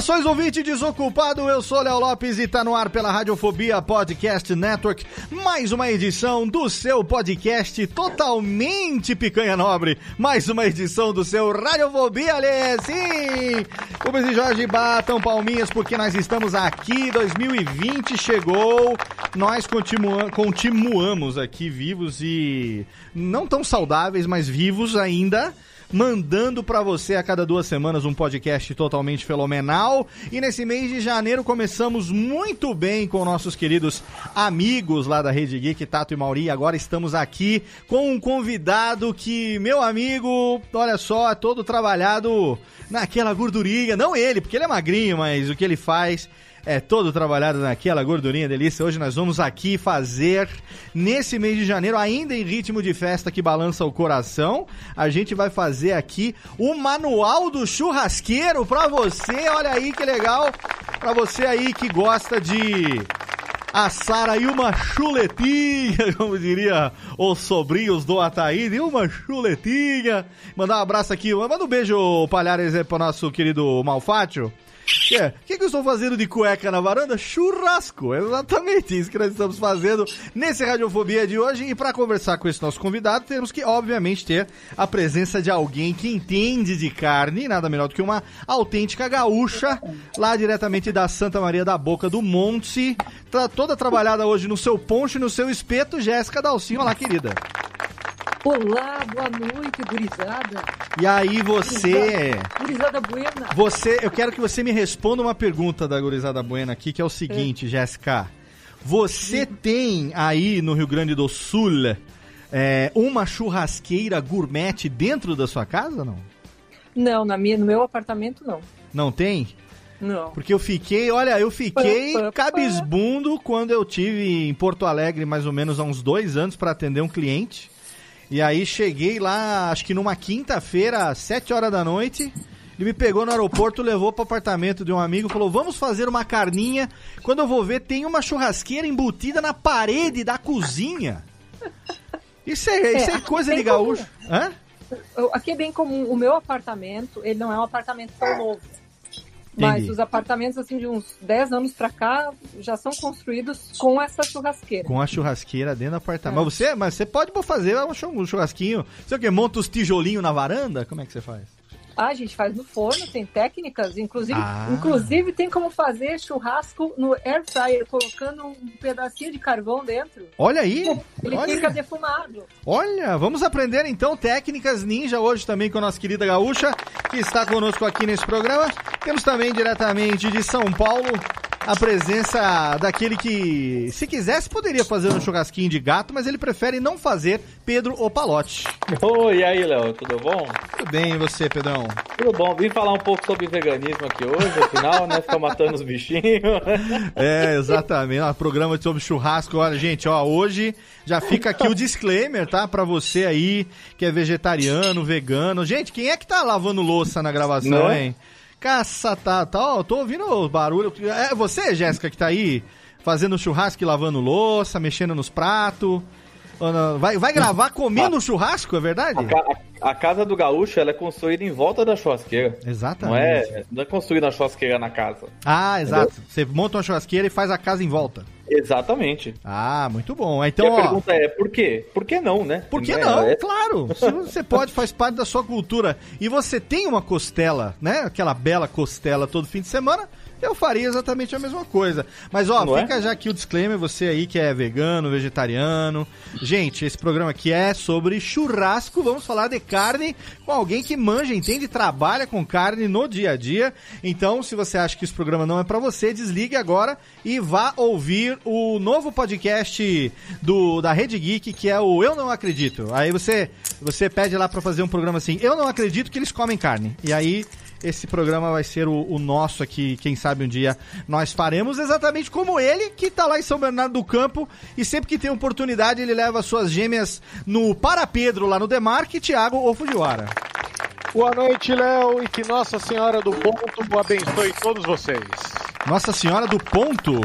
Saudações, ouvinte desocupado. Eu sou Léo Lopes e tá no ar pela Radiofobia Podcast Network. Mais uma edição do seu podcast totalmente picanha nobre. Mais uma edição do seu Radiofobia, Lê. Sim! Rubens e Jorge batam palminhas porque nós estamos aqui. 2020 chegou. Nós continua continuamos aqui vivos e não tão saudáveis, mas vivos ainda mandando para você a cada duas semanas um podcast totalmente fenomenal. E nesse mês de janeiro começamos muito bem com nossos queridos amigos lá da Rede Geek, Tato e Mauri. Agora estamos aqui com um convidado que, meu amigo, olha só, é todo trabalhado naquela gordurinha. Não ele, porque ele é magrinho, mas o que ele faz é todo trabalhado naquela gordurinha delícia. Hoje nós vamos aqui fazer, nesse mês de janeiro, ainda em ritmo de festa que balança o coração, a gente vai fazer aqui o manual do churrasqueiro pra você. Olha aí que legal, pra você aí que gosta de assar aí uma chuletinha, como diria os sobrinhos do Ataíde, uma chuletinha. Mandar um abraço aqui, manda um beijo, Palhares, pro nosso querido Malfátio. O que, que, que eu estou fazendo de cueca na varanda? Churrasco. É exatamente isso que nós estamos fazendo nesse Radiofobia de hoje. E para conversar com esse nosso convidado, temos que, obviamente, ter a presença de alguém que entende de carne, nada melhor do que uma autêntica gaúcha, lá diretamente da Santa Maria da Boca do Monte. Tá toda trabalhada hoje no seu poncho e no seu espeto, Jéssica Dalcinho. Olá, querida. Olá, boa noite, gurizada. E aí você... Gurizada buena. Você, eu quero que você me responda uma pergunta da gurizada buena aqui, que é o seguinte, Jéssica. Você tem aí no Rio Grande do Sul é, uma churrasqueira gourmet dentro da sua casa, não? Não, na minha, no meu apartamento não. Não tem? Não. Porque eu fiquei, olha, eu fiquei cabisbundo quando eu tive em Porto Alegre mais ou menos há uns dois anos para atender um cliente. E aí cheguei lá, acho que numa quinta-feira, às 7 horas da noite. Ele me pegou no aeroporto, levou pro apartamento de um amigo, falou: "Vamos fazer uma carninha". Quando eu vou ver, tem uma churrasqueira embutida na parede da cozinha. Isso é, isso é, É, coisa bem de gaúcho. Hã? Aqui é bem comum. O meu apartamento, ele não é um apartamento tão novo. Mas os apartamentos, assim, de uns 10 anos pra cá, já são construídos com essa churrasqueira. Com a churrasqueira dentro do apartamento. É. Mas você, mas você pode fazer um um churrasquinho. Você o quê? Monta os tijolinhos na varanda? Como é que você faz? Ah, a gente faz no forno, tem técnicas, inclusive, Ah. inclusive tem como fazer churrasco no air fryer, colocando um pedacinho de carvão dentro. Olha aí! Ele olha. fica defumado. Olha, vamos aprender então técnicas ninja hoje também com a nossa querida gaúcha, que está conosco aqui nesse programa. Temos também diretamente de São Paulo a presença daquele que, se quisesse, poderia fazer um churrasquinho de gato, mas ele prefere não fazer, Pedro Opalote. Oi, e aí, Léo, tudo bom? Tudo bem, e você, Pedrão? Tudo bom. Vim falar um pouco sobre veganismo aqui hoje, afinal, né? Ficar matando os bichinhos. É, exatamente. Ó, programa sobre churrasco. Olha, gente, ó, hoje já fica aqui o disclaimer, tá? Pra você aí que é vegetariano, vegano. Gente, quem é que tá lavando louça na gravação, Não é? hein? Caça, tá, tá, ó, tô ouvindo o barulho. É você, Jéssica, que tá aí fazendo churrasco e lavando louça, mexendo nos pratos? Vai, vai gravar comendo churrasco, é verdade? A, a casa do gaúcho ela é construída em volta da churrasqueira. Exatamente. Não é, não é construída a churrasqueira na casa. Ah, exato. Você monta uma churrasqueira e faz a casa em volta. Exatamente. Ah, muito bom. e Então, a ó, pergunta é, por quê? Por que não, né? Por que É, não? é- Claro. Se você pode, faz parte da sua cultura. E você tem uma costela, né? Aquela bela costela todo fim de semana. Eu faria exatamente a mesma coisa. Mas, ó, Não é? fica já aqui o disclaimer, você aí que é vegano, vegetariano. Gente, esse programa aqui é sobre churrasco. Vamos falar de carne com alguém que manja, entende, trabalha com carne no dia a dia. Então, se você acha que esse programa não é pra você, desligue agora e vá ouvir o novo podcast do da Rede Geek, que é o Eu Não Acredito. Aí você você pede lá pra fazer um programa assim, Eu Não Acredito que eles comem carne. E aí esse programa vai ser o, o nosso aqui, quem sabe um dia nós faremos exatamente como ele, que tá lá em São Bernardo do Campo e sempre que tem oportunidade ele leva suas gêmeas no Para Pedro, lá no Demarque, Thiago ou Fujiwara. Boa noite, Léo, e que Nossa Senhora do Ponto abençoe todos vocês. Nossa Senhora do Ponto?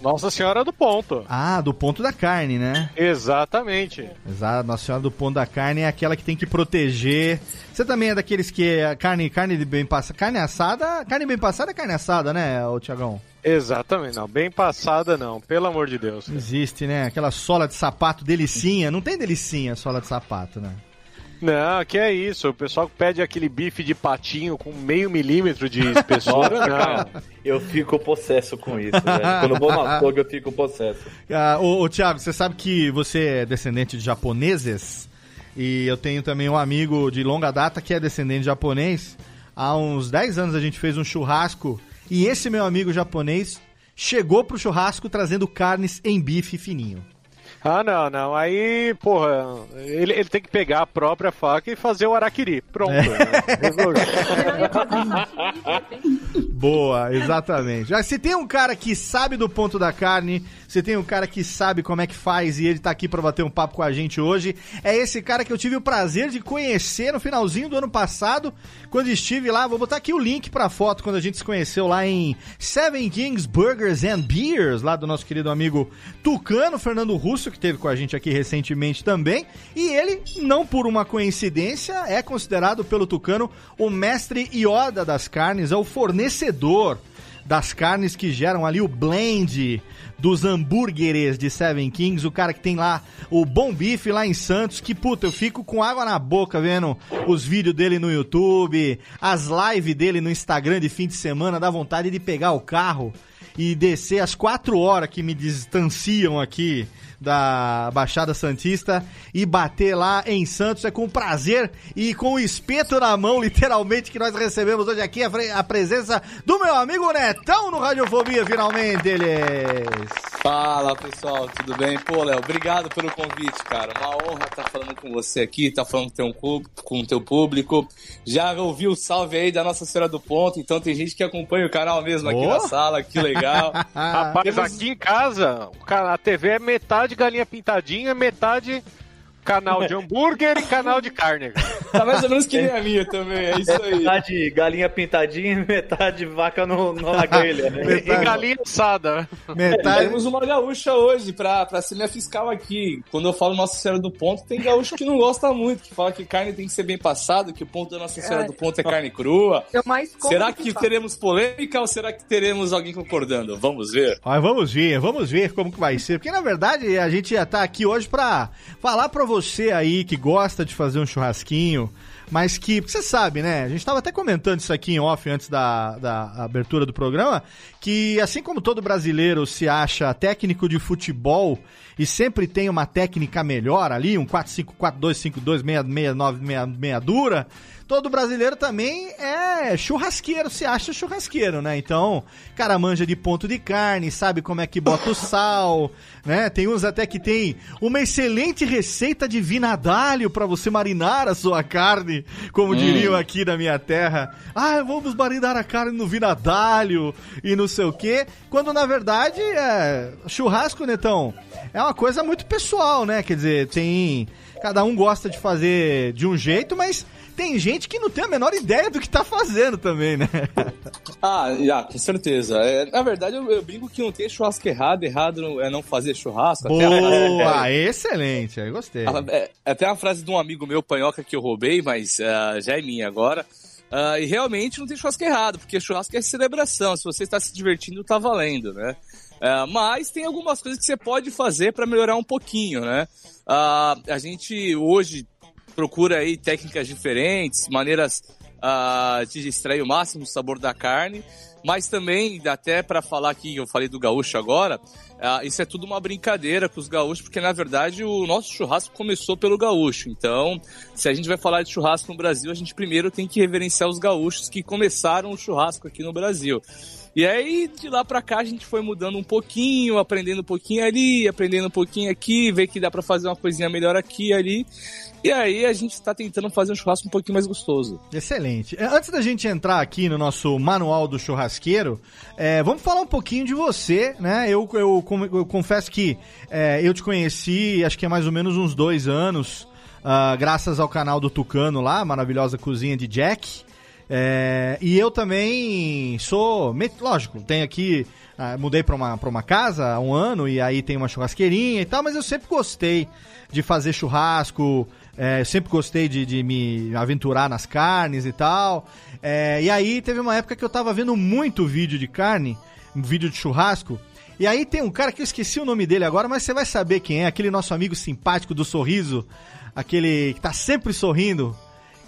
Nossa Senhora do Ponto. Ah, do ponto da carne, né? Exatamente. Exato, Nossa Senhora do Ponto da Carne é aquela que tem que proteger. Você também é daqueles que é carne, carne de bem passada, carne assada, carne bem passada é carne assada, né, ô Tiagão? Exatamente, não. Bem passada, não. Pelo amor de Deus. Existe, né? Aquela sola de sapato delicinha. Não tem delicinha sola de sapato, né? Não, que é isso. O pessoal que pede aquele bife de patinho com meio milímetro de espessura, Nossa, não. cara, eu fico possesso com isso, velho. Quando eu vou no açougue, eu fico possesso. Ah, ô, ô Thiago, você sabe que você é descendente de japoneses? E eu tenho também um amigo de longa data que é descendente de japonês. Há uns 10 anos a gente fez um churrasco e esse meu amigo japonês chegou pro churrasco trazendo carnes em bife fininho. Ah, não, não. Aí, porra, ele, ele tem que pegar a própria faca e fazer o araquiri. Pronto. É. né? Boa, exatamente. Se tem um cara que sabe do ponto da carne, se tem um cara que sabe como é que faz e ele tá aqui pra bater um papo com a gente hoje, é esse cara que eu tive o prazer de conhecer no finalzinho do ano passado, quando estive lá. Vou botar aqui o link pra foto quando a gente se conheceu lá em Seven Kings Burgers and Beers, lá do nosso querido amigo Tucano, Fernando Russo, que teve com a gente aqui recentemente também. E ele, não por uma coincidência, é considerado pelo Tucano o mestre Yoda das carnes, é o fornecedor das carnes que geram ali o blend dos hambúrgueres de Seven Kings, o cara que tem lá o bom bife lá em Santos, que puta, eu fico com água na boca vendo os vídeos dele no YouTube, as lives dele no Instagram de fim de semana, dá vontade de pegar o carro e descer as quatro horas que me distanciam aqui da Baixada Santista e bater lá em Santos. É com prazer e com o espeto na mão, literalmente, que nós recebemos hoje aqui a, presença do meu amigo Netão no Radiofobia, finalmente eles. Fala pessoal, tudo bem? Pô, Léo, obrigado pelo convite, cara. Uma honra estar falando com você aqui, estar falando com o teu público. Já ouvi o salve aí da Nossa Senhora do Ponto, então tem gente que acompanha o canal mesmo aqui Oh. na sala, que legal. Rapaz, Temos- aqui em casa, a TV é metade galinha pintadinha, metade canal de hambúrguer e canal de carne. cara. Tá mais ou menos que nem a minha também, é isso aí. Metade galinha pintadinha e metade vaca no, no na grelha, né? E galinha assada. Metade. Temos uma gaúcha hoje pra, pra ser minha fiscal aqui. Quando eu falo Nossa Senhora do Ponto, tem gaúcho que não gosta muito, que fala que carne tem que ser bem passada, que o ponto da Nossa Senhora do Ponto é carne crua. Eu mais Será que faço. teremos polêmica ou será que teremos alguém concordando? Vamos ver. Mas vamos ver, vamos ver como que vai ser. Porque na verdade a gente ia estar aqui hoje pra falar pra você aí que gosta de fazer um churrasquinho, mas que, você sabe, né? A gente tava até comentando isso aqui em off antes da, da abertura do programa, que assim como todo brasileiro se acha técnico de futebol e sempre tem uma técnica melhor ali, um 4-5-4-2-5-2, 6-9-6 dura, todo brasileiro também é churrasqueiro, se acha churrasqueiro, né? Então, cara manja de ponto de carne, sabe como é que bota o sal, né? Tem uns até que tem uma excelente receita de vinadalho para você marinar a sua carne, como diriam aqui na minha terra. Ah, vamos marinar a carne no vinadalho e não sei o quê. Quando na verdade é churrasco, Netão, é uma coisa muito pessoal, né? Quer dizer, tem cada um gosta de fazer de um jeito, mas tem gente que não tem a menor ideia do que tá fazendo também, né? Ah, já, com certeza. É, na verdade, eu, eu brinco que não tem churrasco errado, errado é não fazer churrasco. Até a frase- Boa, excelente, eu gostei. Ah, é, até uma frase de um amigo meu, panhoca, que eu roubei, mas ah, já é minha agora. Ah, e realmente não tem churrasco errado, porque churrasco é celebração. Se você está se divertindo, tá valendo, né? Ah, mas tem algumas coisas que você pode fazer para melhorar um pouquinho, né? Ah, a gente hoje procura aí técnicas diferentes, maneiras ah, de extrair o máximo do sabor da carne, mas também, até para falar aqui, eu falei do gaúcho agora, ah, isso é tudo uma brincadeira com os gaúchos, porque na verdade o nosso churrasco começou pelo gaúcho. Então, se a gente vai falar de churrasco no Brasil, a gente primeiro tem que reverenciar os gaúchos que começaram o churrasco aqui no Brasil. E aí, de lá pra cá, a gente foi mudando um pouquinho, aprendendo um pouquinho ali, aprendendo um pouquinho aqui, ver que dá pra fazer uma coisinha melhor aqui e ali. E aí, a gente tá tentando fazer um churrasco um pouquinho mais gostoso. Excelente. É, Antes da gente entrar aqui no nosso manual do churrasqueiro, é, vamos falar um pouquinho de você, né? Eu, eu, eu confesso que é, eu te conheci, acho que é mais ou menos uns dois anos, ah, graças ao canal do Tucano lá, maravilhosa cozinha de Jack. É, e eu também sou, lógico, tenho aqui, ah, mudei pra uma, pra uma casa há um ano e aí tem uma churrasqueirinha e tal, mas eu sempre gostei de fazer churrasco, é, sempre gostei de, de me aventurar nas carnes e tal. É, e aí teve uma época que eu tava vendo muito vídeo de carne, vídeo de churrasco. E aí tem um cara que eu esqueci o nome dele agora, mas você vai saber quem é, aquele nosso amigo simpático do sorriso, aquele que tá sempre sorrindo.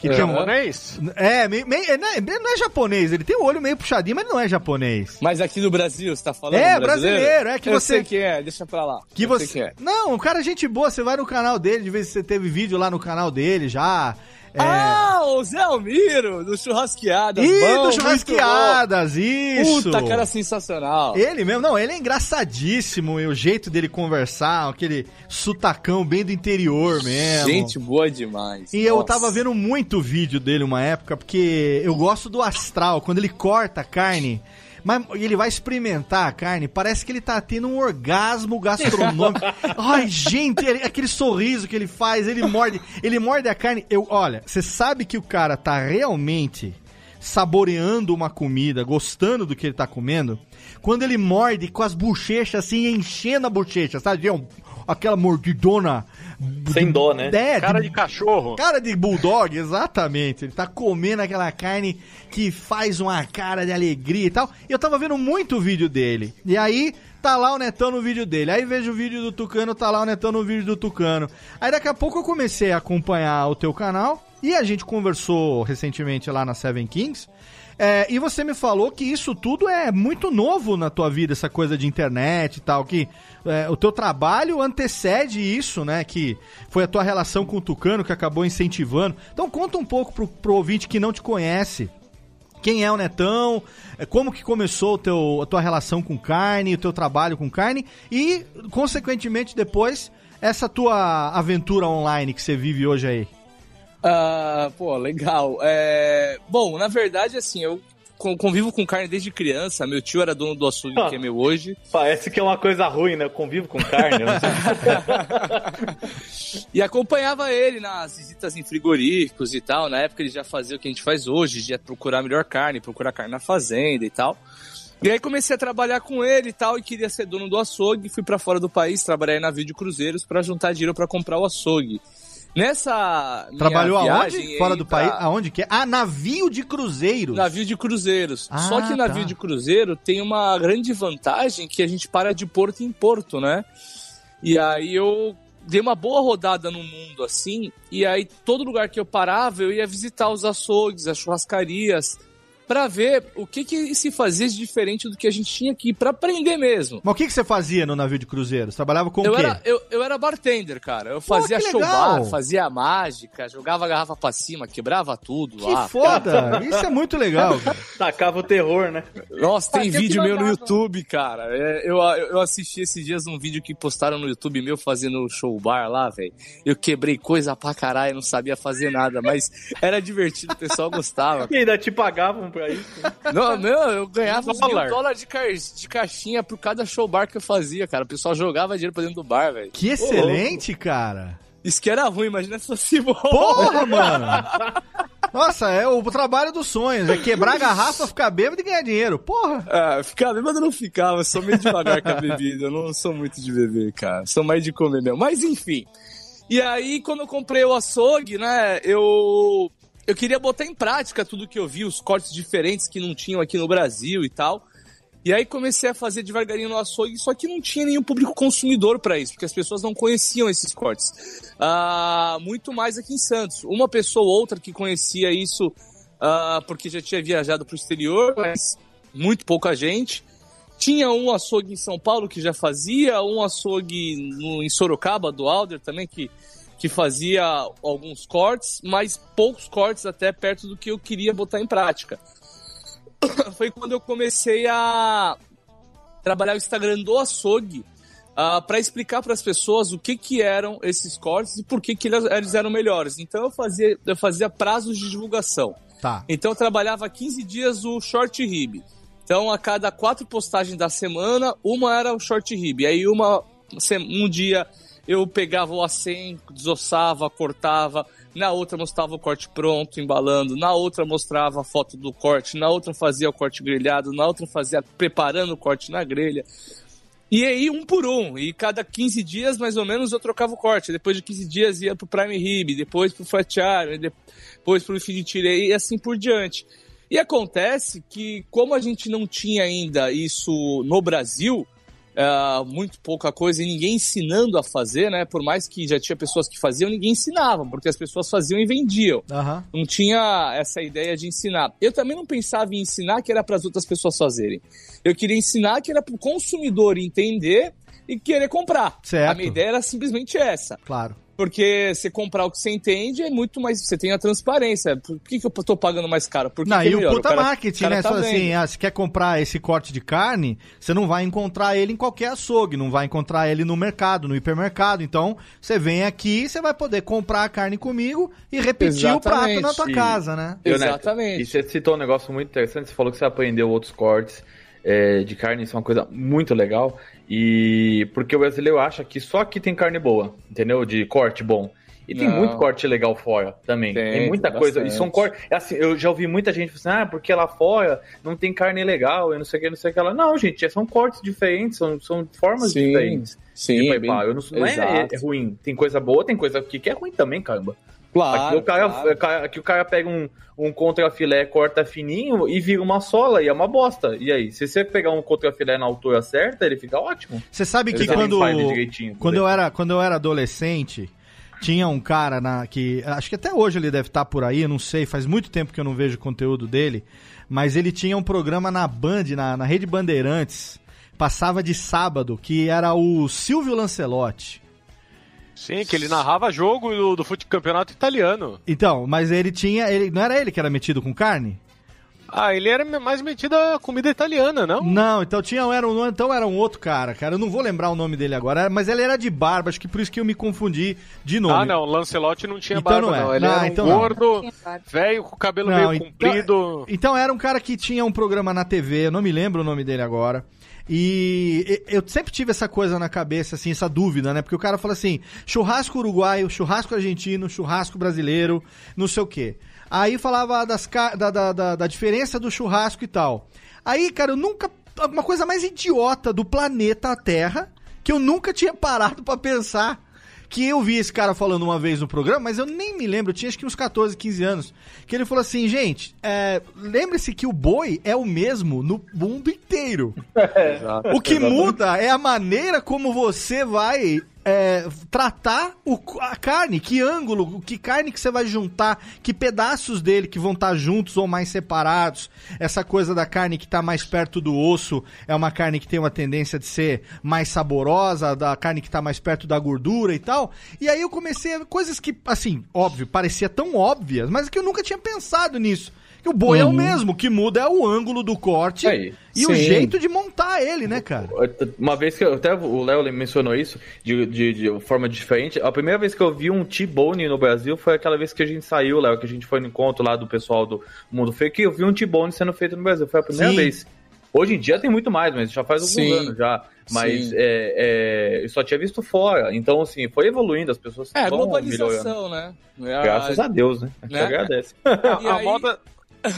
Que um, Japonês? é, meio, meio- é, não é- não é japonês, ele tem o olho meio puxadinho, mas ele não é japonês. Mas aqui no Brasil, você tá falando É, brasileiro? brasileiro, é que eu você- sei quem é, deixa pra lá. Que Eu você. sei quem é. Não, um cara gente boa, você vai no canal dele, de vez em você teve vídeo lá no canal dele já. É... Ah, o Zé Almiro, do Churrasqueadas. Ih, bom, do churrasqueadas, isso! Puta, cara sensacional. Ele mesmo, não, ele é engraçadíssimo, e o jeito dele conversar, aquele sutacão bem do interior mesmo. Gente boa demais. E eu Nossa. tava vendo muito vídeo dele uma época, porque eu gosto do astral, quando ele corta a carne, mas ele vai experimentar a carne, parece que ele tá tendo um orgasmo gastronômico. Ai, gente, ele- aquele sorriso que ele faz, ele morde, ele morde a carne. Eu, olha, você sabe que o cara tá realmente saboreando uma comida, gostando do que ele tá comendo, quando ele morde com as bochechas assim, enchendo a bochecha, sabe? É um- aquela mordidona. Sem dó, né? É, Cara de cachorro. Cara de bulldog, exatamente. Ele tá comendo aquela carne que faz uma cara de alegria e tal. E eu tava vendo muito vídeo dele. E aí, tá lá o Netão no vídeo dele. Aí vejo o vídeo do Tucano, tá lá o Netão no vídeo do Tucano. Aí daqui a pouco eu comecei a acompanhar o teu canal. E a gente conversou recentemente lá na Seven Kings. É, e você me falou que isso tudo é muito novo na tua vida, essa coisa de internet e tal, que é, o teu trabalho antecede isso, né? Que foi a tua relação com o Tucano que acabou incentivando. Então conta um pouco pro, pro ouvinte que não te conhece. Quem é o Netão? é, Como que começou o teu, a tua relação com carne, o teu trabalho com carne e, consequentemente, depois, essa tua aventura online que você vive hoje aí. Ah, pô, legal. É, Bom, na verdade, assim, eu con- convivo com carne desde criança. Meu tio era dono do açougue Ah. que é meu hoje. Parece que é uma coisa ruim, né? Eu convivo com carne. sei. E acompanhava ele nas visitas em frigoríficos e tal. Na época ele já fazia o que a gente faz hoje, de procurar melhor carne, procurar carne na fazenda e tal. E aí comecei a trabalhar com ele e tal, e queria ser dono do açougue. Fui pra fora do país, trabalhei em navio de cruzeiros pra juntar dinheiro pra comprar o açougue. Nessa Trabalhou aonde? Fora do pra- país? Aonde que é? Ah, navio de cruzeiros. Navio de cruzeiros. Ah, Só que navio tá. de cruzeiro tem uma grande vantagem que a gente para de porto em porto, né? E aí eu dei uma boa rodada no mundo assim, e aí todo lugar que eu parava eu ia visitar os açougues, as churrascarias, pra ver o que que se fazia de diferente do que a gente tinha aqui, pra aprender mesmo. Mas o que, que você fazia no navio de cruzeiros? Trabalhava com Eu o quê? era, eu, eu era bartender, cara. Eu fazia que show legal. bar, fazia mágica, jogava a garrafa pra cima, quebrava tudo Que lá. foda! Isso é muito legal. Tacava o terror, né? Nossa, tem Fazia vídeo que meu no. YouTube, cara. É, eu, eu assisti esses dias um vídeo que postaram no YouTube meu fazendo show bar lá, velho. Eu quebrei coisa pra caralho, não sabia fazer nada, mas era divertido, o pessoal gostava. E ainda te pagavam pra isso. Não, não, eu ganhava mil Dólar. dólares de, ca- de caixinha por cada show bar que eu fazia, cara. O pessoal jogava dinheiro pra dentro do bar, velho. Que excelente, cara. Isso que era ruim, imagina se fosse bom. Porra, mano! Nossa, é o trabalho dos sonhos. É quebrar a garrafa, ficar bêbado e ganhar dinheiro. Porra! Ah, ficar bêbado eu não ficava, eu sou meio devagar com a bebida. Eu não sou muito de beber, cara. Sou mais de comer mesmo. Mas enfim. E aí, quando eu comprei o açougue, né, eu. Eu queria botar em prática tudo que eu vi, os cortes diferentes que não tinham aqui no Brasil e tal. E aí comecei a fazer devagarinho no açougue, só que não tinha nenhum público consumidor para isso, porque as pessoas não conheciam esses cortes. Ah, muito mais aqui em Santos. Uma pessoa ou outra que conhecia isso ah, porque já tinha viajado para o exterior, mas muito pouca gente. Tinha um açougue em São Paulo que já fazia, um açougue no, em Sorocaba, do Alder também, que, que fazia alguns cortes, mas poucos cortes até perto do que eu queria botar em prática. Foi quando eu comecei a trabalhar o Instagram do açougue uh, para explicar para as pessoas o que, que eram esses cortes e por que, que eles, eles eram melhores. Então eu fazia, eu fazia prazos de divulgação. Tá. Então eu trabalhava 15 dias o short rib. Então a cada quatro postagens da semana, uma era o short rib. Aí uma um dia eu pegava o acém, desossava, cortava, na outra mostrava o corte pronto, embalando, na outra mostrava a foto do corte, na outra fazia o corte grelhado, na outra fazia preparando o corte na grelha. E aí, um por um. E cada 15 dias, mais ou menos, eu trocava o corte. Depois de 15 dias ia pro Prime Rib, depois pro Fat Iron, depois pro Infinity e assim por diante. E acontece que, como a gente não tinha ainda isso no Brasil, Uh, muito pouca coisa e ninguém ensinando a fazer, né? Por mais que já tinha pessoas que faziam, ninguém ensinava, porque as pessoas faziam e vendiam. Aham. Não tinha essa ideia de ensinar. Eu também não pensava em ensinar que era para as outras pessoas fazerem. Eu queria ensinar que era para o consumidor entender e querer comprar. Certo. A minha ideia era simplesmente essa. Claro. Porque você comprar o que você entende é muito mais. Você tem a transparência. Por que, que eu tô pagando mais caro? Por que Não, que é e o puta cara- marketing, o cara né? tá Só assim, ah, se quer comprar esse corte de carne, você não vai encontrar ele em qualquer açougue, não vai encontrar ele no mercado, no hipermercado. Então, você vem aqui, você vai poder comprar a carne comigo e repetir o prato Exatamente. na tua E- casa, né? Neto? Exatamente. E você citou um negócio muito interessante, você falou que você aprendeu outros cortes é, de carne, isso é uma coisa muito legal. E porque o brasileiro acha que só aqui tem carne boa, entendeu? De corte bom. E tem Não. muito corte legal fora também. Tem, Tem, muita tem coisa. E são cortes. É assim, eu já ouvi muita gente falando assim, ah, porque lá fora não tem carne legal, e não sei o que, não sei o que lá. Não, gente, são cortes diferentes, são, são formas Sim, diferentes. Sim, de é bem-. Não, não é, é ruim. Tem coisa boa, tem coisa que é ruim também, caramba. Claro, aqui, o cara, claro. aqui o cara pega um, um contrafilé, corta fininho e vira uma sola e é uma bosta. E aí, se você pegar um contrafilé na altura certa, ele fica ótimo. Você sabe que Ele quando, quando, eu era, quando eu era adolescente, tinha um cara na, que. Acho que até hoje ele deve estar por aí, eu não sei, faz muito tempo que eu não vejo conteúdo dele. Mas ele tinha um programa na Band, na, na Rede Bandeirantes, passava de sábado, que era o Silvio Lancelotti. Sim, que ele narrava jogo do, do fute campeonato italiano. Então, mas ele tinha. Ele, não era ele que era metido com carne? Ah, ele era mais metido a comida italiana, não? Não, então tinha, era um, então era um outro cara, cara. Eu não vou lembrar o nome dele agora, mas ele era de barba, acho que por isso que eu me confundi de nome. Ah, não, Lancelotti não tinha Então barba, não é. não. Ele Não, era um então não. gordo, velho, com o cabelo Não, meio então- comprido. Então era um cara que tinha um programa na TV, eu não me lembro o nome dele agora. E eu sempre tive essa coisa na cabeça, assim, essa dúvida, né? Porque o cara fala assim: churrasco uruguaio, churrasco argentino, churrasco brasileiro, não sei o quê. Aí falava das, da, da, da, da diferença do churrasco e tal. Aí, cara, eu nunca. Uma coisa mais idiota do planeta Terra que eu nunca tinha parado pra pensar. Que eu vi esse cara falando uma vez no programa, mas eu nem me lembro, eu tinha acho que uns 14, 15 anos. Que ele falou assim, gente, é, lembre-se que o boi é o mesmo no mundo inteiro. O que muda é a maneira como você vai é, tratar o- a carne, que ângulo, que carne que você vai juntar, que pedaços dele que vão estar juntos ou mais separados. Essa coisa da carne que está mais perto do osso é uma carne que tem uma tendência de ser mais saborosa, da carne que está mais perto da gordura e tal. E aí eu comecei a coisas que, assim, óbvio, parecia tão óbvias, mas que eu nunca tinha pensado nisso. Que o boi é o mesmo, o que muda é o ângulo do corte Aí, e o sim. jeito de montar ele, né, cara? Uma vez que eu, até o Léo mencionou isso de, de, de forma diferente. A primeira vez que eu vi um T-Bone no Brasil foi aquela vez que a gente saiu, Léo, que a gente foi no encontro lá do pessoal do Mundo Fake. Eu vi um T-Bone sendo feito no Brasil. Foi a primeira Sim. vez. Hoje em dia tem muito mais, mas já faz alguns Sim, anos já. Mas é, é, eu só tinha visto fora. Então, assim, foi evoluindo, as pessoas É, a vão melhorando. globalização, né? Graças a Deus, né? A gente Né? agradece. A, a aí- moda,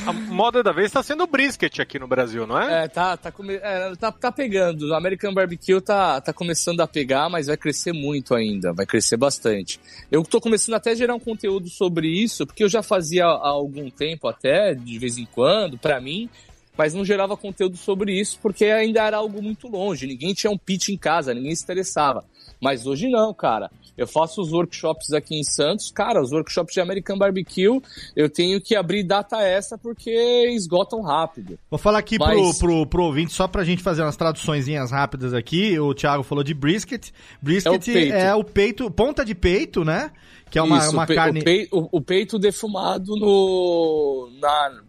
a moda da vez tá sendo o brisket aqui no Brasil, não é? É, tá, tá, come... é, tá, tá pegando. O American Barbecue tá, tá começando a pegar, mas vai crescer muito ainda, vai crescer bastante. Eu tô começando até a gerar um conteúdo sobre isso, porque eu já fazia há algum tempo até, de vez em quando, pra mim, mas não gerava conteúdo sobre isso porque ainda era algo muito longe. Ninguém tinha um pitch em casa, ninguém se interessava. Mas hoje não, cara. Eu faço os workshops aqui em Santos. Cara, os workshops de American Barbecue, eu tenho que abrir data essa porque esgotam rápido. Vou falar aqui Mas- pro, pro, pro ouvinte, só pra gente fazer umas traduçõezinhas rápidas aqui. O Thiago falou de brisket. Brisket peito. é o peito, ponta de peito, né? Que é uma, Isso, uma o, pe- carne. o, pei- o- o peito defumado no, na-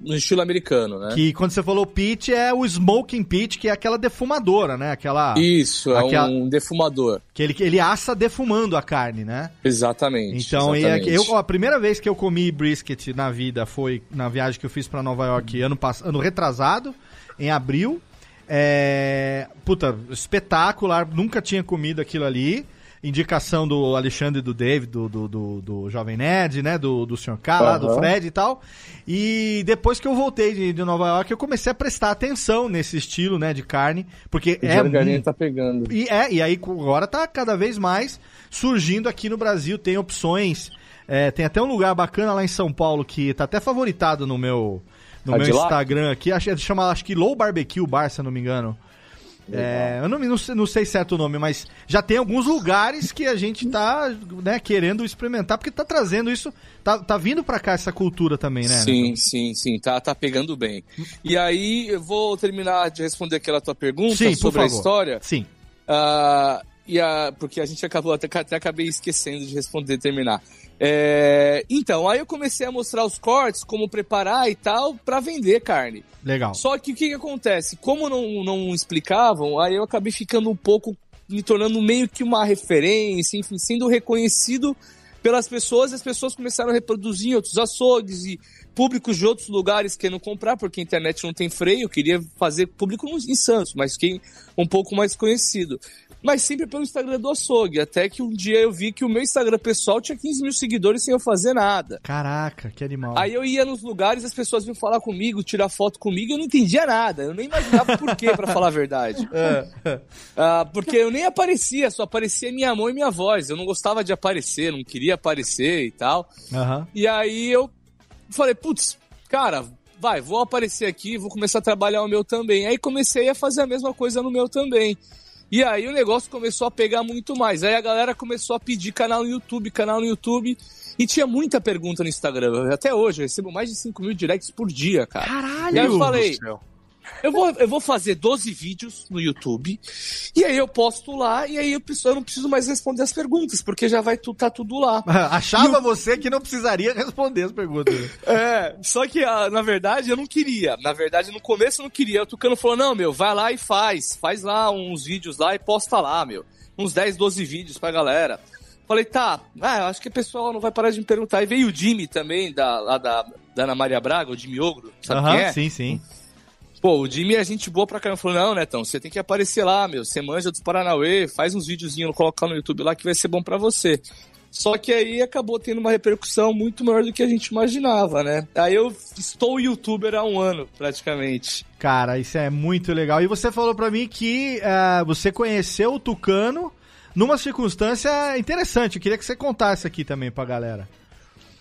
no estilo americano, né? Que quando você falou pit é o smoking pit, que é aquela defumadora, né? Aquela. Isso, é Aquela- um defumador. Que ele, ele assa defumando a carne, né? Exatamente. Então, é exatamente. eu, a primeira vez que eu comi brisket na vida foi na viagem que eu fiz pra Nova York ano, pass- ano retrasado, em abril. É, puta, espetacular, nunca tinha comido aquilo ali. Indicação do Alexandre e do David, do, do, do, do Jovem Nerd, né? Do, do Sr. K, lá, do. Fred e tal. E depois que eu voltei de, de Nova York, eu comecei a prestar atenção nesse estilo, né? De carne. Porque O é muito tá pegando. e, é, e aí agora tá cada vez mais surgindo aqui no Brasil, tem opções. é, tem até um lugar bacana lá em São Paulo que tá até favoritado no meu, no meu Cadillac? Instagram aqui. Acho, chama, acho que Low Barbecue Bar, se eu não me engano. É, eu não, não, sei, não sei certo o nome, mas já tem alguns lugares que a gente tá né, querendo experimentar, porque tá trazendo isso, tá, tá vindo pra cá essa cultura também, né? Sim, sim, sim, tá, tá pegando bem. E aí, eu vou terminar de responder aquela tua pergunta Sim, sobre a história. Sim. Ah, e a, porque a gente acabou, até, até acabei esquecendo de responder, terminar. É, então, aí eu comecei a mostrar os cortes, como preparar e tal, pra vender carne. Legal. Só que o que, que acontece? Como não, não explicavam, aí eu acabei ficando um pouco, me tornando meio que uma referência, enfim, sendo reconhecido pelas pessoas, e as pessoas começaram a reproduzir em outros açougues e públicos de outros lugares querendo comprar, porque a internet não tem freio, eu queria fazer público em Santos, mas fiquei um pouco mais conhecido. Mas sempre pelo Instagram do açougue, até que um dia eu vi que o meu Instagram pessoal tinha 15 mil seguidores sem eu fazer nada. Caraca, que animal. Aí eu ia nos lugares, as pessoas vinham falar comigo, tirar foto comigo, e eu não entendia nada. Eu nem imaginava por quê, pra falar a verdade. Ah, porque eu nem aparecia, só aparecia minha mão e minha voz. Eu não gostava de aparecer, não queria aparecer e tal. Aham. E aí eu falei, putz, cara, vai, vou aparecer aqui, vou começar a trabalhar o meu também. Aí comecei a fazer a mesma coisa no meu também. E aí o negócio começou a pegar muito mais. Aí a galera começou a pedir canal no YouTube, canal no YouTube. E tinha muita pergunta no Instagram. Até hoje, eu recebo mais de 5 mil directs por dia, cara. Caralho! E aí eu falei, do céu. Eu vou, eu vou fazer 12 vídeos no YouTube, e aí eu posto lá, e aí eu, preciso- eu não preciso mais responder as perguntas, porque já vai tu, tá tudo lá. Achava você que não precisaria responder as perguntas. É, só que ah, na verdade eu não queria. Na verdade, no começo eu não queria. O Tucano falou: não, meu, vai lá e faz. Faz lá uns vídeos lá e posta lá, meu. Uns 10, 12 vídeos pra galera. Falei, tá, ah, eu acho que o pessoal não vai parar de me perguntar. E veio o Jimmy também, da, lá da, da Ana Maria Braga, o Jimmy Ogro, sabe Aham, quem é? sim, sim. Pô, o Jimmy é gente boa pra caramba. Falou, não, Netão, você tem que aparecer lá, meu. Você manja dos Paranauê, faz uns videozinhos, coloca no YouTube lá que vai ser bom pra você. Só que aí acabou tendo uma repercussão muito maior do que a gente imaginava, né? Aí eu estou youtuber há um ano, praticamente. Cara, isso é muito legal. E você falou pra mim que eh, você conheceu o Tucano numa circunstância interessante. Eu queria que você contasse aqui também pra galera.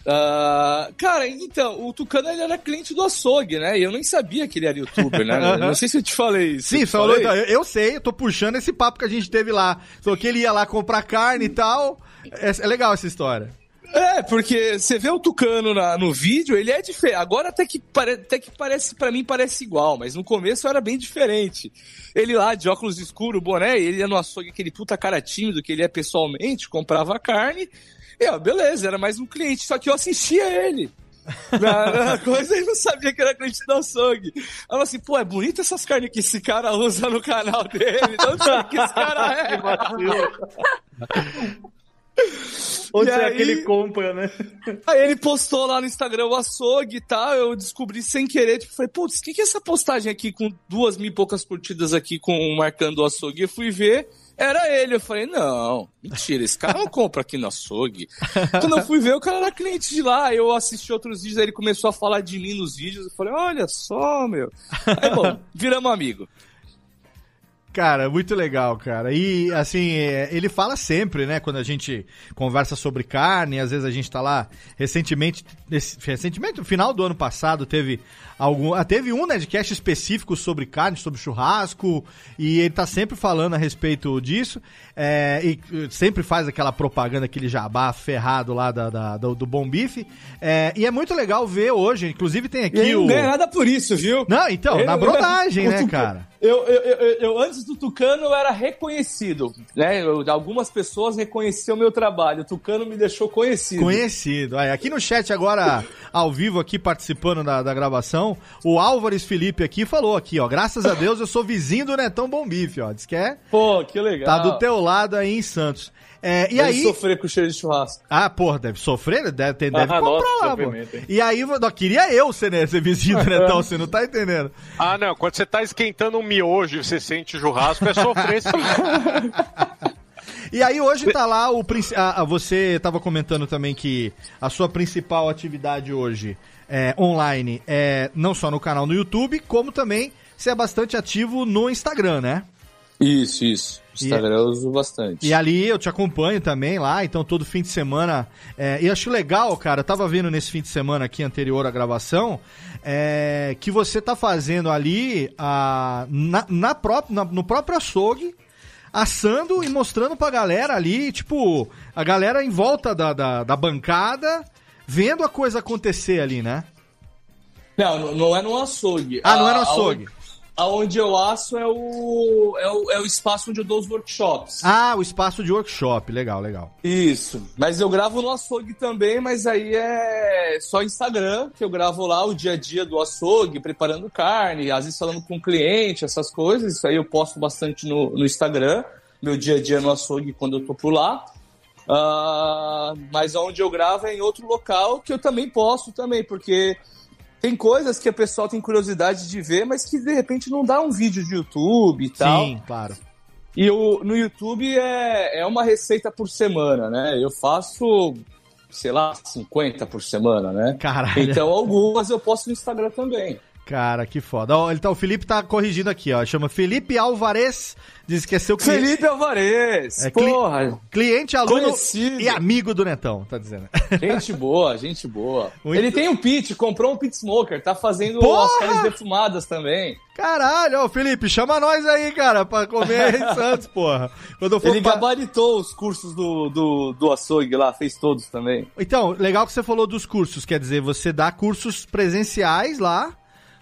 Ah, cara, então, o Tucano ele era cliente do açougue, né? E eu nem sabia que ele era youtuber, né? Não sei se eu te falei isso. Sim, falou, então, eu, eu sei, eu tô puxando esse papo que a gente teve lá. Falou que ele ia lá comprar carne e tal. É, é legal essa história. É, porque você vê o Tucano na- no vídeo, ele é diferente. Agora até que, pare, até que parece, para mim parece igual, mas no começo era bem diferente. Ele lá de óculos escuros, boné, ele ia no açougue, aquele puta cara tímido que ele é pessoalmente, comprava carne. E ó, beleza, era mais um cliente, só que eu assistia ele. Na, na coisa e não sabia que era cliente do açougue. Eu falei assim, pô, é bonito essas carnes que esse cara usa no canal dele. Não sei que esse cara é. Onde E será aí- que ele compra, né? Aí ele postou lá no Instagram o açougue e tal, eu descobri sem querer, tipo, falei, putz, o que, que é essa postagem aqui com duas mil e poucas curtidas aqui com marcando o açougue? Eu fui ver, era ele. Eu falei, não, mentira, esse cara não compra aqui no açougue. Quando eu fui ver, o cara era cliente de lá, eu assisti outros vídeos, aí ele começou a falar de mim nos vídeos, eu falei, olha só, meu. Aí, bom, viramos amigo. Cara, muito legal, cara. E, assim, é, ele fala sempre, né, quando a gente conversa sobre carne, às vezes a gente tá lá, recentemente, recentemente, no final do ano passado, teve algum, ah, teve um Nedcast específico sobre carne, sobre churrasco, e ele tá sempre falando a respeito disso, é, e sempre faz aquela propaganda, aquele jabá ferrado lá da, da- do, do Bom Bife, é, e é muito legal ver hoje, inclusive tem aqui ele não o... ganha nada por isso, viu? Não, então, Ele- na brodagem, né, cara? Eu, eu, eu, eu- antes do Tucano, eu era reconhecido. Né? Algumas pessoas reconheciam o meu trabalho. O Tucano me deixou conhecido. Conhecido. Aí, aqui no chat agora, ao vivo, aqui participando da, da gravação, o Álvares Felipe aqui falou aqui, ó. Graças a Deus eu sou vizinho do Netão Bom Bife, ó. Diz que é. Pô, que legal. Tá do teu lado aí em Santos. É, e Deve aí. sofrer com o cheiro de churrasco. Ah, porra, deve sofrer, deve, ter- deve Ah, comprar nossa, lá, pô. E aí, não, queria eu ser, né, ser vizinho do Netão, você não tá entendendo. Ah, não. Quando você tá esquentando um miojo e você sente churrasco, é sofrer sim. E aí hoje tá lá o ah, você tava comentando também que a sua principal atividade hoje é online é não só no canal no YouTube, como também você é bastante ativo no Instagram, né? Isso, isso. Instagram eu uso bastante. E ali eu te acompanho também lá, então todo fim de semana. É, e acho legal, cara, eu tava vendo nesse fim de semana aqui anterior à gravação, é, que você tá fazendo ali a, na, na pró- na- no próprio açougue, assando e mostrando pra galera ali, tipo, a galera em volta da, da, da bancada, vendo a coisa acontecer ali, né? Não, não- é no açougue. Ah, não é no A- açougue. Aonde, aonde eu aço é o, é, o, é o espaço onde eu dou os workshops. Ah, o espaço de workshop, legal, legal. Isso. Mas eu gravo no açougue também, mas aí é só Instagram, que eu gravo lá o dia a dia do açougue, preparando carne, às vezes falando com o cliente, essas coisas. Isso aí eu posto bastante no, no Instagram, meu dia a dia no açougue quando eu tô por lá. Ah, mas onde eu gravo é em outro local que eu também posto também, porque tem coisas que a pessoa tem curiosidade de ver, mas que de repente não dá um vídeo de YouTube e tal. Sim, claro. E o, no YouTube é, é uma receita por semana, né? Eu faço, sei lá, 50 por semana, né? Caralho. Então algumas eu posto no Instagram também. Cara, que foda. Ó, ele tá, o Felipe tá corrigindo aqui, ó. Chama Felipe Alvarez. Diz que é seu cliente. Felipe Alvarez! É, cli- porra! Cliente, aluno Conhecido. e amigo do Netão, tá dizendo. Gente boa, gente boa. Muito- Ele tem um pit, comprou um pit smoker, tá fazendo Porra! as carnes defumadas também. Caralho, ó, Felipe, chama nós aí, cara, pra comer em Santos, porra. Quando eu for Ele pra- gabaritou os cursos do, do, do açougue lá, fez todos também. Então, legal que você falou dos cursos, quer dizer, você dá cursos presenciais lá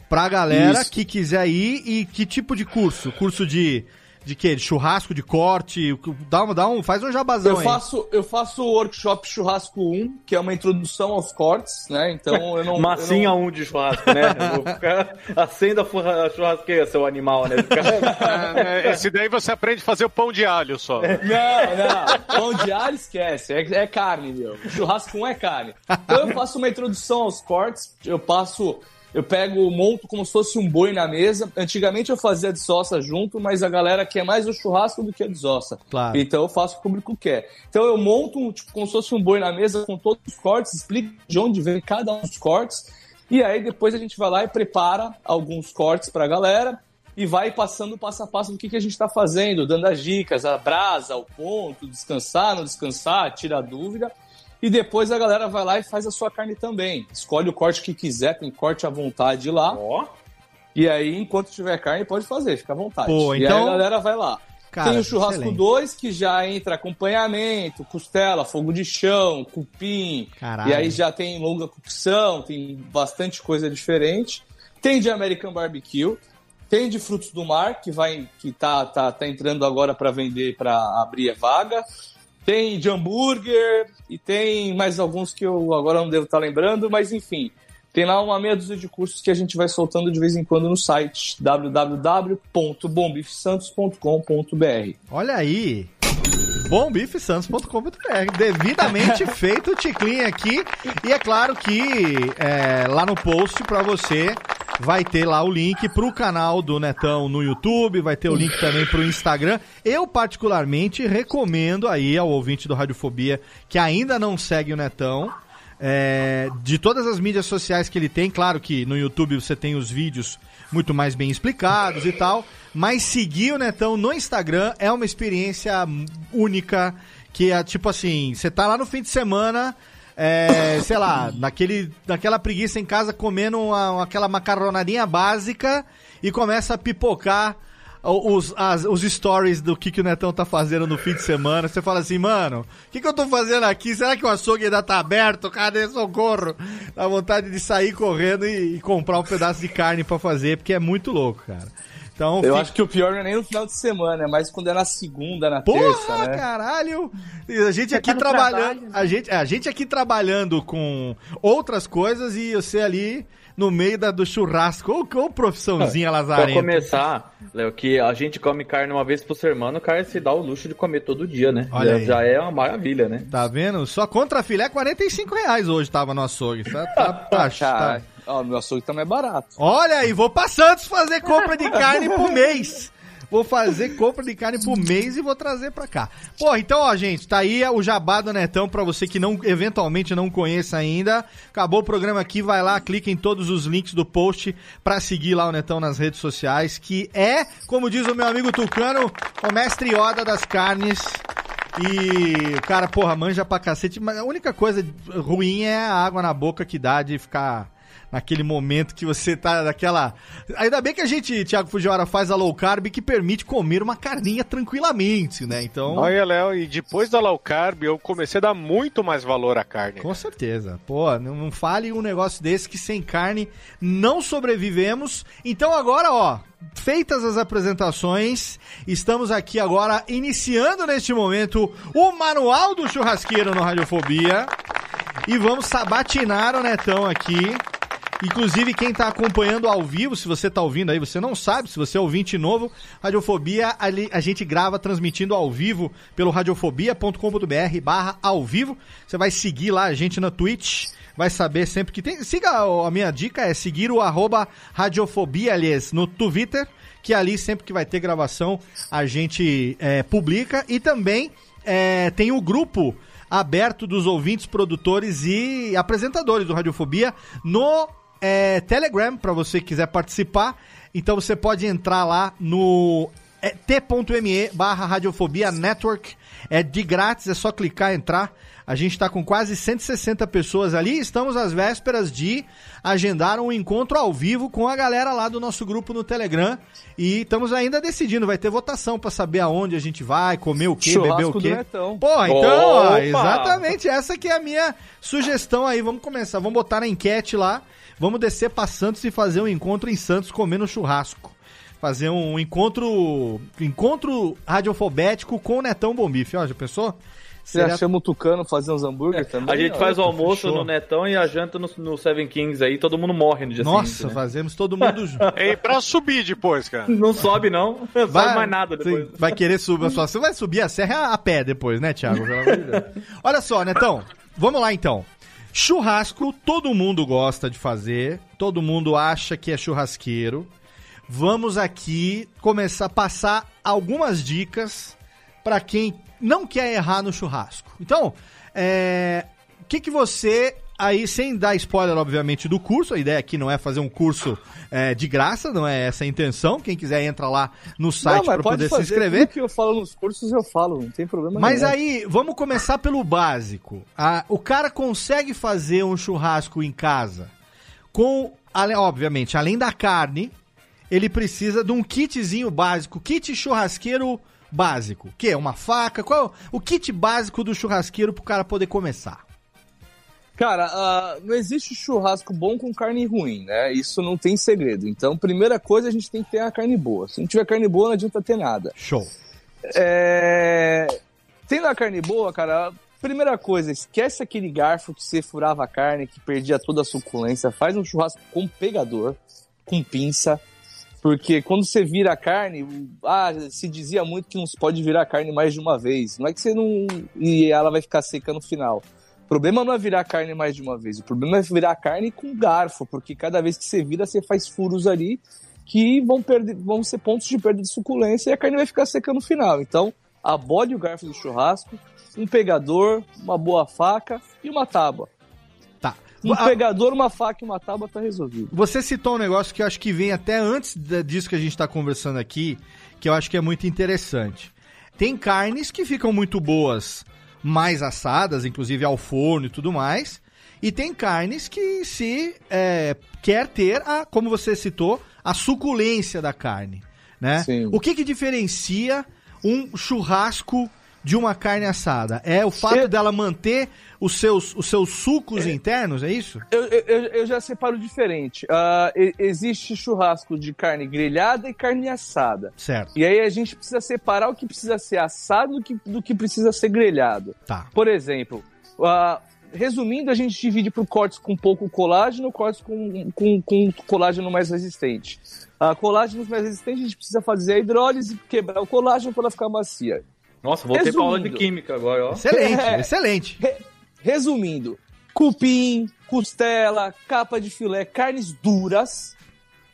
pra galera Isso. que quiser ir e que tipo de curso? Curso de de quê? De churrasco, de corte? Dá um, dá um, faz um jabazão Eu aí. faço, eu faço o workshop Churrasco 1, que é uma introdução aos cortes, né? Então eu não. Massinha eu não... um de churrasco, né? Acenda a churrasqueira, seu animal, né? Cara- É, Esse daí você aprende a fazer o pão de alho só. Não, não. Pão de alho esquece. É, é carne, meu. Churrasco 1 é carne. Então eu faço uma introdução aos cortes. Eu passo. Eu pego, monto como se fosse um boi na mesa. Antigamente eu fazia desossa junto, mas a galera quer mais o churrasco do que a desossa. Claro. Então eu faço o que o público quer. Então eu monto um, tipo, como se fosse um boi na mesa com todos os cortes, explico de onde vem cada um dos cortes. E aí depois a gente vai lá e prepara alguns cortes pra galera e vai passando passo a passo do que, que a gente está fazendo, dando as dicas, a brasa, o ponto, descansar, não descansar, tira a dúvida. E depois a galera vai lá e faz a sua carne também. Escolhe o corte que quiser, tem corte à vontade lá. Ó, E aí, enquanto tiver carne, pode fazer, fica à vontade. Pô, E então- aí a galera vai lá. Cara, tem o churrasco excelente. 2, que já entra acompanhamento, costela, fogo de chão, cupim. Caralho. E aí já tem longa cocção, tem bastante coisa diferente. Tem de American Barbecue. Tem de frutos do mar, que vai que tá, tá, tá entrando agora para vender, para abrir a vaga. Tem de hambúrguer e tem mais alguns que eu agora não devo estar lembrando, mas enfim. Tem lá uma meia dúzia de cursos que a gente vai soltando de vez em quando no site www.bombifsantos.com.br. Olha aí. bombifesantos.com.br. Devidamente feito o ticlinho aqui. E é claro que é, lá no post pra você vai ter lá o link pro canal do Netão no YouTube, vai ter o link também pro Instagram. Eu, particularmente, recomendo aí ao ouvinte do Radiofobia que ainda não segue o Netão. é, de todas as mídias sociais que ele tem, claro que no YouTube você tem os vídeos muito mais bem explicados e tal, mas seguir o Netão no Instagram é uma experiência única, que é tipo assim, você tá lá no fim de semana, é, sei lá, naquele, naquela preguiça em casa comendo uma- aquela macarronadinha básica e começa a pipocar os, as- os stories do que, que o Netão tá fazendo no fim de semana. Você fala assim, mano, o que, que eu tô fazendo aqui? Será que o açougue ainda tá aberto? Cadê socorro? Dá vontade de sair correndo e, e comprar um pedaço de carne pra fazer, porque é muito louco, cara. Então, Eu fica- acho que o pior não é nem no final de semana, é mais quando é na segunda, na Porra, terça, né? caralho! E A gente Você aqui tá trabalhando, trabalho, né? a gente, a gente aqui trabalhando com outras coisas e você ali no meio da, do churrasco. Ô, profissãozinha Pra lazarenta. começar, Léo, que a gente come carne uma vez por semana, o cara se dá o luxo de comer todo dia, né? Olha já, já é uma maravilha, né? Tá vendo? Só contra filé, 45 reais hoje tava no açougue. Tá, tá, tá, tá. ó, meu açougue também é barato. Olha aí, vou pra Santos fazer compra de carne por mês. Vou fazer compra de carne por mês e vou trazer pra cá. Pô, então, ó, gente, tá aí o jabá do Netão pra você que não eventualmente não conheça ainda. Acabou o programa aqui, vai lá, clica em todos os links do post pra seguir lá o Netão nas redes sociais, que é, como diz o meu amigo Tucano, o mestre Yoda das carnes. E o cara, porra, manja pra cacete, mas a única coisa ruim é a água na boca que dá de ficar naquele momento que você tá naquela. Ainda bem que a gente, Thiago Fujiwara, faz a low carb que permite comer uma carninha tranquilamente, né? Então. Olha, Léo, e depois da low carb eu comecei a dar muito mais valor à carne. Com certeza. Pô, não, não fale um negócio desse que sem carne não sobrevivemos. Então agora, ó, feitas as apresentações, estamos aqui agora iniciando neste momento o Manual do Churrasqueiro no Radiofobia. E vamos sabatinar o Netão aqui. Inclusive, quem tá acompanhando ao vivo, se você tá ouvindo aí, você não sabe, se você é ouvinte novo, Radiofobia, a gente grava transmitindo ao vivo pelo radiofobia.com.br barra ao vivo. Você vai seguir lá a gente na Twitch, vai saber sempre que tem. Siga, a minha dica é seguir o arroba radiofobia, aliás, no Twitter, que ali sempre que vai ter gravação a gente é, publica. E também é, tem o grupo aberto dos ouvintes, produtores e apresentadores do Radiofobia no é, Telegram, para você que quiser participar. Então você pode entrar lá no é, t.me barra Radiofobia Network. É de grátis, é só clicar, entrar. A gente está com quase 160 pessoas ali. Estamos às vésperas de agendar um encontro ao vivo com a galera lá do nosso grupo no Telegram. E estamos ainda decidindo, vai ter votação para saber aonde a gente vai, comer o quê, beber o Churrasco do quê. Porra, então, ó, exatamente essa que é a minha sugestão aí. Vamos começar, vamos botar na enquete lá. Vamos descer pra Santos e fazer um encontro em Santos comendo churrasco. Fazer um encontro encontro radiofobético com o Netão Bombife. Ó, já pensou? Você já chama o Tucano fazer uns hambúrguer também? A gente ó? faz o almoço fechou. no Netão e a janta no, no Seven Kings aí, todo mundo morre no dia Nossa, seguinte. né? fazemos todo mundo junto. E pra subir depois, cara. Não sobe, não. Não sobe mais nada depois. Vai querer subir, só você vai subir a serra a pé depois, né, Thiago? Pelo amor de Deus. Olha só, Netão, vamos lá então. Churrasco, todo mundo gosta de fazer, todo mundo acha que é churrasqueiro. Vamos aqui começar a passar algumas dicas para quem não quer errar no churrasco. Então, é, o que, que você aí, sem dar spoiler, obviamente, do curso, a ideia aqui não é fazer um curso é, de graça, não é essa a intenção. Quem quiser entra lá no site para pode poder se inscrever. Tudo que eu falo nos cursos, eu falo, não tem problema Mas nenhum. aí, vamos começar pelo básico. Ah, o cara consegue fazer um churrasco em casa com, obviamente, além da carne, ele precisa de um kitzinho básico, kit churrasqueiro básico. Que é uma faca, qual o kit básico do churrasqueiro pro cara poder começar? Cara, ah, não existe churrasco bom com carne ruim, né? Isso não tem segredo. Então, primeira coisa, a gente tem que ter a carne boa. Se não tiver carne boa, não adianta ter nada. Show. É... Tendo a carne boa, cara, primeira coisa, esquece aquele garfo que você furava a carne, que perdia toda a suculência. Faz um churrasco com pegador, com pinça. Porque quando você vira a carne, ah, se dizia muito que não se pode virar a carne mais de uma vez. Não é que você não. E ela vai ficar seca no final. O problema não é virar a carne mais de uma vez. O problema é virar a carne com garfo, porque cada vez que você vira, você faz furos ali que vão, perder, vão ser pontos de perda de suculência e a carne vai ficar seca no final. Então, abode o garfo do churrasco, um pegador, uma boa faca e uma tábua. Tá. Um Ah, pegador, uma faca e uma tábua tá resolvido. Você citou um negócio que eu acho que vem até antes disso que a gente está conversando aqui, que eu acho que é muito interessante. Tem carnes que ficam muito boas mais assadas, inclusive ao forno e tudo mais. E tem carnes que se é, quer ter, a, como você citou, a suculência da carne. Né? Sim. O que, que diferencia um churrasco de uma carne assada? É o fato Eu- dela manter os seus, os seus sucos internos, é isso? Eu, eu, eu- já separo diferente. Ah, e- existe churrasco de carne grelhada e carne assada. Certo. E aí a gente precisa separar o que precisa ser assado do que, do que precisa ser grelhado. Tá. Por exemplo, ah, resumindo, a gente divide por cortes com pouco colágeno, cortes com, com, com colágeno mais resistente. Uh, colágenos mais resistentes, a gente precisa fazer a hidrólise, quebrar o colágeno para ela ficar macia. Nossa, voltei pra aula de química agora, ó. Excelente, É. excelente. Resumindo, cupim, costela, capa de filé, carnes duras,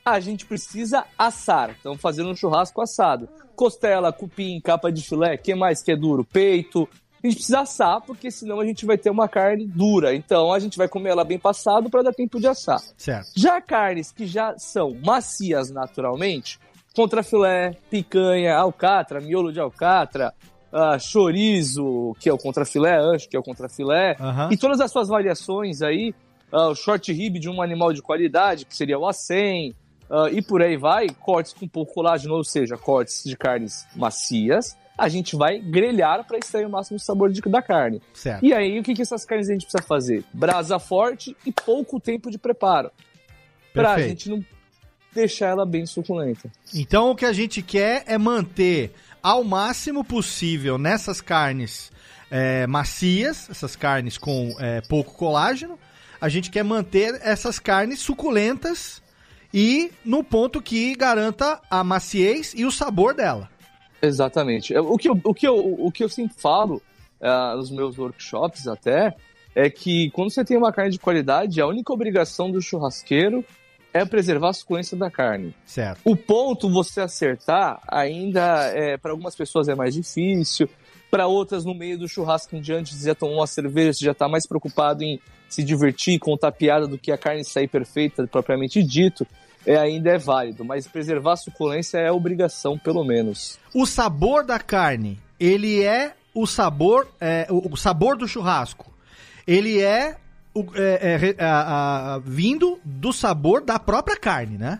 a gente precisa assar. Estamos fazendo um churrasco assado. Costela, cupim, capa de filé, que mais que é duro? Peito. A gente precisa assar, porque senão a gente vai ter uma carne dura. Então a gente vai comer ela bem passado para dar tempo de assar. Certo. Já carnes que já são macias naturalmente, contrafilé, picanha, alcatra, miolo de alcatra, ah, chorizo, que é o contrafilé, ancho, que é o contrafilé, Aham. e todas as suas variações aí, ah, o short rib de um animal de qualidade, que seria o acém, ah, e por aí vai, cortes com pouco colágeno, ou seja, cortes de carnes macias, a gente vai grelhar para extrair o máximo sabor de- da carne. Certo. E aí, o que, que essas carnes a gente precisa fazer? Brasa forte e pouco tempo de preparo. Pra Perfeito. gente não deixar ela bem suculenta. Então o que a gente quer é manter ao máximo possível nessas carnes é, macias, essas carnes com é, pouco colágeno, a gente quer manter essas carnes suculentas e no ponto que garanta a maciez e o sabor dela. Exatamente. O que eu, o que eu, o que eu sempre falo ah, nos meus workshops até é que quando você tem uma carne de qualidade, a única obrigação do churrasqueiro é preservar a suculência da carne. Certo. O ponto você acertar ainda é para algumas pessoas é mais difícil, para outras no meio do churrasco em diante você já tomou uma cerveja, você já está mais preocupado em se divertir, contar piada do que a carne sair perfeita propriamente dito. É, ainda é válido, mas preservar a suculência é obrigação, pelo menos. O sabor da carne, ele é o sabor, é, o, o sabor do churrasco. Ele é, o- é- é a- a- vindo do sabor da própria carne, né?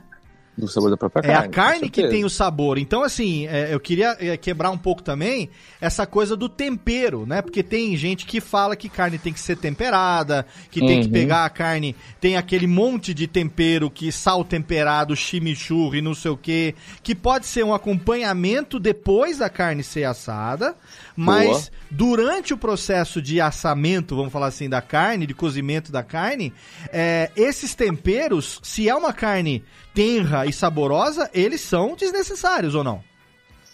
Do sabor da própria É carne. a carne que tem o sabor. Então, assim, é, eu queria é, quebrar um pouco também essa coisa do tempero, né? Porque tem gente que fala que carne tem que ser temperada, que tem que Uhum. pegar a carne, tem aquele monte de tempero que sal temperado, chimichurri, não sei o quê, que pode ser um acompanhamento depois da carne ser assada, mas durante o processo de assamento, vamos falar assim, da carne, de cozimento da carne, é, esses temperos, se é uma carne tenra e saborosa, eles são desnecessários ou não?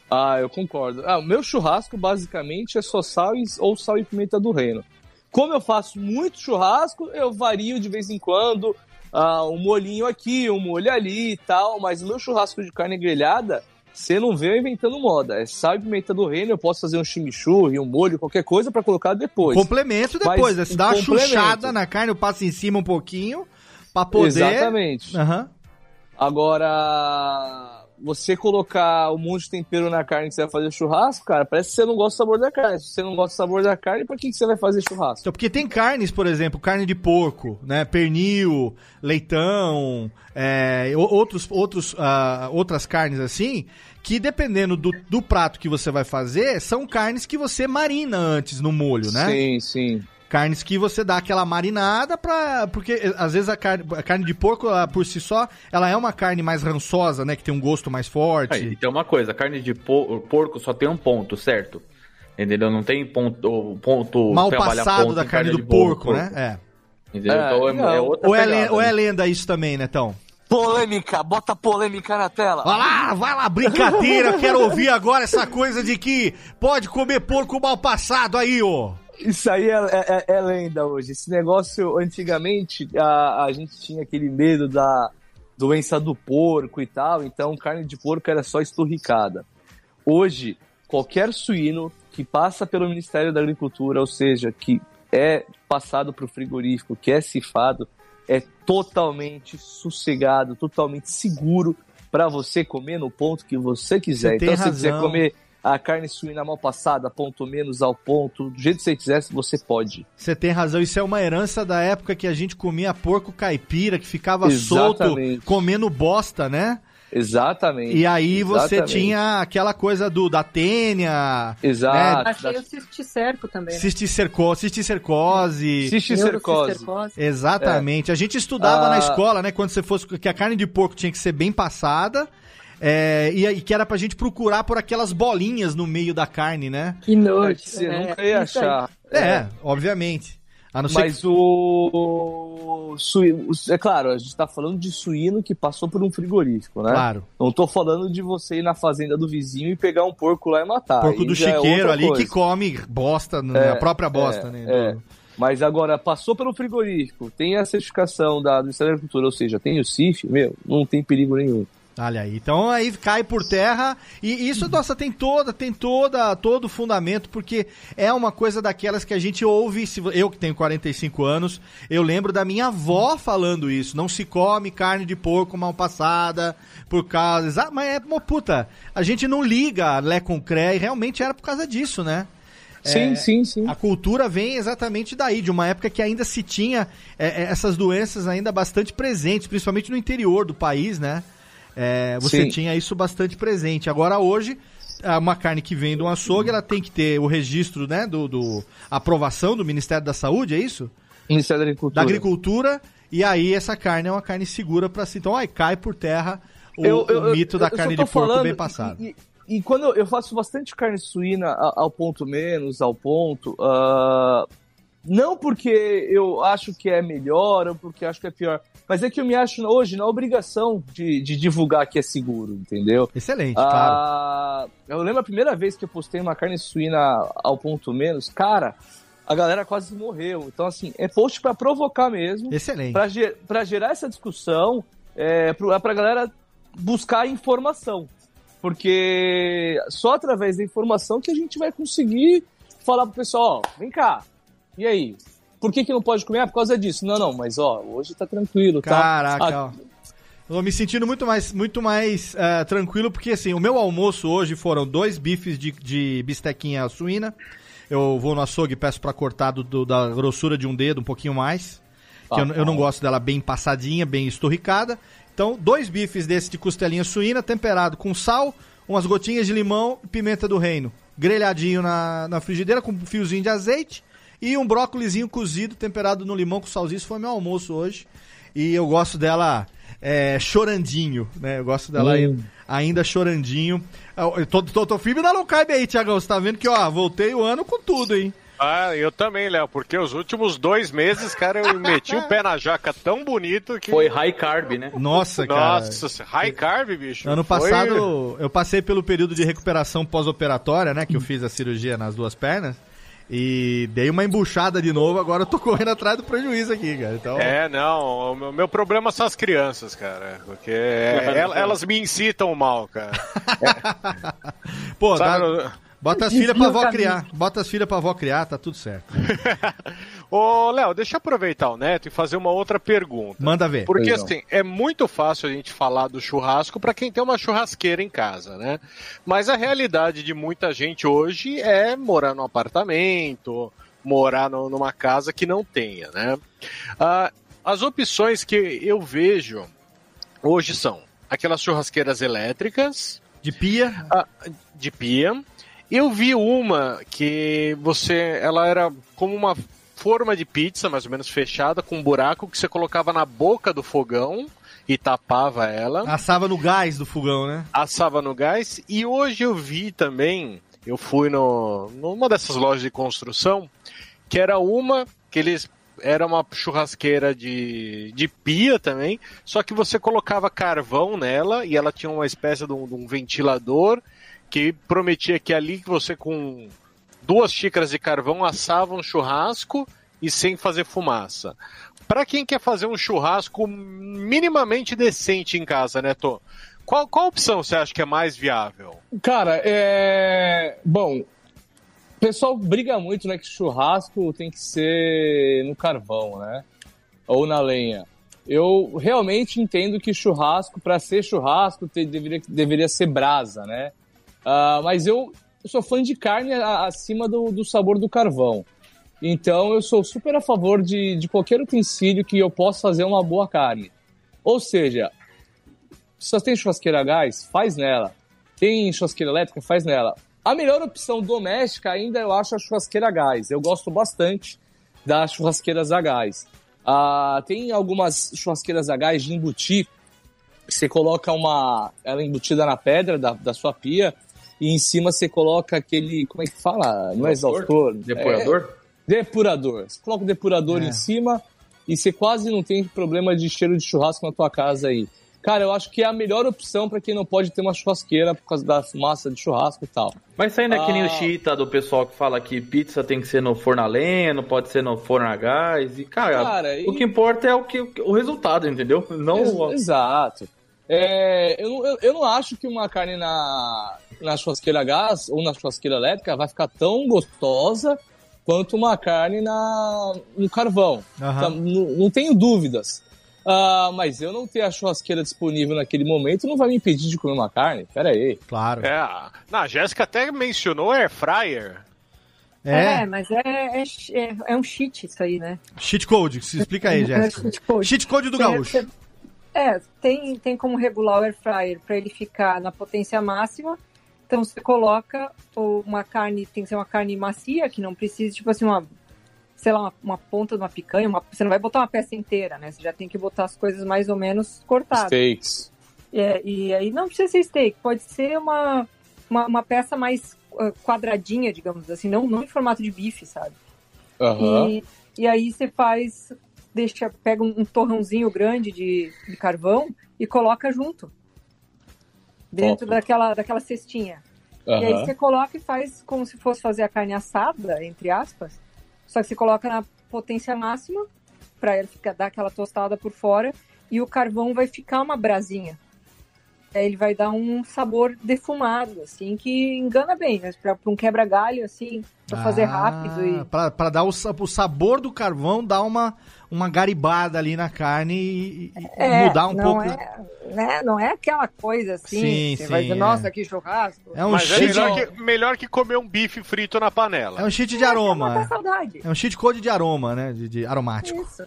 Ah, eu concordo. Ah, o meu churrasco basicamente é só sal e, ou sal e pimenta do reino. Como eu faço muito churrasco, eu vario de vez em quando ah, um molhinho aqui, um molho ali e tal, mas o meu churrasco de carne grelhada, você não vê eu inventando moda. É sal e pimenta do reino, eu posso fazer um chimichurri, um molho, qualquer coisa pra colocar depois. Complemento depois, Mas né? Você dá uma chuchada na carne, eu passo em cima um pouquinho, pra poder... Exatamente. Aham. Agora, você colocar um monte de tempero na carne que você vai fazer churrasco, cara, parece que você não gosta do sabor da carne. Se você não gosta do sabor da carne, por que, que você vai fazer churrasco? Então, porque tem carnes, por exemplo, carne de porco, né? Pernil, leitão, é, outros, outros, ah, outras carnes assim, que dependendo do, do prato que você vai fazer, são carnes que você marina antes no molho, né? Sim, sim. Carnes que você dá aquela marinada pra. Porque eh, às vezes a carne, a carne de porco, ela, por si só, ela é uma carne mais rançosa, né? Que tem um gosto mais forte. Aí, tem uma coisa, carne de po- porco só tem um ponto, certo? Entendeu? Não tem ponto, ponto Mal passado ponto da em carne do de porco, né? É. Entendeu? É, então é, é outra Ou é, ou é né? lenda isso também, Netão? Polêmica, bota polêmica na tela. Vai lá, vai lá, brincadeira. Quero ouvir agora essa coisa de que pode comer porco mal passado aí, ó. Isso aí é, é- é lenda hoje. Esse negócio, antigamente, a, a gente tinha aquele medo da doença do porco e tal, então carne de porco era só esturricada. Hoje, qualquer suíno que passa pelo Ministério da Agricultura, ou seja, que é passado para o frigorífico, que é cifado, é totalmente sossegado, totalmente seguro para você comer no ponto que você quiser. Você então, se você quiser comer a carne suína mal passada, ponto menos ao ponto, do jeito que você quiser, você pode. Você tem razão, isso é uma herança da época que a gente comia porco caipira, que ficava solto Exatamente. comendo bosta, né? Exatamente. E aí você Exatamente. tinha aquela coisa do da tênia, Exato. Achei o cisticerco também. né? cisticerco, cisticercose. Cisticercose. Exatamente. A gente estudava Ah. na escola, né, quando você fosse que a carne de porco tinha que ser bem passada. é, e, e que era pra gente procurar por aquelas bolinhas no meio da carne, né? Que nojo. Você é, nunca ia achar. É, obviamente. Mas o. suíno- É claro, a gente tá falando de suíno que passou por um frigorífico, né? Claro. Não tô falando de você ir na fazenda do vizinho e pegar um porco lá e matar. porco Aí do é chiqueiro outra ali coisa. que come bosta, É, a própria bosta, é, né? é. do- Mas agora, passou pelo frigorífico, tem a certificação da, do Ministério da Agricultura, ou seja, tem o CIF, meu, não tem perigo nenhum. Olha aí, então aí cai por terra e isso, nossa, tem toda, tem toda, todo o fundamento, porque é uma coisa daquelas que a gente ouve, se eu que tenho 45 anos, eu lembro da minha avó falando isso, não se come carne de porco mal passada, por causa, ah, mas é, uma puta, a gente não liga Lé com Cré e realmente era por causa disso, né? Sim, sim, sim. A cultura vem exatamente daí, de uma época que ainda se tinha é, é, essas doenças ainda bastante presentes, principalmente no interior do país, né? É, você Sim. tinha isso bastante presente. Agora, hoje, é uma carne que vem de um açougue, ela tem que ter o registro, né, do, do aprovação do Ministério da Saúde, é isso? Ministério da Agricultura. Da Agricultura, e aí essa carne é uma carne segura para se... Então, aí cai por terra o, Eu- eu- o mito eu- da carne de porco falando bem e- passada. E, e quando eu, faço bastante carne suína ao ponto menos, ao ponto, ah, não porque eu acho que é melhor ou porque acho que é pior, mas é que eu me acho hoje na obrigação de, de divulgar que é seguro, entendeu? Excelente, claro. Ah, eu lembro a primeira vez que eu postei uma carne suína ao ponto menos, cara, a galera quase morreu. Então, assim, é post pra provocar mesmo, Excelente. pra, ge- pra gerar essa discussão, é, pro- é pra galera buscar informação. Porque só através da informação que a gente vai conseguir falar pro pessoal, ó, vem cá, e aí? Por que, que não pode comer? Ah, por causa disso. Não, não, mas ó, hoje tá tranquilo, tá? Caraca, Ah, ó. Tô me sentindo muito mais, muito mais eh, tranquilo, porque assim, o meu almoço hoje foram dois bifes de, de bistequinha suína. Eu vou no açougue e peço pra cortar do, do- da grossura de um dedo, um pouquinho mais. Que eu, eu não gosto dela bem passadinha, bem esturricada. Então, dois bifes desses de costelinha suína, temperado com sal, umas gotinhas de limão e pimenta do reino. Grelhadinho na, na frigideira com um fiozinho de azeite. E um brócolizinho cozido, temperado no limão com salzinho. Isso foi meu almoço hoje. E eu gosto dela é, chorandinho, né? Eu gosto dela Hum. ainda, ainda chorandinho. Eu, eu tô, tô, tô firme na low carb aí, Tiagão. Você tá vendo que, ó, voltei o ano com tudo, hein? Ah, eu também, Léo, porque os últimos dois meses, cara, eu meti o pé na jaca tão bonito que. Foi high carb, né? Nossa, cara. Nossa, high carb, bicho. Ano Foi- passado, eu passei pelo período de recuperação pós-operatória, né? Que eu fiz a cirurgia nas duas pernas. E dei uma embuchada de novo, agora eu tô correndo atrás do prejuízo aqui, cara. Então, É, não, o meu, meu problema são as crianças, cara. Porque é- el- elas me incitam mal, cara. pô, Sabe, dá- bota as filhas pra avó criar. Bota as filhas pra avó criar, tá tudo certo. Ô, Léo, deixa eu aproveitar o Neto e fazer uma outra pergunta. Manda ver. Porque Pois não. assim, é muito fácil a gente falar do churrasco para quem tem uma churrasqueira em casa, né? Mas a realidade de muita gente hoje é morar num apartamento, morar no- numa casa que não tenha, né? Ah, as opções que eu vejo hoje são aquelas churrasqueiras elétricas, De pia, ah, de pia. Eu vi uma que você, ela era como uma forma de pizza, mais ou menos fechada, com um buraco que você colocava na boca do fogão e tapava ela, assava no gás do fogão, né? assava no gás. E hoje eu vi também, eu fui no, numa dessas lojas de construção, que era uma que eles era uma churrasqueira de, de pia também, só que você colocava carvão nela e ela tinha uma espécie de um, de um ventilador que prometia que ali que você com duas xícaras de carvão assava um churrasco e sem fazer fumaça. Para quem quer fazer um churrasco minimamente decente em casa, né, Tô? Qual, qual opção você acha que é mais viável? Cara, é. Bom, o pessoal briga muito, né, que churrasco tem que ser no carvão, né? Ou na lenha. Eu realmente entendo que churrasco, para ser churrasco, te, deveria, deveria ser brasa, né? Uh, mas eu, eu, sou fã de carne acima do, do sabor do carvão. Então eu sou super a favor de, de qualquer utensílio que eu possa fazer uma boa carne. Ou seja, se você tem churrasqueira a gás, faz nela. Tem churrasqueira elétrica, faz nela. A melhor opção doméstica ainda eu acho a churrasqueira a gás. Eu gosto bastante das churrasqueiras a gás. Ah, tem algumas churrasqueiras a gás de embutir. Você coloca uma. Ela embutida na pedra da, da sua pia e em cima você coloca aquele. Como é que fala? Não é exaustor? Depurador? É, depurador. Você coloca o depurador é. em cima e você quase não tem problema de cheiro de churrasco na tua casa aí. Cara, eu acho que é a melhor opção para quem não pode ter uma churrasqueira por causa da fumaça de churrasco e tal. Mas saindo ah, nem o chita do pessoal que fala que pizza tem que ser no forno a lenha, não pode ser no forno a gás. E, cara, cara o e... que importa é o, que, o resultado, entendeu? Não Ex Exato. É, eu, eu, eu não acho que uma carne na, na churrasqueira a gás ou na churrasqueira elétrica vai ficar tão gostosa quanto uma carne na, no carvão. Uhum. não, não tenho dúvidas. Uh, mas eu não ter a churrasqueira disponível naquele momento não vai me impedir de comer uma carne. Pera aí. Claro. É, a Jéssica até mencionou air fryer. É, é mas é, é, é, é, um cheat isso aí, né? Cheat code, se explica aí, é Jéssica. cheat, code. cheat code do gaúcho. É, tem, tem como regular o air fryer para ele ficar na potência máxima. Então você coloca uma carne, tem que ser uma carne macia, que não precisa, tipo assim, uma sei lá, uma, uma ponta de uma picanha, uma, você não vai botar uma peça inteira, né? Você já tem que botar as coisas mais ou menos cortadas. Steaks. É, e aí não precisa ser steak, pode ser uma, uma, uma peça mais uh, quadradinha, digamos assim, não, não em formato de bife, sabe? Uhum. E, e aí você faz, deixa, pega um, um torrãozinho grande de, de carvão e coloca junto. Dentro daquela, daquela cestinha. Uhum. E aí você coloca e faz como se fosse fazer a carne assada, entre aspas. Só que você coloca na potência máxima para ele ficar, dar aquela tostada por fora e o carvão vai ficar uma brasinha. Ele vai dar um sabor defumado, assim, que engana bem, né? Pra, pra um quebra-galho, assim, pra ah, fazer rápido e... Pra, pra dar o, o, sabor do carvão, dar uma, uma garibada ali na carne e, é, mudar um não pouco... É, né? Não é aquela coisa assim, sim, você sim, vai dizer, é. nossa, que churrasco. É um Mas cheat... é melhor que, melhor que comer um bife frito na panela. É um cheat de aroma. É, saudade. é um cheat code de aroma, né? De, de aromático. Isso.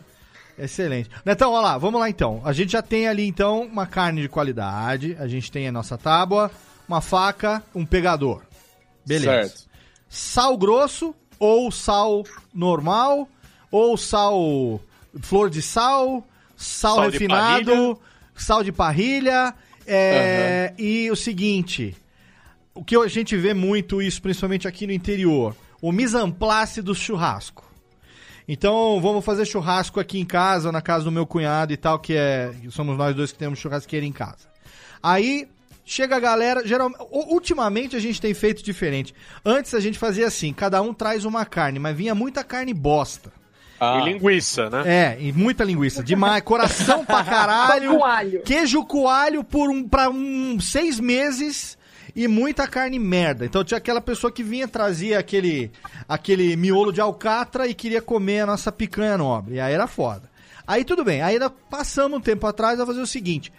Excelente. Netão, olha lá, vamos lá então. A gente já tem ali então uma carne de qualidade, a gente tem a nossa tábua, uma faca, um pegador. Beleza. Certo. Sal grosso ou sal normal ou sal flor de sal, sal, sal refinado, de sal de parrilha. É, uhum. E o seguinte, o que a gente vê muito isso, principalmente aqui no interior, o mise en place do churrasco. Então, vamos fazer churrasco aqui em casa, na casa do meu cunhado e tal, que é. Somos nós dois que temos churrasqueira em casa. Aí, chega a galera. Geralmente, ultimamente a gente tem feito diferente. Antes a gente fazia assim: cada um traz uma carne, mas vinha muita carne bosta. Ah. E linguiça, né? É, e muita linguiça. Demais. Coração pra caralho. coalho. Queijo coalho por um, pra um, seis meses e muita carne merda. Então tinha aquela pessoa que vinha trazia aquele aquele miolo de alcatra e queria comer a nossa picanha nobre. E aí era foda. Aí tudo bem. Aí passamos um tempo atrás a fazer o seguinte: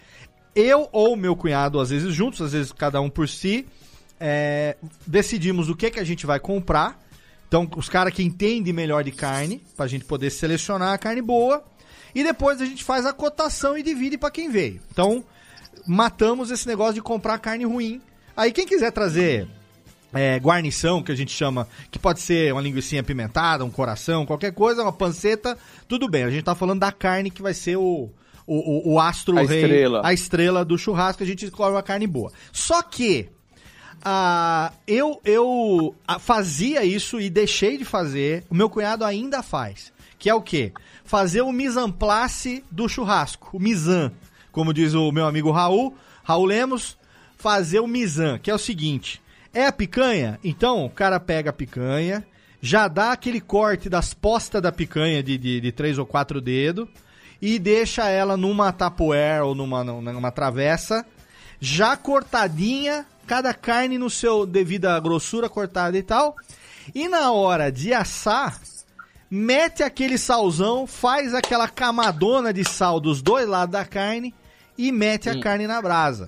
eu ou meu cunhado, às vezes juntos, às vezes cada um por si, é, decidimos o que que a gente vai comprar. Então, os caras que entendem melhor de carne, pra gente poder selecionar a carne boa. E depois a gente faz a cotação e divide para quem veio. Então, matamos esse negócio de comprar carne ruim Aí quem quiser trazer é, guarnição, que a gente chama, que pode ser uma linguiça apimentada, um coração, qualquer coisa, uma panceta, tudo bem. A gente tá falando da carne que vai ser o, o, o, o astro a rei, estrela. a estrela do churrasco, a gente escolhe uma carne boa. Só que uh, eu, eu fazia isso e deixei de fazer, o meu cunhado ainda faz, que é o quê? Fazer o mise en place do churrasco, o misan, como diz o meu amigo Raul, Raul Lemos, fazer o misan, que é o seguinte, é a picanha? Então, o cara pega a picanha, já dá aquele corte das postas da picanha de, de, de três ou quatro dedos e deixa ela numa tapoer ou numa, numa travessa, já cortadinha, cada carne no seu devida grossura cortada e tal. E na hora de assar, mete aquele salzão, faz aquela camadona de sal dos dois lados da carne e mete a hum. carne na brasa.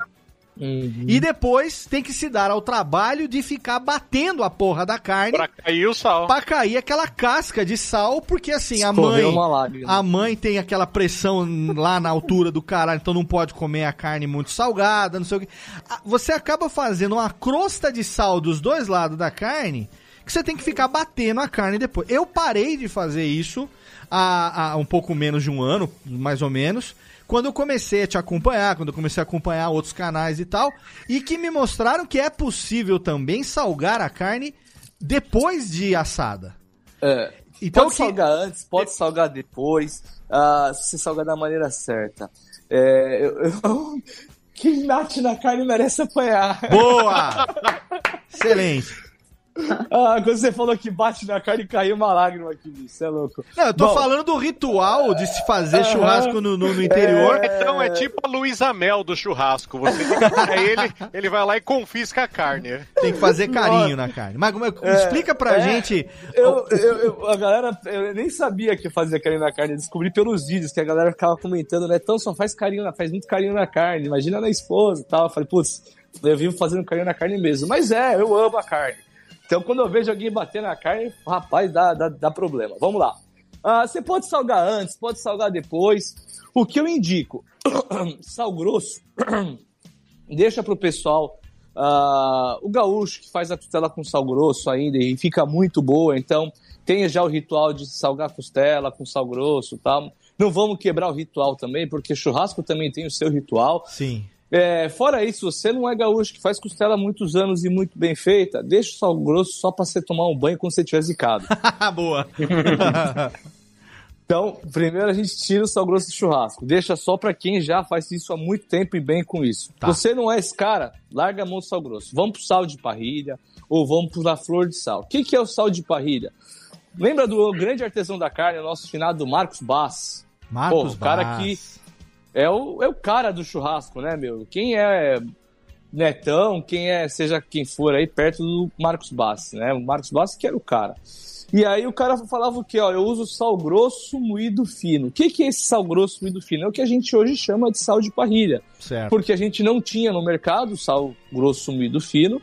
Uhum. E depois tem que se dar ao trabalho de ficar batendo a porra da carne. Pra cair o sal. Pra cair aquela casca de sal, porque assim, a mãe. A mãe tem aquela pressão lá na altura do caralho, então não pode comer a carne muito salgada, não sei o que. Você acaba fazendo uma crosta de sal dos dois lados da carne que você tem que ficar batendo a carne depois. Eu parei de fazer isso há, há um pouco menos de um ano, mais ou menos quando eu comecei a te acompanhar, quando eu comecei a acompanhar outros canais e tal, e que me mostraram que é possível também salgar a carne depois de assada. É. Então, pode que... salgar antes, pode salgar depois, uh, se você salgar da maneira certa. É, eu, eu... Quem bate na carne merece apanhar. Boa! Excelente. Ah, quando você falou que bate na cara e caiu uma lágrima aqui, isso é louco. Não, eu tô Bom, falando do ritual de se fazer uh -huh. churrasco no, no, no interior. É... Então é tipo a Luísa Mel do churrasco. Você ele, ele vai lá e confisca a carne. Tem que fazer carinho Nossa. na carne. Mas é, explica pra é, gente. Eu, eu, eu, a galera, eu nem sabia que fazia carinho na carne. Eu descobri pelos vídeos que a galera ficava comentando, né? Então só faz carinho, faz muito carinho na carne. Imagina na esposa e tal. Eu falei, putz, eu vivo fazendo carinho na carne mesmo. Mas é, eu amo a carne. Então, quando eu vejo alguém bater na carne, rapaz, dá, dá, dá problema. Vamos lá. Ah, você pode salgar antes, pode salgar depois. O que eu indico? Sal grosso, deixa pro pessoal. Uh, o gaúcho que faz a costela com sal grosso ainda e fica muito boa, então tenha já o ritual de salgar a costela com sal grosso tal. Não vamos quebrar o ritual também, porque churrasco também tem o seu ritual. Sim. É, fora isso, você não é gaúcho que faz costela há muitos anos e muito bem feita, deixa o sal grosso só para você tomar um banho quando você estiver zicado. Boa! então, primeiro a gente tira o sal grosso do churrasco, deixa só para quem já faz isso há muito tempo e bem com isso. Tá. Você não é esse cara, larga a mão do sal grosso. Vamos pro sal de parrilha ou vamos pra flor de sal. O que, que é o sal de parrilha? Lembra do grande artesão da carne, o nosso finado Marcos Bass? Marcos Pô, o cara Bass. que é o, é o cara do churrasco, né, meu? Quem é netão, quem é, seja quem for aí, perto do Marcos Bassi, né? O Marcos Bassi que era o cara. E aí o cara falava o quê? Ó, eu uso sal grosso moído fino. O que, que é esse sal grosso moído fino? É o que a gente hoje chama de sal de parrilha. Certo. Porque a gente não tinha no mercado sal grosso moído fino.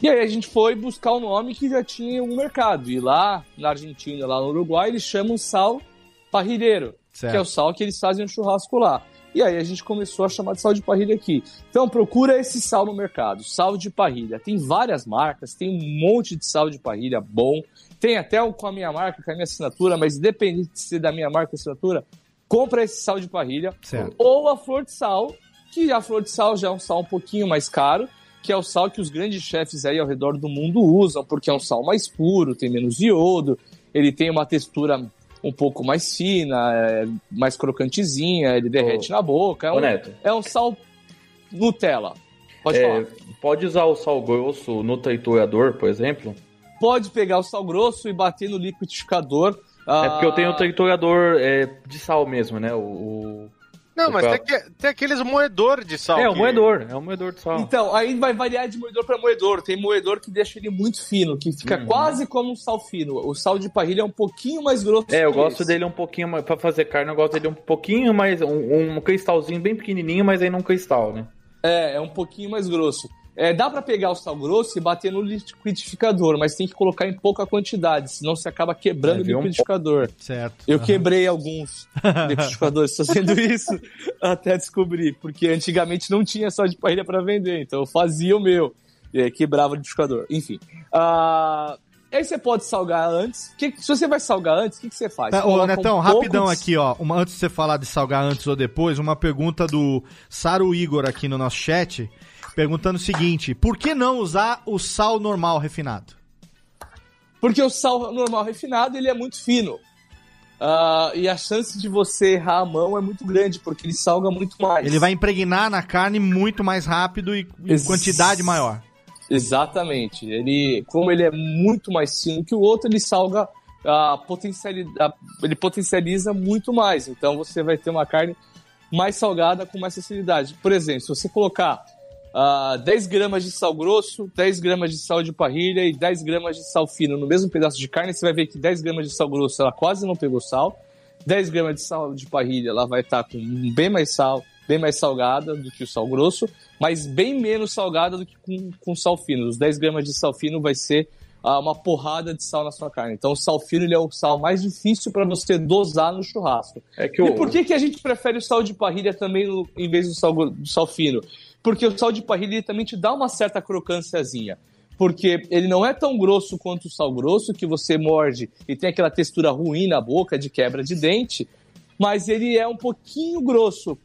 E aí a gente foi buscar o um nome que já tinha no mercado. E lá na Argentina, lá no Uruguai, eles chamam sal parrilheiro. Certo. Que é o sal que eles fazem no churrasco lá. E aí a gente começou a chamar de sal de parrilha aqui. Então procura esse sal no mercado, sal de parrilha. Tem várias marcas, tem um monte de sal de parrilha bom. Tem até o com a minha marca, com a minha assinatura, mas independente de ser da minha marca assinatura, compra esse sal de parrilha. Certo. Ou a flor de sal, que a flor de sal já é um sal um pouquinho mais caro, que é o sal que os grandes chefes aí ao redor do mundo usam, porque é um sal mais puro, tem menos iodo, ele tem uma textura um pouco mais fina, é, mais crocantezinha, ele derrete Ô, na boca. É um, Neto. é um sal Nutella. Pode é, falar. Pode usar o sal grosso no triturador, por exemplo? Pode pegar o sal grosso e bater no liquidificador. É porque eu tenho o ah, triturador é, de sal mesmo, né? O, não, mas tem, que, tem, aqueles moedor de sal. É, o moedor, é o moedor de sal. Então, aí vai variar de moedor para moedor. Tem moedor que deixa ele muito fino, que fica uhum. quase como um sal fino. O sal de parrilha é um pouquinho mais grosso. É, eu gosto esse. dele um pouquinho mais. Pra fazer carne, eu gosto dele um pouquinho mais. Um, um cristalzinho bem pequenininho, mas aí não cristal, né? É, é um pouquinho mais grosso. É, dá para pegar o sal grosso e bater no liquidificador, mas tem que colocar em pouca quantidade, senão você acaba quebrando é, o liquidificador. Um... Certo. Eu uhum. quebrei alguns liquidificadores fazendo isso até descobrir, porque antigamente não tinha sal de parrilha para vender, então eu fazia o meu e aí quebrava o liquidificador. Enfim. Uh... Aí você pode salgar antes. Que, se você vai salgar antes, o que, que, você faz? Tá, ô, Netão, um rapidão de... aqui, ó. Uma, antes de você falar de salgar antes ou depois, uma pergunta do Saru Igor aqui no nosso chat perguntando o seguinte: por que não usar o sal normal refinado? Porque o sal normal refinado ele é muito fino. Uh, e a chance de você errar a mão é muito grande, porque ele salga muito mais. Ele vai impregnar na carne muito mais rápido e em Ex quantidade maior. Exatamente. Ele, como ele é muito mais fino que o outro, ele salga a potencialidade, ele potencializa muito mais. Então você vai ter uma carne mais salgada com mais facilidade. Por exemplo, se você colocar uh, 10 gramas de sal grosso, 10 gramas de sal de parrilha e 10 gramas de sal fino no mesmo pedaço de carne, você vai ver que 10 gramas de sal grosso ela quase não pegou sal, 10 gramas de sal de parrilha ela vai estar com bem mais sal, bem mais salgada do que o sal grosso, mas bem menos salgada do que com, com sal fino. Os 10 gramas de sal fino vai ser uh, uma porrada de sal na sua carne. Então o sal fino ele é o sal mais difícil para você dosar no churrasco. É que eu... E por que, que a gente prefere o sal de parrilha também no, em vez do sal, do sal fino? Porque o sal de parrilha também te dá uma certa crocânciazinha. Porque ele não é tão grosso quanto o sal grosso, que você morde e tem aquela textura ruim na boca, de quebra de dente, mas ele é um pouquinho grosso.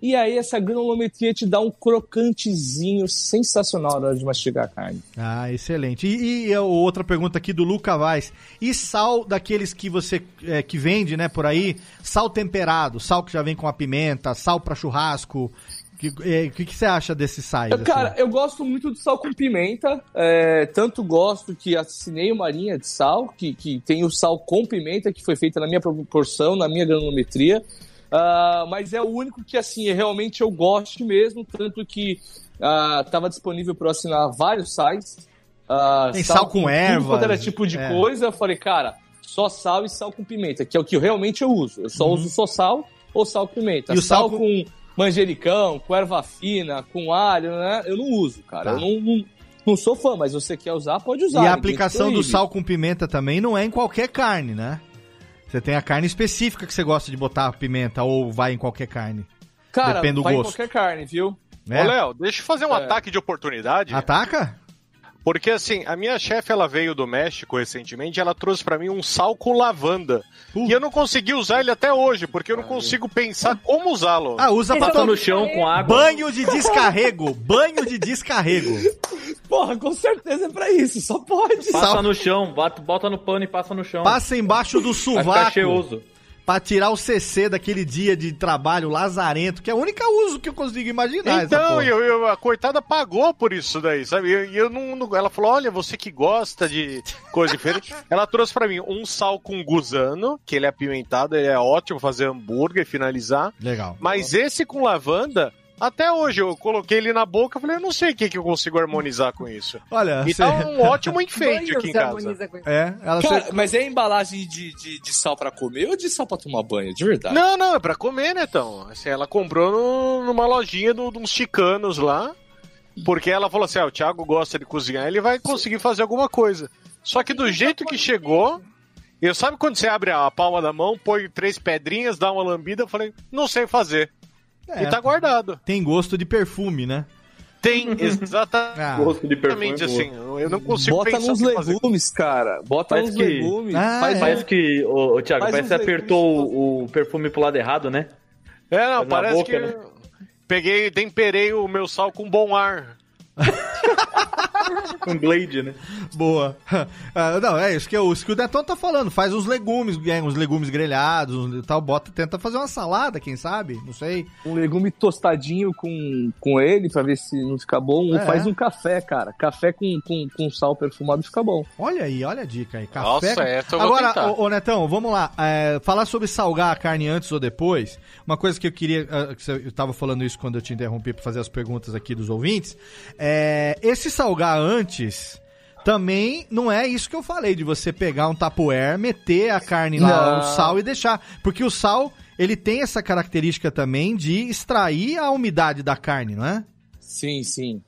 E aí essa granulometria te dá um crocantezinho sensacional na hora de mastigar a carne. Ah, excelente. E, e outra pergunta aqui do Luca Vaz. E sal daqueles que você é, que vende, né, por aí? Sal temperado, sal que já vem com a pimenta, sal para churrasco. O que, é, que, que, você acha desse site? Cara, assim? eu gosto muito do sal com pimenta. É, tanto gosto que assinei uma linha de sal, que, que tem o sal com pimenta, que foi feita na minha proporção, na minha granulometria. Uh, mas é o único que, assim, realmente eu gosto mesmo. Tanto que estava uh, disponível para assinar vários sites. Uh, tem sal, sal com, com erva. Quanto era tipo de é. coisa. Eu falei, cara, só sal e sal com pimenta, que é o que eu realmente eu uso. Eu só uhum. uso só sal ou sal com pimenta. E o sal, sal com... com manjericão, com erva fina, com alho, né? Eu não uso, cara. Tá. Eu não, não, não, sou fã, mas você quer usar, pode usar. E a aplicação do sal com pimenta também não é em qualquer carne, né? Você tem a carne específica que você gosta de botar pimenta ou vai em qualquer carne? Cara, Depende do vai gosto. em qualquer carne, viu? É? Ô, Léo, deixa eu fazer um é. ataque de oportunidade. Ataca? Porque assim, a minha chefe ela veio do México recentemente, ela trouxe para mim um sal com lavanda. Uh. E eu não consegui usar ele até hoje, porque eu não consigo pensar como usá-lo. Ah, usa pra no chão com água. Banho de descarrego, banho de descarrego. Porra, com certeza é pra isso, só pode. Passa sal... no chão, bota, bota no pano e passa no chão. Passa embaixo do sovaco. Vai para tirar o CC daquele dia de trabalho lazarento, que é o único uso que eu consigo imaginar. Então, eu, eu, a coitada pagou por isso daí, sabe? E eu, eu, não, não, ela falou: olha, você que gosta de coisa diferente. ela trouxe para mim um sal com gusano, que ele é apimentado, ele é ótimo fazer hambúrguer e finalizar. Legal. Mas esse com lavanda, até hoje eu coloquei ele na boca e falei, eu não sei o que, que eu consigo harmonizar com isso. Olha, e tá um ótimo enfeite aqui em casa. É, ela Cara, você... mas é embalagem de, de, de, sal para comer ou de sal para tomar banho? De verdade? Não, não, é para comer, né, então. Assim, ela comprou no, numa lojinha de uns chicanos lá, porque ela falou assim, ah, o Thiago gosta de cozinhar, ele vai conseguir fazer alguma coisa. Só que do jeito que chegou, eu sabe quando você abre a palma da mão, põe três pedrinhas, dá uma lambida, eu falei, não sei fazer. É, e tá guardado. Tem gosto de perfume, né? Tem, exatamente. Ah. Gosto de perfume. assim, eu não consigo Bota nos legumes, cara. Bota parece nos que... legumes. Ah, faz, é. Parece que, ô, ô Thiago, faz parece que você apertou o, o, perfume pro lado errado, né? É, não, parece boca, que. Né? Peguei, temperei o meu sal com bom ar. um blade, né? Boa. Uh, não, é isso que, o, isso que o Netão tá falando. Faz uns legumes, uns legumes grelhados e tal. Bota, tenta fazer uma salada, quem sabe? Não sei. Um legume tostadinho com, com ele pra ver se não fica bom. É. Faz um café, cara. Café com, com, com sal perfumado fica bom. Olha aí, olha a dica aí. Café. Nossa, é, Agora, ô, ô, Netão, vamos lá. É, falar sobre salgar a carne antes ou depois. Uma coisa que eu queria. Que eu tava falando isso quando eu te interrompi pra fazer as perguntas aqui dos ouvintes. É, esse salgar antes também não é isso que eu falei, de você pegar um tapoer, meter a carne lá, o sal e deixar. Porque o sal, ele tem essa característica também de extrair a umidade da carne, não é? Sim, sim.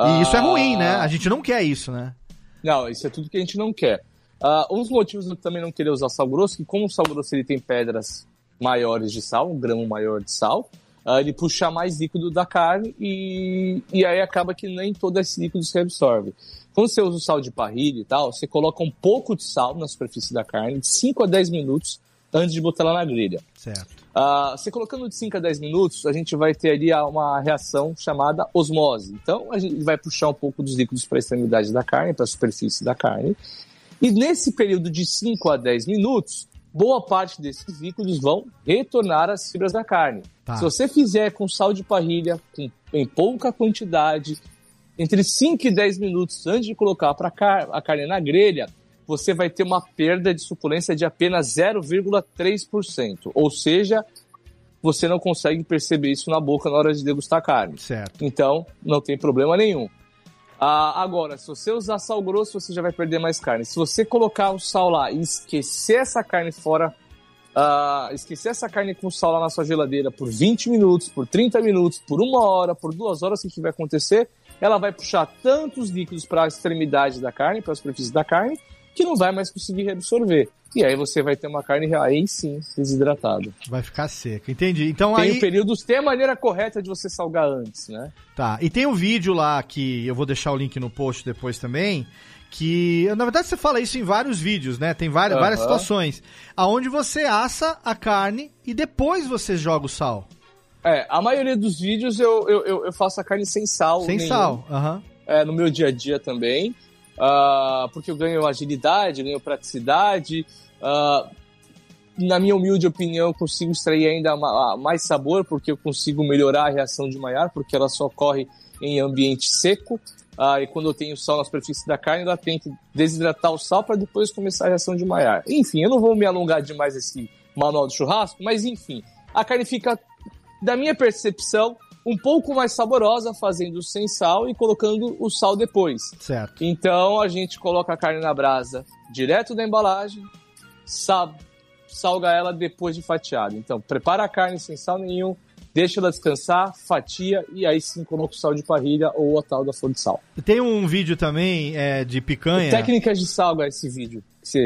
E uh... isso é ruim, né? A gente não quer isso, né? Não, isso é tudo que a gente não quer. Uh, um dos motivos de também não querer usar sal grosso, que como o sal grosso ele tem pedras maiores de sal, um gramo maior de sal, uh, ele puxa mais líquido da carne e, e aí acaba que nem todo esse líquido se absorve. Quando você usa o sal de parrilha e tal, você coloca um pouco de sal na superfície da carne, de 5 a 10 minutos antes de botar ela na grelha. Certo. Uh, você colocando de 5 a 10 minutos, a gente vai ter ali uma reação chamada osmose. Então, a gente vai puxar um pouco dos líquidos para a extremidade da carne, para a superfície da carne. E nesse período de 5 a 10 minutos, boa parte desses líquidos vão retornar às fibras da carne. Tá. Se você fizer com sal de parrilha, com, em pouca quantidade, entre 5 e 10 minutos antes de colocar pra car a carne na grelha, você vai ter uma perda de suculência de apenas 0,3%. Ou seja, você não consegue perceber isso na boca na hora de degustar a carne. Certo. Então, não tem problema nenhum. Ah, agora, se você usar sal grosso, você já vai perder mais carne. Se você colocar o sal lá e esquecer essa carne fora, ah, esquecer essa carne com sal lá na sua geladeira por 20 minutos, por 30 minutos, por uma hora, por duas horas, o que vai acontecer? Ela vai puxar tantos líquidos para a extremidade da carne, para a superfície da carne, que não vai mais conseguir reabsorver. E aí você vai ter uma carne aí sim desidratada. Vai ficar seca, entendi. Então tem aí... períodos, tem a maneira correta de você salgar antes, né? Tá, e tem um vídeo lá que eu vou deixar o link no post depois também, que na verdade você fala isso em vários vídeos, né? Tem várias, uhum. várias situações, aonde você assa a carne e depois você joga o sal. É, a maioria dos vídeos eu, eu, eu faço a carne sem sal. Sem nenhum. sal, aham. Uhum. É, no meu dia a dia também. Uh, porque eu ganho agilidade, ganho praticidade, Uh, na minha humilde opinião, eu consigo extrair ainda mais sabor, porque eu consigo melhorar a reação de Maillard, porque ela só ocorre em ambiente seco. Uh, e quando eu tenho sal na superfície da carne, ela tem que desidratar o sal para depois começar a reação de Maillard. Enfim, eu não vou me alongar demais esse manual de churrasco, mas enfim, a carne fica, da minha percepção, um pouco mais saborosa fazendo sem sal e colocando o sal depois. Certo. Então a gente coloca a carne na brasa direto da embalagem, sal, salga ela depois de fatiada. Então, prepara a carne sem sal nenhum, deixa ela descansar, fatia e aí sim coloca o sal de parrilha ou a tal da flor de sal. Tem um vídeo também é, de picanha. Técnicas de salga esse vídeo.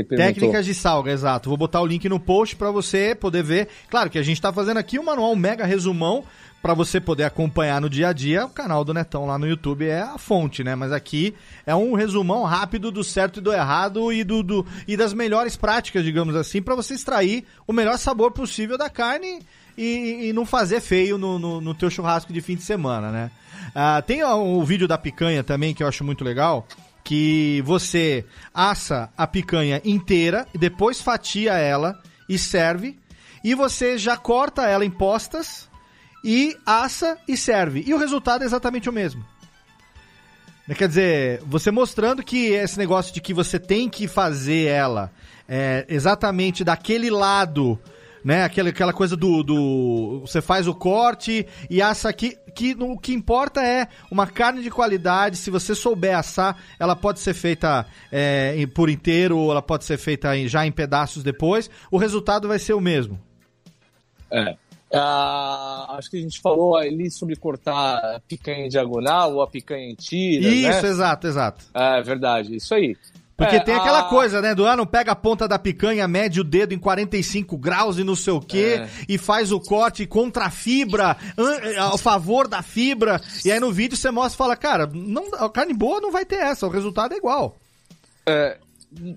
Técnicas de salga, exato. Vou botar o link no post para você poder ver. Claro que a gente está fazendo aqui um manual um mega resumão para você poder acompanhar no dia a dia, o canal do Netão lá no YouTube é a fonte, né? Mas aqui é um resumão rápido do certo e do errado e, do, do e das melhores práticas, digamos assim, para você extrair o melhor sabor possível da carne e, e não fazer feio no, no, no, teu churrasco de fim de semana, né? Ah, tem o, o vídeo da picanha também que eu acho muito legal, que você assa a picanha inteira e depois fatia ela e serve e você já corta ela em postas e assa e serve. E o resultado é exatamente o mesmo. Quer dizer, você mostrando que esse negócio de que você tem que fazer ela é, exatamente daquele lado, né? Aquela, aquela coisa do, do. Você faz o corte e assa aqui. Que o que importa é uma carne de qualidade. Se você souber assar, ela pode ser feita é, por inteiro ou ela pode ser feita já em pedaços depois. O resultado vai ser o mesmo. É. Ah, acho que a gente falou ali sobre cortar picanha em diagonal ou a picanha em tira. Isso, né? exato, exato. É verdade, isso aí. Porque é, tem aquela a... coisa, né? Do ano pega a ponta da picanha, mede o dedo em 45 graus e não sei o quê, é. e faz o corte contra a fibra, a favor da fibra. E aí no vídeo você mostra e fala, cara, não, a carne boa não vai ter essa, o resultado é igual. É,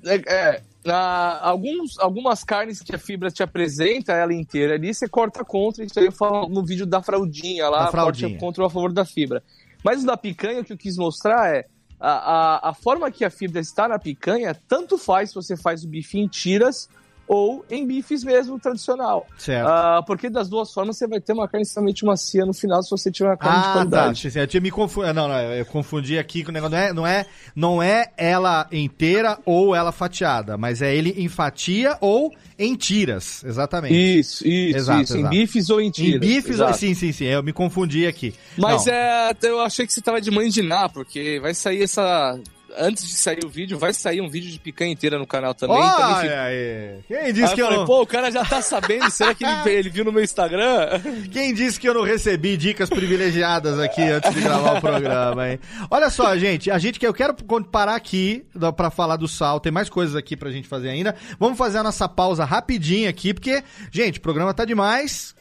é, é ah, alguns, algumas carnes que a fibra te apresenta ela inteira ali, você corta contra, isso aí eu falo no vídeo da fraldinha lá, da fraldinha. corte contra ou a favor da fibra. Mas o da picanha, o que eu quis mostrar é a, a, a forma que a fibra está na picanha, tanto faz se você faz o bife em tiras ou em bifes mesmo, tradicional. Certo. Uh, porque das duas formas você vai ter uma carne extremamente macia no final se você tiver uma carne ah, de tá. qualidade. Tá. Eu tinha me confundido. Não, não, eu confundi aqui com o negócio. Não é, não, é, não é ela inteira ou ela fatiada, mas é ele em fatia ou em tiras. Exatamente. Isso, isso, exato, isso. Exato. Em bifes ou em tiras. Em bifes, ou... sim, sim, sim. Eu me confundi aqui. Mas não. é, eu achei que você tava de mandinar, porque vai sair essa antes de sair o vídeo, vai sair um vídeo de picanha inteira no canal também. Oh, também fica... Quem disse aí que eu, falei, não... pô, o cara já tá sabendo, será que ele, ele, viu no meu Instagram? Quem disse que eu não recebi dicas privilegiadas aqui antes de gravar o programa, hein? Olha só, gente, a gente que eu quero parar aqui para falar do sal, tem mais coisas aqui pra gente fazer ainda. Vamos fazer a nossa pausa rapidinho aqui, porque, gente, o programa tá demais.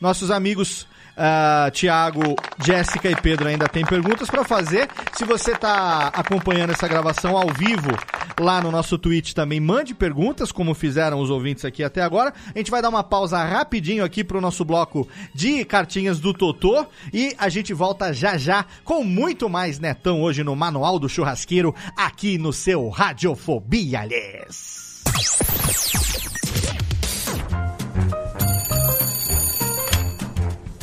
Nossos amigos Uh, Tiago, Jéssica e Pedro ainda tem perguntas para fazer. Se você está acompanhando essa gravação ao vivo lá no nosso Twitch também, mande perguntas, como fizeram os ouvintes aqui até agora. A gente vai dar uma pausa rapidinho aqui pro nosso bloco de cartinhas do Totô e a gente volta já já com muito mais Netão hoje no Manual do Churrasqueiro aqui no seu Radiofobia, Les.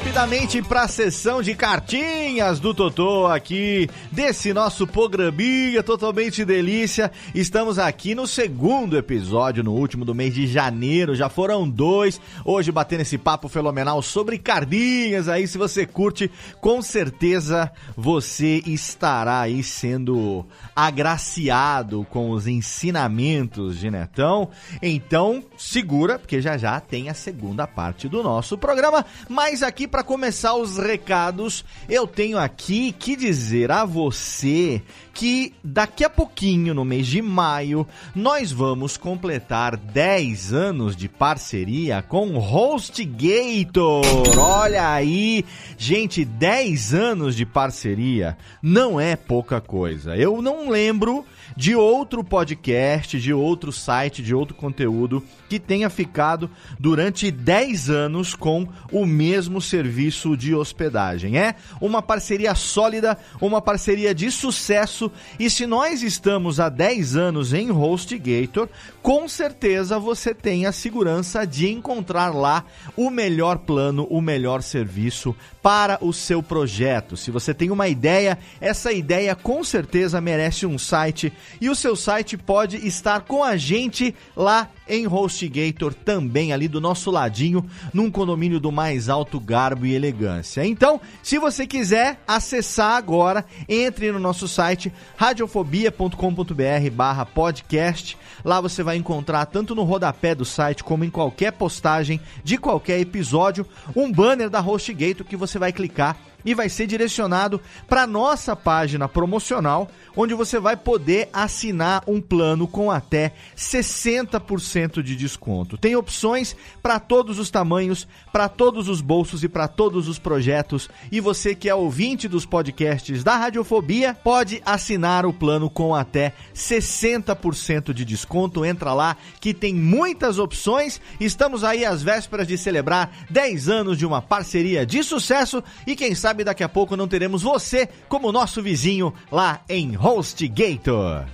Rapidamente para a sessão de cartinhas do Totô aqui desse nosso programinha totalmente delícia. Estamos aqui no segundo episódio, no último do mês de janeiro. Já foram dois. Hoje batendo esse papo fenomenal sobre cartinhas aí. Se você curte, com certeza você estará aí sendo agraciado com os ensinamentos de Netão. Então, segura, porque já já tem a segunda parte do nosso programa. Mas aqui para começar os recados, eu tenho aqui que dizer a você que daqui a pouquinho, no mês de maio, nós vamos completar 10 anos de parceria com HostGator. Olha aí, gente, 10 anos de parceria não é pouca coisa. Eu não lembro de outro podcast, de outro site, de outro conteúdo que tenha ficado durante 10 anos com o mesmo serviço de hospedagem. É uma parceria sólida, uma parceria de sucesso e se nós estamos há 10 anos em HostGator, com certeza você tem a segurança de encontrar lá o melhor plano, o melhor serviço para o seu projeto. Se você tem uma ideia, essa ideia com certeza merece um site e o seu site pode estar com a gente lá em HostGator também ali do nosso ladinho, num condomínio do mais alto garbo e elegância. Então, se você quiser acessar agora, entre no nosso site radiofobia.com.br/podcast. Lá você vai encontrar tanto no rodapé do site como em qualquer postagem de qualquer episódio um banner da HostGator que você vai clicar e vai ser direcionado para nossa página promocional, onde você vai poder assinar um plano com até 60% de desconto. Tem opções para todos os tamanhos, para todos os bolsos e para todos os projetos. E você que é ouvinte dos podcasts da Radiofobia, pode assinar o plano com até 60% de desconto. Entra lá que tem muitas opções. Estamos aí às vésperas de celebrar 10 anos de uma parceria de sucesso e quem sabe sabe daqui a pouco não teremos você como nosso vizinho lá em HostGator.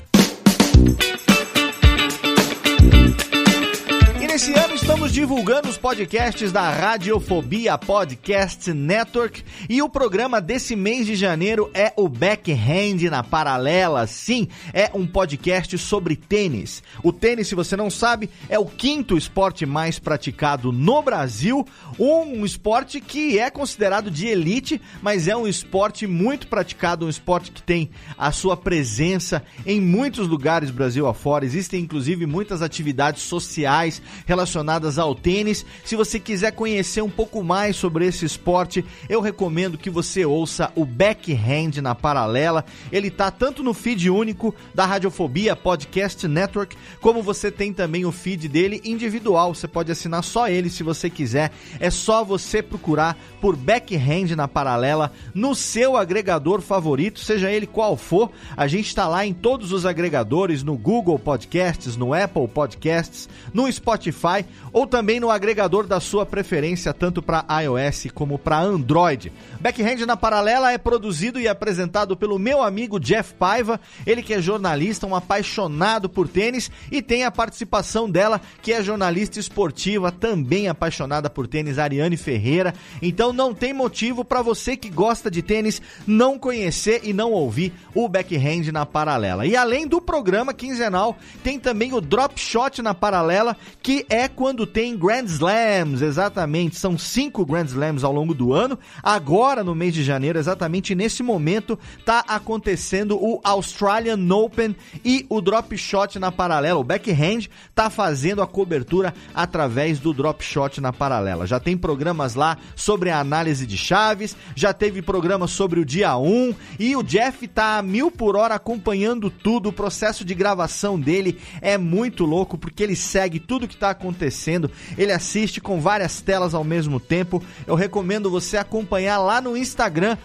Nesse ano estamos divulgando os podcasts da Radiofobia Podcast Network e o programa desse mês de janeiro é o Backhand na Paralela. Sim, é um podcast sobre tênis. O tênis, se você não sabe, é o quinto esporte mais praticado no Brasil, um esporte que é considerado de elite, mas é um esporte muito praticado, um esporte que tem a sua presença em muitos lugares Brasil afora. Existem inclusive muitas atividades sociais relacionadas ao tênis. Se você quiser conhecer um pouco mais sobre esse esporte, eu recomendo que você ouça o Backhand na Paralela. Ele tá tanto no feed único da Radiofobia Podcast Network, como você tem também o feed dele individual. Você pode assinar só ele se você quiser. É só você procurar por Backhand na Paralela no seu agregador favorito, seja ele qual for. A gente está lá em todos os agregadores, no Google Podcasts, no Apple Podcasts, no Spotify ou também no agregador da sua preferência, tanto para iOS como para Android. Backhand na Paralela é produzido e apresentado pelo meu amigo Jeff Paiva, ele que é jornalista, um apaixonado por tênis e tem a participação dela, que é jornalista esportiva, também apaixonada por tênis, Ariane Ferreira. Então não tem motivo para você que gosta de tênis não conhecer e não ouvir o Backhand na Paralela. E além do programa quinzenal, tem também o Drop Shot na Paralela, que é quando tem Grand Slams, exatamente. São cinco Grand Slams ao longo do ano. Agora, no mês de janeiro, exatamente nesse momento, tá acontecendo o Australian Open e o Drop Shot na paralela. O Backhand tá fazendo a cobertura através do Drop Shot na paralela. Já tem programas lá sobre a análise de chaves, já teve programa sobre o dia 1 e o Jeff tá a mil por hora acompanhando tudo. O processo de gravação dele é muito louco porque ele segue tudo que está acontecendo, ele assiste com várias telas ao mesmo tempo. Eu recomendo você acompanhar lá no Instagram,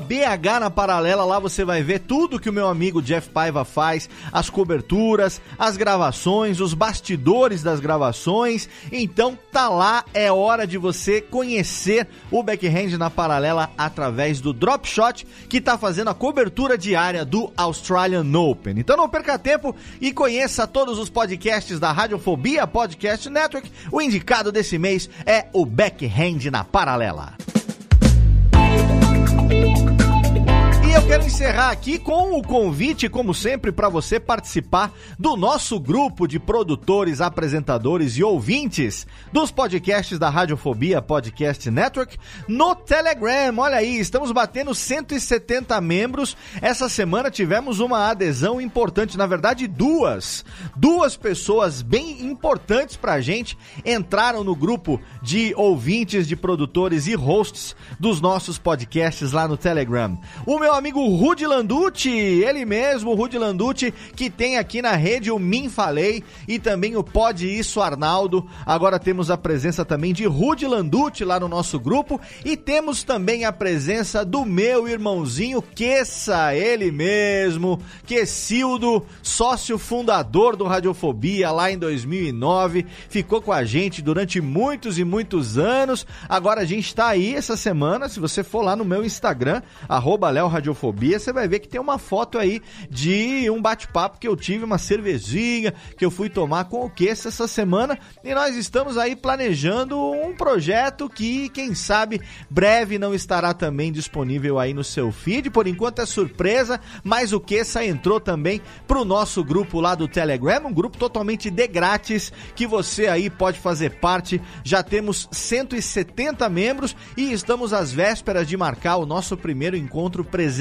BH na paralela. Lá você vai ver tudo que o meu amigo Jeff Paiva faz, as coberturas, as gravações, os bastidores das gravações. Então tá lá, é hora de você conhecer o backhand na paralela através do Drop Shot, que está fazendo a cobertura diária do Australian Open. Então não perca tempo e conheça todos os podcasts da Radiofobia Podcast Network. O indicado desse mês é o Backhand na Paralela. Eu quero encerrar aqui com o convite, como sempre, para você participar do nosso grupo de produtores, apresentadores e ouvintes dos podcasts da Radiofobia Podcast Network no Telegram. Olha aí, estamos batendo 170 membros. Essa semana tivemos uma adesão importante, na verdade, duas. Duas pessoas bem importantes pra gente entraram no grupo de ouvintes, de produtores e hosts dos nossos podcasts lá no Telegram. O meu amigo Rudy Landucci, ele mesmo, Rudy Landucci, que tem aqui na rede o Min Falei e também o Pode Isso Arnaldo. Agora temos a presença também de Rudy Landucci lá no nosso grupo e temos também a presença do meu irmãozinho Queça, ele mesmo, Quesildo, sócio fundador do Radiofobia lá em 2009, ficou com a gente durante muitos e muitos anos. Agora a gente está aí essa semana, se você for lá no meu Instagram, arroba Radiofobia, você vai ver que tem uma foto aí de um bate-papo que eu tive, uma cervejinha que eu fui tomar com o Queça essa semana e nós estamos aí planejando um projeto que, quem sabe, breve não estará também disponível aí no seu feed. Por enquanto é surpresa, mas o Queça entrou também pro nosso grupo lá do Telegram, um grupo totalmente de grátis que você aí pode fazer parte. Já temos 170 membros e estamos às vésperas de marcar o nosso primeiro encontro presencial,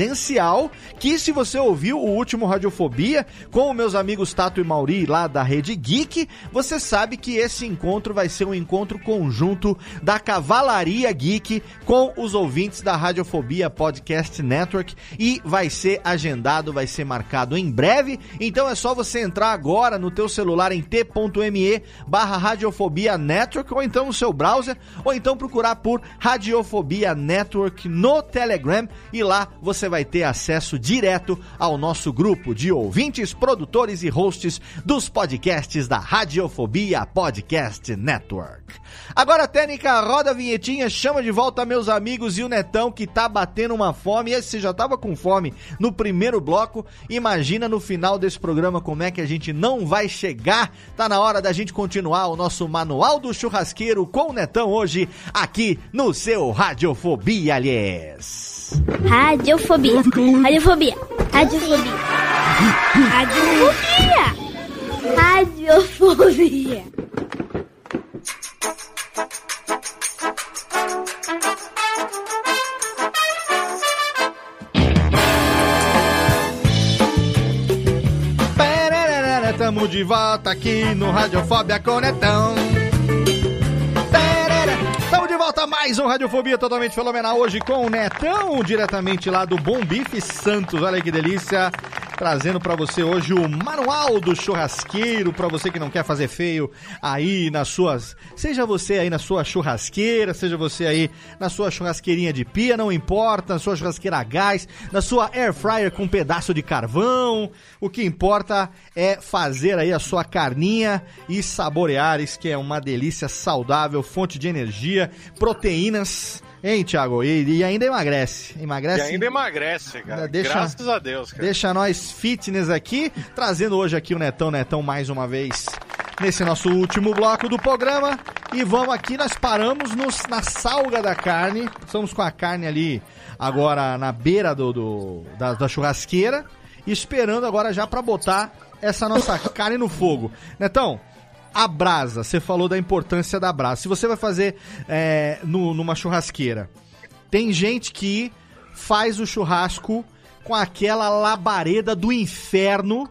que se você ouviu o último Radiofobia com meus amigos Tato e Mauri lá da Rede Geek, você sabe que esse encontro vai ser um encontro conjunto da Cavalaria Geek com os ouvintes da Radiofobia Podcast Network e vai ser agendado, vai ser marcado em breve. Então é só você entrar agora no teu celular em t.me barra Radiofobia Network ou então no seu browser ou então procurar por Radiofobia Network no Telegram e lá você vai ter acesso direto ao nosso grupo de ouvintes, produtores e hosts dos podcasts da Radiofobia Podcast Network. Agora, técnica, roda a vinhetinha, chama de volta meus amigos e o Netão que tá batendo uma fome. Esse já tava com fome no primeiro bloco. Imagina no final desse programa como é que a gente não vai chegar. Tá na hora da gente continuar o nosso Manual do Churrasqueiro com o Netão hoje aqui no seu Radiofobia, aliás. Radiofobia. Radiofobia. Radiofobia. Radiofobia. Radiofobia. Tamo de volta aqui no Radiofobia Conetão. Estamos de volta a mais um Radiofobia totalmente fenomenal hoje com o Netão, diretamente lá do Bom Bife Santos. Olha que delícia trazendo para você hoje o manual do churrasqueiro para você que não quer fazer feio aí nas suas, seja você aí na sua churrasqueira, seja você aí na sua churrasqueirinha de pia, não importa, na sua churrasqueira a gás, na sua air fryer com um pedaço de carvão, o que importa é fazer aí a sua carninha e saborear, isso que é uma delícia saudável, fonte de energia, proteínas Hein, Thiago? E, e, ainda emagrece. Emagrece. E ainda emagrece, cara. Deixa, Graças a Deus, cara. Deixa nós fitness aqui, trazendo hoje aqui o Netão Netão mais uma vez nesse nosso último bloco do programa. E vamos aqui, nós paramos nos, na salga da carne. Estamos com a carne ali agora na beira do, do da, da churrasqueira. Esperando agora já para botar essa nossa carne no fogo. Netão, a brasa, você falou da importância da brasa. Se você vai fazer é, no, numa churrasqueira, tem gente que faz o churrasco com aquela labareda do inferno,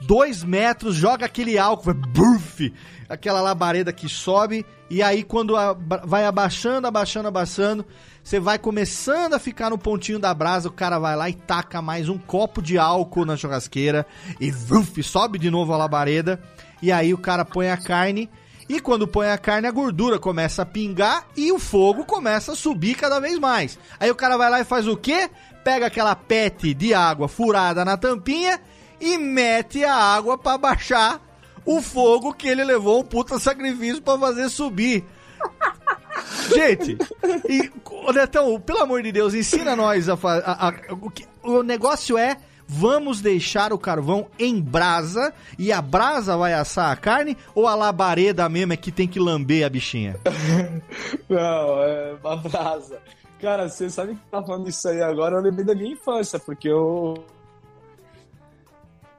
dois metros, joga aquele álcool, bruf, aquela labareda que sobe, e aí quando a, vai abaixando, abaixando, abaixando, você vai começando a ficar no pontinho da brasa, o cara vai lá e taca mais um copo de álcool na churrasqueira e vruf, sobe de novo a labareda. E aí o cara põe a carne e quando põe a carne, a gordura começa a pingar e o fogo começa a subir cada vez mais. Aí o cara vai lá e faz o quê? Pega aquela pet de água furada na tampinha e mete a água para baixar o fogo que ele levou um puta sacrifício para fazer subir. Gente, e, Netão, pelo amor de Deus, ensina nós a fazer. O, o negócio é vamos deixar o carvão em brasa e a brasa vai assar a carne ou a labareda mesmo é que tem que lamber a bichinha? Não, é uma brasa. Cara, você sabe que tá falando isso aí agora, eu lembrei da minha infância, porque eu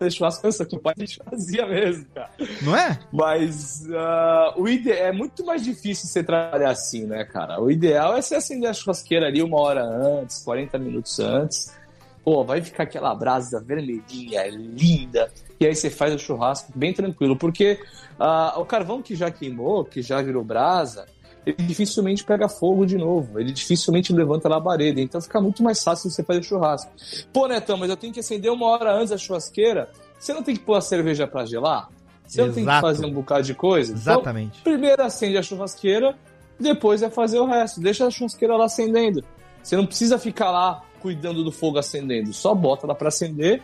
churrasco pensa que o pai a gente fazia mesmo, cara. Não é? Mas uh, o ide é muito mais difícil você trabalhar assim, né, cara? O ideal é você acender a churrasqueira ali uma hora antes, 40 minutos antes. Pô, vai ficar aquela brasa vermelhinha, linda. E aí você faz o churrasco bem tranquilo. Porque uh, o carvão que já queimou, que já virou brasa, ele dificilmente pega fogo de novo, ele dificilmente levanta a labareda, então fica muito mais fácil você fazer churrasco. Pô, Netão, mas eu tenho que acender uma hora antes da churrasqueira, você não tem que pôr a cerveja para gelar? Você não tem que fazer um bocado de coisa? Então, Exatamente. Então, primeiro acende a churrasqueira, depois é fazer o resto. Deixa a churrasqueira lá acendendo. Você não precisa ficar lá cuidando do fogo acendendo, só bota lá para acender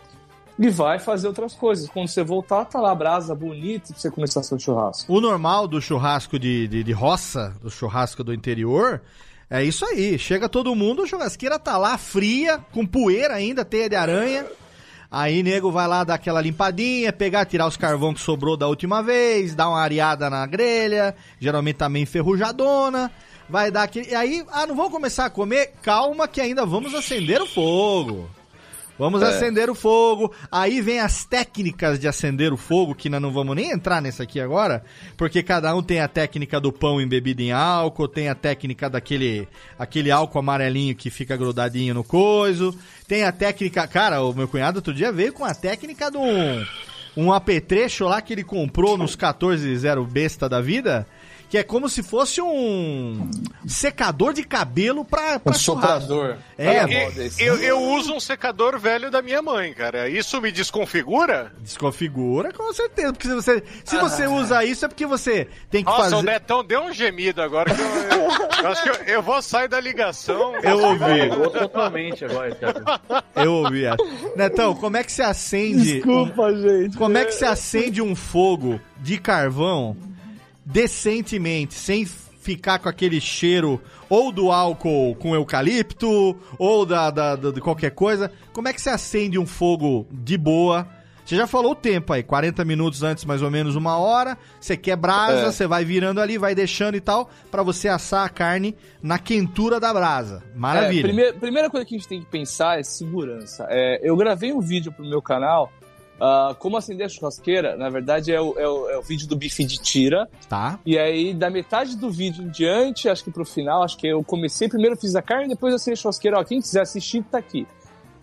e vai fazer outras coisas. Quando você voltar, tá lá a brasa bonita pra você começar seu churrasco. O normal do churrasco de, de, de roça, do churrasco do interior, é isso aí. Chega todo mundo, a churrasqueira tá lá fria, com poeira ainda, teia de aranha. Aí nego vai lá dar aquela limpadinha, pegar, tirar os carvão que sobrou da última vez, dar uma areada na grelha, geralmente tá enferrujadona. Vai dar aquele. E aí, ah, não vamos começar a comer? Calma que ainda vamos acender o fogo. Vamos é. acender o fogo. Aí vem as técnicas de acender o fogo, que nós não vamos nem entrar nessa aqui agora, porque cada um tem a técnica do pão embebido em álcool, tem a técnica daquele aquele álcool amarelinho que fica grudadinho no coiso, tem a técnica. Cara, o meu cunhado outro dia veio com a técnica de um, um apetrecho lá que ele comprou nos 140 besta da vida que é como se fosse um secador de cabelo pra, pra um soprador. É, eu, eu, uso um secador velho da minha mãe, cara. Isso me desconfigura? Desconfigura, com certeza. Porque se você, se ah. você usa isso é porque você tem que Nossa, fazer... o Netão deu um gemido agora. Que eu, eu, eu acho que eu, eu, vou sair da ligação. Eu ouvi. totalmente agora, cara. Eu ouvi. Netão, como é que você acende... Desculpa, um, gente. Como é que você acende um fogo de carvão decentemente, sem ficar com aquele cheiro ou do álcool com eucalipto ou da, da, da, de qualquer coisa. Como é que você acende um fogo de boa? Você já falou o tempo aí, 40 minutos antes, mais ou menos uma hora. Você quer brasa, é. você vai virando ali, vai deixando e tal, para você assar a carne na quentura da brasa. Maravilha. É, primeira, primeira coisa que a gente tem que pensar é segurança. É, eu gravei um vídeo pro meu canal Uh, como acender a churrasqueira, na verdade, é o, é o, é o vídeo do bife de tira. Tá. E aí, da metade do vídeo em diante, acho que pro final, acho que eu comecei, primeiro fiz a carne, depois acendei a churrasqueira. Ó, quem quiser assistir, tá aqui.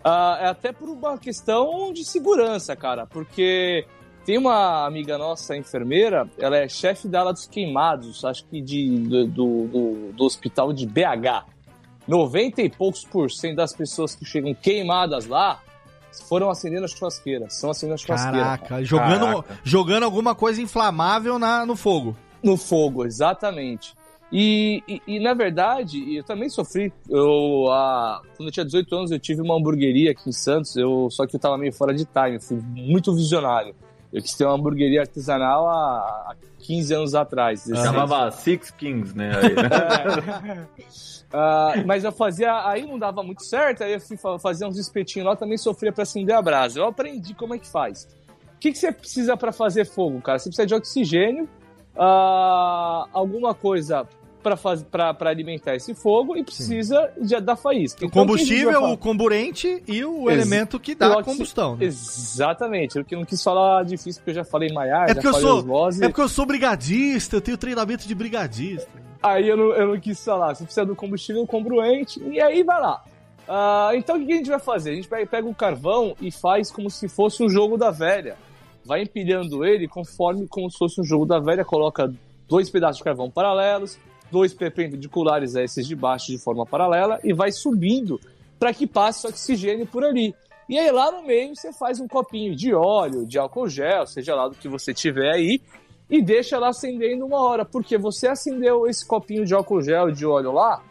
Uh, é até por uma questão de segurança, cara, porque tem uma amiga nossa, enfermeira, ela é chefe da ala dos queimados, acho que de, do, do, do hospital de BH. 90 e poucos por cento das pessoas que chegam queimadas lá foram acendendo a churrasqueira. São acendendo a churrasqueira. Caraca, jogando, jogando alguma coisa inflamável na, no fogo. No fogo, exatamente. E, e, e, na verdade, eu também sofri. Eu, a, quando eu tinha 18 anos, eu tive uma hamburgueria aqui em Santos, eu, só que eu tava meio fora de time, fui muito visionário. Eu quis ter uma hamburgueria artesanal há, há 15 anos atrás. Chamava Six Kings, né? Né? Uh, mas eu fazia, aí não dava muito certo, aí eu fui fazer uns espetinhos lá, também sofria para acender a brasa. Eu aprendi como é que faz. O que, que você precisa para fazer fogo, cara? Você precisa de oxigênio, uh, alguma coisa para alimentar esse fogo e precisa de, da faísca. O então, combustível, o comburente e o Ex elemento que dá a combustão. Né? Exatamente. Eu não quis falar difícil porque eu já falei maiar, é porque eu sou osmose. É porque eu sou brigadista, eu tenho treinamento de brigadista. Aí eu não, eu não quis falar. Você precisa do combustível, o comburente, e aí vai lá. Uh, então o que a gente vai fazer? A gente pega o carvão e faz como se fosse um jogo da velha. Vai empilhando ele conforme como se fosse um jogo da velha, coloca dois pedaços de carvão paralelos, dois perpendiculares a esses de baixo de forma paralela e vai subindo para que passe oxigênio por ali. E aí lá no meio você faz um copinho de óleo, de álcool gel, seja lá do que você tiver aí, e deixa lá acendendo uma hora, porque você acendeu esse copinho de álcool gel de óleo lá,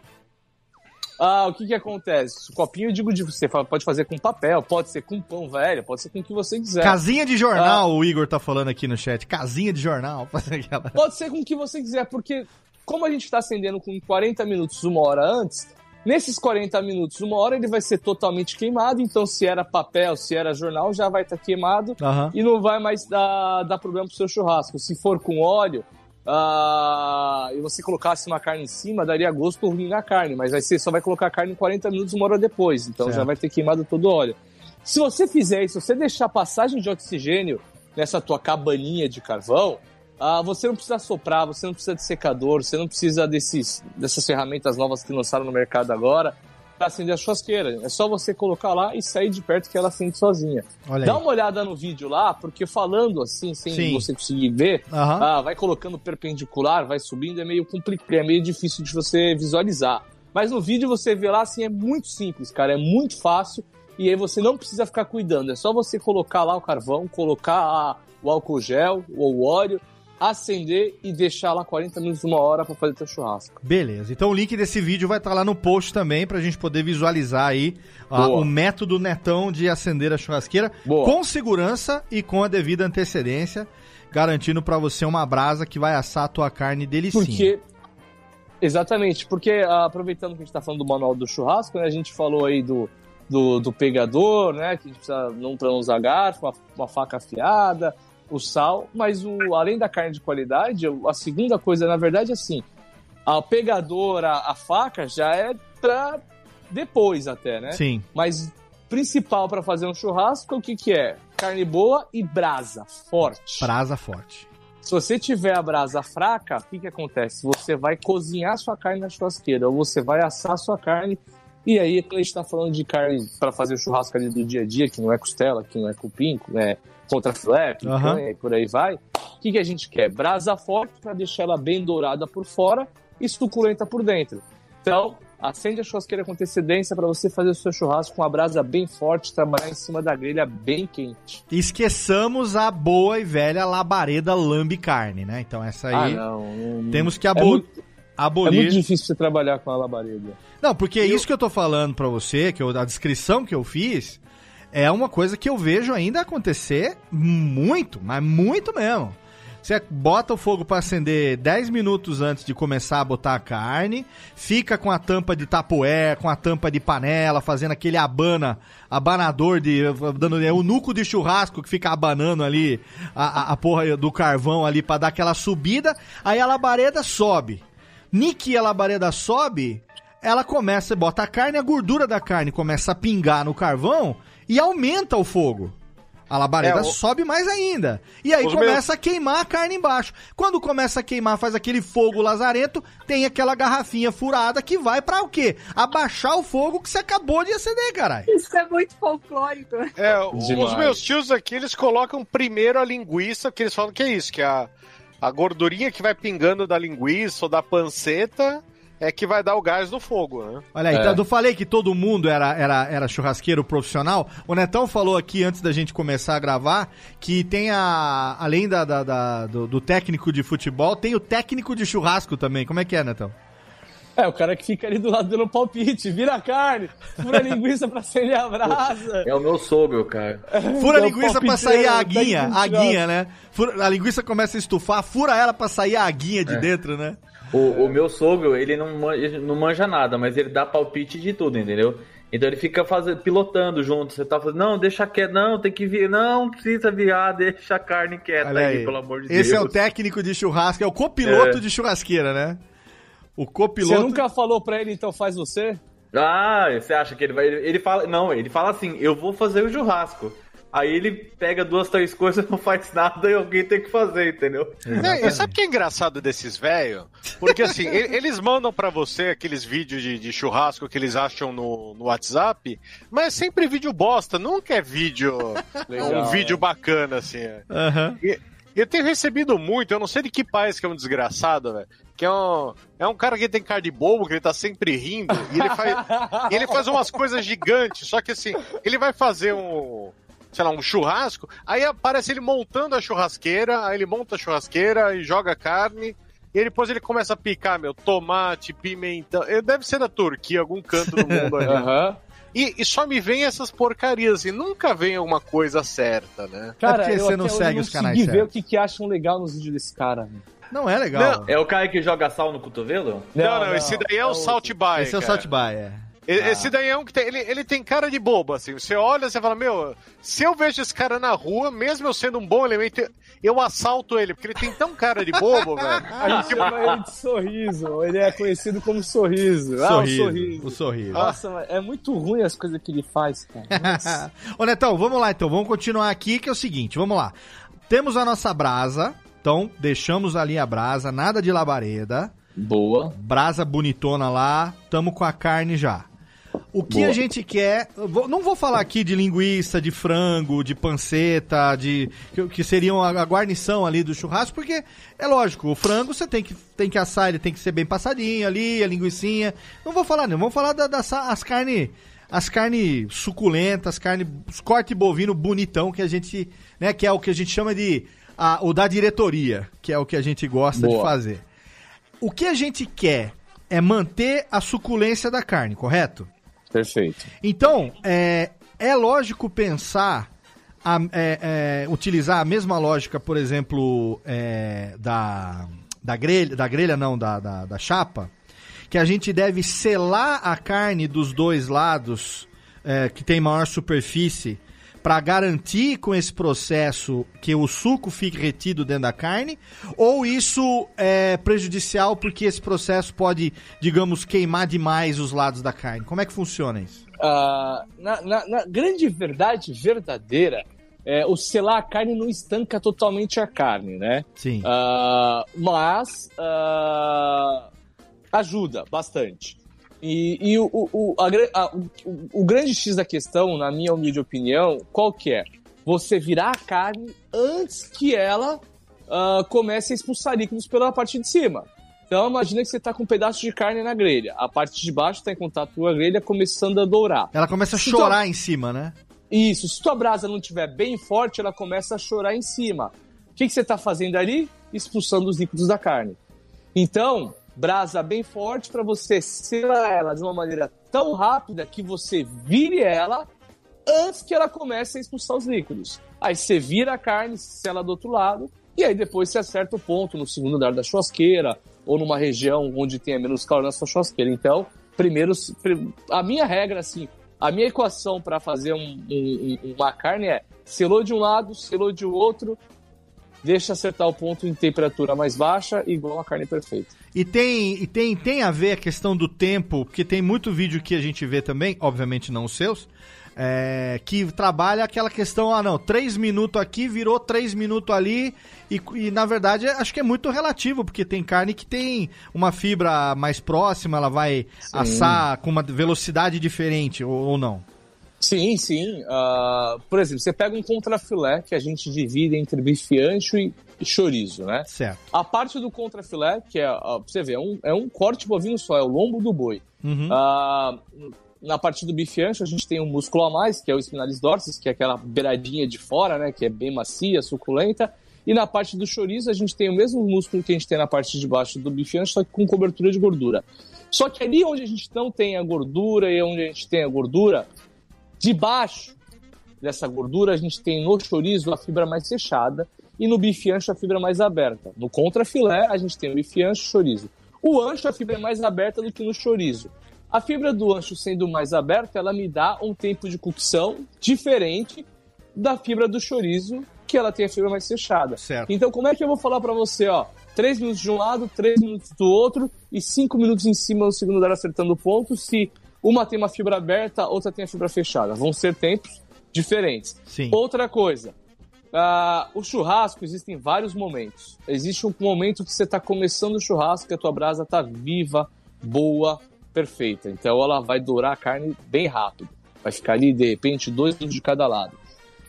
ah, o que que acontece? O copinho, eu digo de você pode fazer com papel, pode ser com pão velho, pode ser com o que você quiser. Casinha de jornal, ah, o Igor tá falando aqui no chat. Casinha de jornal. Pode ser com o que você quiser, porque como a gente está acendendo com 40 minutos, uma hora antes, nesses 40 minutos, uma hora ele vai ser totalmente queimado, então se era papel, se era jornal, já vai estar tá queimado uhum. e não vai mais dar, dar problema pro seu churrasco. Se for com óleo, uh, e você colocasse uma carne em cima, daria gosto ruim na carne, mas aí você só vai colocar a carne em 40 minutos, uma hora depois, então certo. já vai ter queimado todo o óleo. Se você fizer isso, se você deixar passagem de oxigênio nessa tua cabaninha de carvão, uh, você não precisa soprar, você não precisa de secador, você não precisa desses, dessas ferramentas novas que lançaram no mercado agora para acender a churrasqueira. É só você colocar lá e sair de perto que ela acende sozinha. Dá uma olhada no vídeo lá, porque falando assim, sem Sim. você conseguir ver, uhum. ah, vai colocando perpendicular, vai subindo, é meio complicado, é meio difícil de você visualizar. Mas no vídeo você vê lá assim, é muito simples, cara, é muito fácil. E aí você não precisa ficar cuidando, é só você colocar lá o carvão, colocar a, o álcool gel ou o óleo acender e deixar lá 40 minutos, uma hora para fazer teu churrasco. Beleza. Então o link desse vídeo vai estar tá lá no post também pra gente poder visualizar aí o método netão de acender a churrasqueira Boa. com segurança e com a devida antecedência, garantindo para você uma brasa que vai assar a tua carne delicinha. Porque Exatamente, porque ah, aproveitando que a gente está falando do manual do churrasco, né, a gente falou aí do, do, do, pegador, né, que a gente precisa não usar garfo, uma, uma faca afiada, o sal, mas o, além da carne de qualidade, a segunda coisa, na verdade, é assim, a pegadora, a faca já é pra depois até, né? Sim. Mas principal para fazer um churrasco, o que que é? Carne boa e brasa forte. Brasa forte. Se você tiver a brasa fraca, o que que acontece? Você vai cozinhar sua carne na churrasqueira, ou você vai assar sua carne e aí, a gente está falando de carne para fazer o churrasco ali do dia a dia, que não é costela, que não é cupim, é contra filé, picanha uhum. e por aí vai, o que, que a gente quer? Brasa forte para deixar ela bem dourada por fora e suculenta por dentro. Então, acende a churrasqueira com antecedência para você fazer o seu churrasco com a brasa bem forte, trabalhar em cima da grelha bem quente. Esqueçamos a boa e velha labareda lambe carne, né? Então essa aí ah, não, não, temos que abolir. É muito... Abolir. É muito difícil você trabalhar com a labareda. Não, porque é isso que eu tô falando para você, que eu, a descrição que eu fiz, é uma coisa que eu vejo ainda acontecer muito, mas muito mesmo. Você bota o fogo para acender 10 minutos antes de começar a botar a carne, fica com a tampa de tapoé, com a tampa de panela, fazendo aquele abana, abanador de. dando é o nuco de churrasco que fica abanando ali a, a, a porra do carvão ali para dar aquela subida, aí a labareda sobe. Niki a labareda sobe, ela começa, bota a carne, a gordura da carne começa a pingar no carvão e aumenta o fogo. A labareda é, o... sobe mais ainda. E aí Os começa meus... a queimar a carne embaixo. Quando começa a queimar, faz aquele fogo lazarento, tem aquela garrafinha furada que vai para o quê? Abaixar o fogo que você acabou de acender, caralho. Isso é muito folclórico. É, Demais. os meus tios aqui, eles colocam primeiro a linguiça, que eles falam que é isso, que é a, a gordurinha que vai pingando da linguiça ou da panceta é que vai dar o gás do fogo, né? Olha aí, é. então eu falei que todo mundo era, era, era churrasqueiro profissional. O Netão falou aqui antes da gente começar a gravar que tem a. Além da, da, da do, do, técnico de futebol, tem o técnico de churrasco também. Como é que é, Netão? É, o cara que fica ali do lado dando palpite, vira a carne, fura a linguiça pra sair a brasa. É o meu sogro, cara. Fura a é linguiça pra sair a aguinha, a aguinha, né? Fura, a linguiça começa a estufar, fura ela pra sair a aguinha de é. dentro, né? O, o meu sogro, ele não, ele não manja nada, mas ele dá palpite de tudo, entendeu? Então ele fica fazendo, pilotando junto. Você tá fazendo, não, deixa quieto, não, tem que vir, não, precisa virar, deixa a carne quieta aí, aí, pelo amor de Esse Deus. Esse é o técnico de churrasco, é o copiloto é. de churrasqueira, né? O copiloto. Você nunca falou pra ele, então faz você? Ah, você acha que ele vai. Ele fala. Não, ele fala assim: eu vou fazer o churrasco. Aí ele pega duas, três coisas, não faz nada e alguém tem que fazer, entendeu? É, e sabe o que é engraçado desses velhos? Porque assim, eles mandam pra você aqueles vídeos de, de churrasco que eles acham no, no WhatsApp, mas é sempre vídeo bosta, nunca é vídeo. Legal, um vídeo é. bacana, assim. Aham. E eu tenho recebido muito, eu não sei de que país que é um desgraçado, velho. Que é um, é um cara que tem cara de bobo, que ele tá sempre rindo, e ele faz, e ele faz umas coisas gigantes, só que assim, ele vai fazer um, sei lá, um churrasco, aí aparece ele montando a churrasqueira, aí ele monta a churrasqueira e joga carne, e aí depois ele começa a picar, meu, tomate, pimentão. Ele Deve ser da Turquia, algum canto do mundo ali. Aham. E, e só me vem essas porcarias, e nunca vem alguma coisa certa, né? Cara, porque eu você não segue não os canais ver o que, que acham legal nos vídeos desse cara. velho. Não é legal. É o cara que joga sal no cotovelo? Não, não, esse daí é o Salt By. Esse é o cara. Salt By, é. E- Esse daí é um que tem, ele, ele tem cara de bobo, assim. Você olha, você fala, meu, se eu vejo esse cara na rua, mesmo eu sendo um bom elemento, eu assalto ele, porque ele tem tão cara de bobo, velho. A gente chama ele de sorriso. Ele é conhecido como sorriso. Ah, o Sorriso, sorriso. o sorriso. Nossa, mas é muito ruim as coisas que ele faz, cara. Ô Netão, vamos lá então, vamos continuar aqui que é o seguinte, vamos lá. Temos a nossa brasa, então deixamos ali a brasa, nada de labareda. Boa. Brasa bonitona lá, tamo com a carne já. O que Boa. a gente quer. não vou falar aqui de linguiça, de frango, de panceta, de. que, seriam a, a guarnição ali do churrasco, porque é lógico, o frango você tem que, tem que assar, ele tem que ser bem passadinho ali, a linguicinha. Não vou falar, não. Vamos falar das da, sa- as carnes. As carnes suculentas, carne, os corte bovino bonitão que a gente, né, que é o que a gente chama de a- o da diretoria, que é o que a gente gosta de Boa. fazer. O que a gente quer é manter a suculência da carne, correto? Perfeito. Então, é, é lógico pensar, a- é, é, utilizar a mesma lógica, por exemplo, é, da, da grelha, da grelha não, da, da, da chapa, que a gente deve selar a carne dos dois lados, é, que tem maior superfície, para garantir com esse processo que o suco fique retido dentro da carne, ou isso é prejudicial porque esse processo pode, digamos, queimar demais os lados da carne? Como é que funciona isso? Ah, na, na- na grande verdade verdadeira, é, o selar a carne não estanca totalmente a carne, né? Sim. Ah, mas ah, ajuda bastante. E, e o, o, a a- o- o grande X da questão, na minha humilde opinião, qual que é? Você virar a carne antes que ela ah, comece a expulsar líquidos pela parte de cima. Então imagina que você está com um pedaço de carne na grelha. A parte de baixo está em contato com a grelha, começando a dourar. Ela começa a Se chorar tua- em cima, né? Isso, se tua brasa não estiver bem forte, ela começa a chorar em cima. O que, que você está fazendo ali? Expulsando os líquidos da carne. Então, brasa bem forte para você selar ela de uma maneira tão rápida que você vire ela antes que ela comece a expulsar os líquidos. Aí você vira a carne, sela do outro lado, e aí depois você acerta o ponto no segundo andar da churrasqueira ou numa região onde tenha menos calor na sua churrasqueira. Então, primeiro, prim- a minha regra, assim, a minha equação para fazer um- um- uma carne é selou de um lado, selou de outro, deixa acertar o ponto em temperatura mais baixa, igual a carne perfeita. E tem, e tem, tem a ver a questão do tempo, porque tem muito vídeo que a gente vê também, obviamente não os seus, é, que trabalha aquela questão, ah não, três minutos aqui virou três minutos ali, e, e na verdade acho que é muito relativo, porque tem carne que tem uma fibra mais próxima, ela vai assar com uma velocidade diferente, ou, ou não. Sim, sim. Ah, por exemplo, você pega um contrafilé que a gente divide entre bife ancho e e chorizo, né? Certo. A parte do contrafilé, que é, pra você ver, é um, é um corte bovino só, é o lombo do boi. Uhum. Ah, na parte do bife ancho, a gente tem um músculo a mais, que é o spinalis dorsis, que é aquela beiradinha de fora, né? Que é bem macia, suculenta. E na parte do chorizo, a gente tem o mesmo músculo que a gente tem na parte de baixo do bife ancho, só que com cobertura de gordura. Só que ali onde a gente não tem a gordura e onde a gente tem a gordura, debaixo dessa gordura, a gente tem no chorizo a fibra mais fechada e no bife ancho a fibra mais aberta. No contrafilé, a gente tem o bife ancho e chorizo. O ancho, a fibra é mais aberta do que no chorizo. A fibra do ancho sendo mais aberta, ela me dá um tempo de cocção diferente da fibra do chorizo, que ela tem a fibra mais fechada. Certo. Então, como é que eu vou falar para você, ó? 3 minutos de um lado, 3 minutos do outro e 5 minutos em cima no segundo lugar acertando pontos. Se uma tem uma fibra aberta, outra tem a fibra fechada. Vão ser tempos diferentes. Sim. Outra coisa, uh, o churrasco existem vários momentos. Existe um momento que você está começando o churrasco, que a tua brasa está viva, boa, perfeita. Então ela vai dourar a carne bem rápido. Vai ficar ali, de repente, dois de cada lado.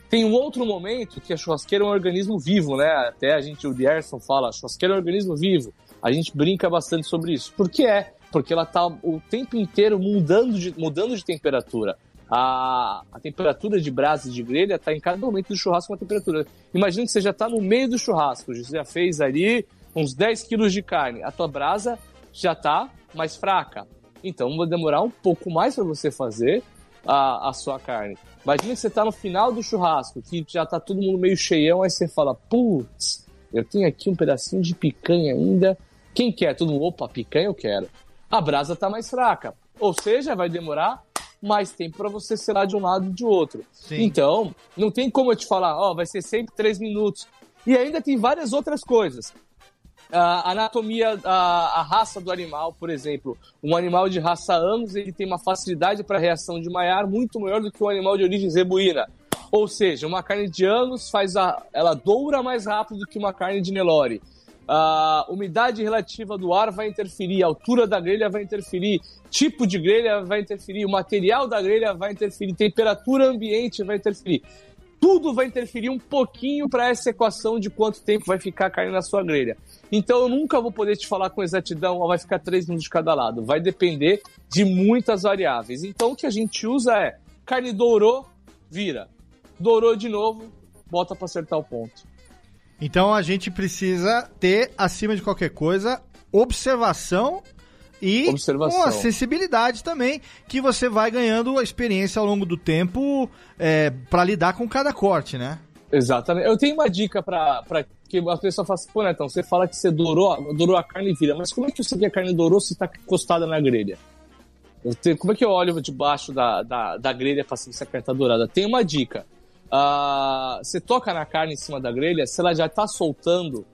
Tem um outro momento que a churrasqueira é um organismo vivo, né? Até a gente, o Dierson fala, a churrasqueira é um organismo vivo. A gente brinca bastante sobre isso. Por que é? Porque ela está o tempo inteiro mudando de, mudando de temperatura. A, a temperatura de brasa de grelha está em cada momento do churrasco uma temperatura. Imagina que você já está no meio do churrasco, você já fez ali uns 10 quilos de carne. A tua brasa já está mais fraca. Então vai demorar um pouco mais para você fazer a, a sua carne. Imagina que você está no final do churrasco, que já está todo mundo meio cheião, aí você fala, putz, eu tenho aqui um pedacinho de picanha ainda. Quem quer? Todo mundo, opa, picanha eu quero. A brasa está mais fraca. Ou seja, vai demorar mais tempo para você selar de um lado e de outro. Sim. Então, não tem como eu te falar, ó, vai ser sempre três minutos. E ainda tem várias outras coisas a anatomia, a, a, raça do animal, por exemplo. Um animal de raça Angus ele tem uma facilidade para reação de Maillard muito maior do que um animal de origem zebuína. Ou seja, uma carne de Angus faz a, ela doura mais rápido do que uma carne de Nelore. A umidade relativa do ar vai interferir, a altura da grelha vai interferir, tipo de grelha vai interferir, o material da grelha vai interferir, temperatura ambiente vai interferir tudo vai interferir um pouquinho para essa equação de quanto tempo vai ficar carne na sua grelha. Então eu nunca vou poder te falar com exatidão, vai ficar 3 minutos de cada lado. Vai depender de muitas variáveis. Então o que a gente usa é carne dourou, vira. Dourou de novo, bota para acertar o ponto. Então a gente precisa ter, acima de qualquer coisa, observação e Observação. uma sensibilidade também, que você vai ganhando a experiência ao longo do tempo é, para lidar com cada corte, né? Exatamente. Eu tenho uma dica para que a pessoa fala assim, pô, Netão, você fala que você dourou, dourou a carne e vira, mas como é que você que a carne dourou se está encostada na grelha? Tenho, como é que eu olho debaixo da, da, da grelha para saber se a carne está dourada? Tem uma dica. Uh, você toca na carne em cima da grelha, se ela já está soltando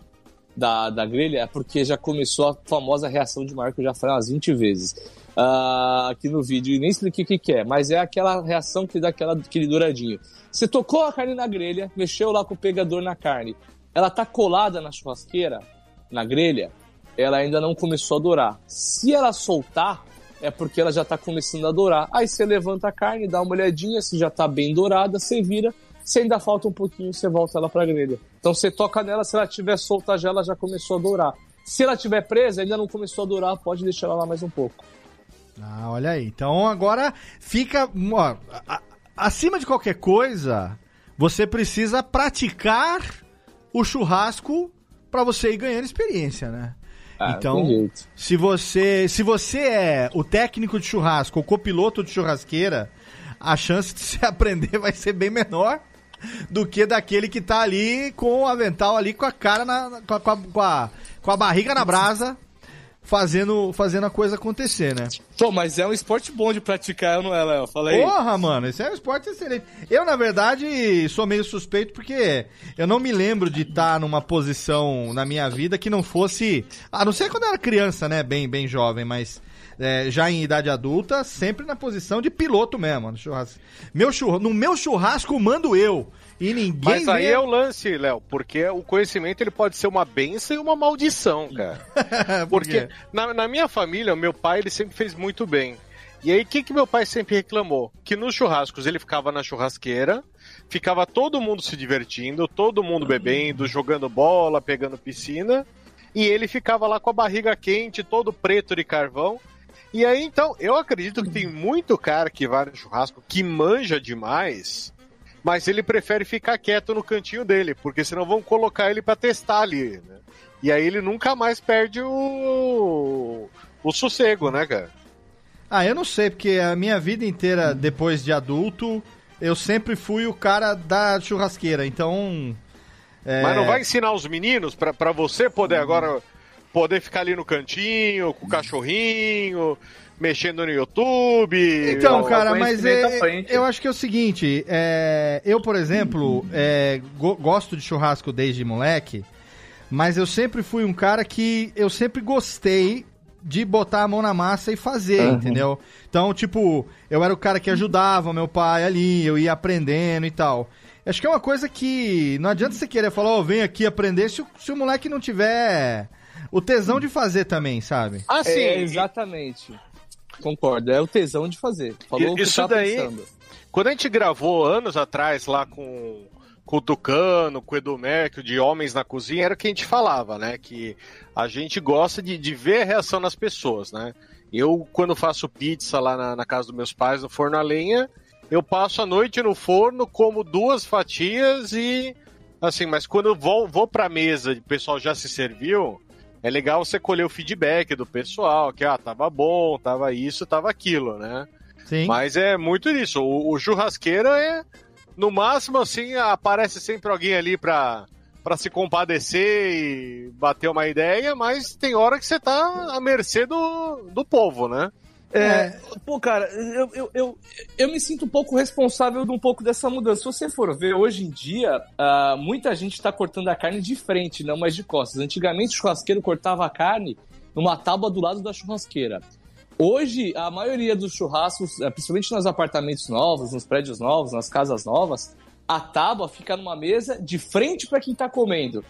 da, da grelha, é porque já começou a famosa reação de mar que eu já falei umas 20 vezes uh, aqui no vídeo e nem expliquei o que, que é, mas é aquela reação que dá aquela, aquele douradinho. Você tocou a carne na grelha, mexeu lá com o pegador na carne, ela tá colada na churrasqueira, na grelha, ela ainda não começou a dourar. Se ela soltar, é porque ela já tá começando a dourar. Aí você levanta a carne, dá uma olhadinha, se já tá bem dourada, você vira. Se ainda falta um pouquinho, você volta ela pra grelha. Então você toca nela, se ela tiver solta já, ela já começou a dourar. Se ela tiver presa, ainda não começou a dourar, pode deixar ela lá mais um pouco. Ah, olha aí. Então agora fica. Ó, acima de qualquer coisa, você precisa praticar o churrasco para você ir ganhando experiência, né? Ah, então, se você, se você é o técnico de churrasco, o copiloto de churrasqueira, a chance de você aprender vai ser bem menor do que daquele que tá ali com o avental ali com a cara na, com, a, com, a, com a barriga na brasa fazendo, fazendo a coisa acontecer, né? Pô, mas é um esporte bom de praticar, não é, Léo? Fala aí. Porra, mano, esse é um esporte excelente. Eu, na verdade, sou meio suspeito porque eu não me lembro de estar numa posição na minha vida que não fosse. A não ser quando eu era criança, né? Bem, bem jovem, mas. É, já em idade adulta, sempre na posição de piloto mesmo, no churrasco. Meu churrasco, no meu churrasco mando eu. E ninguém Mas aí vê... é o lance, Léo, porque o conhecimento ele pode ser uma benção e uma maldição, cara. Por porque na, na, minha família, meu pai ele sempre fez muito bem. E aí, o que, que meu pai sempre reclamou? Que nos churrascos ele ficava na churrasqueira, ficava todo mundo se divertindo, todo mundo bebendo, jogando bola, pegando piscina, e ele ficava lá com a barriga quente, todo preto de carvão. E aí, então, eu acredito que tem muito cara que vai no churrasco que manja demais mas ele prefere ficar quieto no cantinho dele, porque senão vão colocar ele para testar ali, né? E aí ele nunca mais perde o, o sossego, né, cara? Ah, eu não sei, porque a minha vida inteira, depois de adulto, eu sempre fui o cara da churrasqueira, então. É... Mas não vai ensinar os meninos para você poder agora poder ficar ali no cantinho, com o cachorrinho, mexendo no YouTube. Então, cara, mas é, eu acho que é o seguinte: é, eu, por exemplo, é, go gosto de churrasco desde moleque, Mas eu sempre fui um cara que eu sempre gostei de botar a mão na massa e fazer, Uhum. entendeu? Então, tipo, eu era o cara que ajudava meu pai ali, eu ia aprendendo e tal. Acho que é uma coisa que não adianta você querer falar, ó, vem aqui aprender se o, se o moleque não tiver o tesão de fazer também, sabe? Ah, sim. É, exatamente. Concordo, é o tesão de fazer. Falou o que Isso tá daí, pensando. quando a gente gravou anos atrás lá com, com o Tucano, com o Edu Merkel, de Homens na Cozinha, era o que a gente falava, né? Que a gente gosta de, de ver a reação nas pessoas, né? Eu, quando faço pizza lá na, na casa dos meus pais, no forno a lenha, eu passo a noite no forno, como duas fatias e. Assim, mas quando eu vou, vou pra mesa e o pessoal já se serviu, é legal você colher o feedback do pessoal, que ah, tava bom, tava isso, tava aquilo, né? Sim. Mas é muito isso. O, o churrasqueiro é. No máximo, assim, aparece sempre alguém ali pra, pra se compadecer e bater uma ideia, mas tem hora que você tá à mercê do, do povo, né? É, pô, cara, eu, eu, eu, eu me sinto um pouco responsável de um pouco dessa mudança. Se você for ver, hoje em dia, ah, muita gente está cortando a carne de frente, não mais de costas. Antigamente, o churrasqueiro cortava a carne numa tábua do lado da churrasqueira. Hoje, a maioria dos churrascos, eh, principalmente nos apartamentos novos, nos prédios novos, nas casas novas, a tábua fica numa mesa de frente para quem está comendo.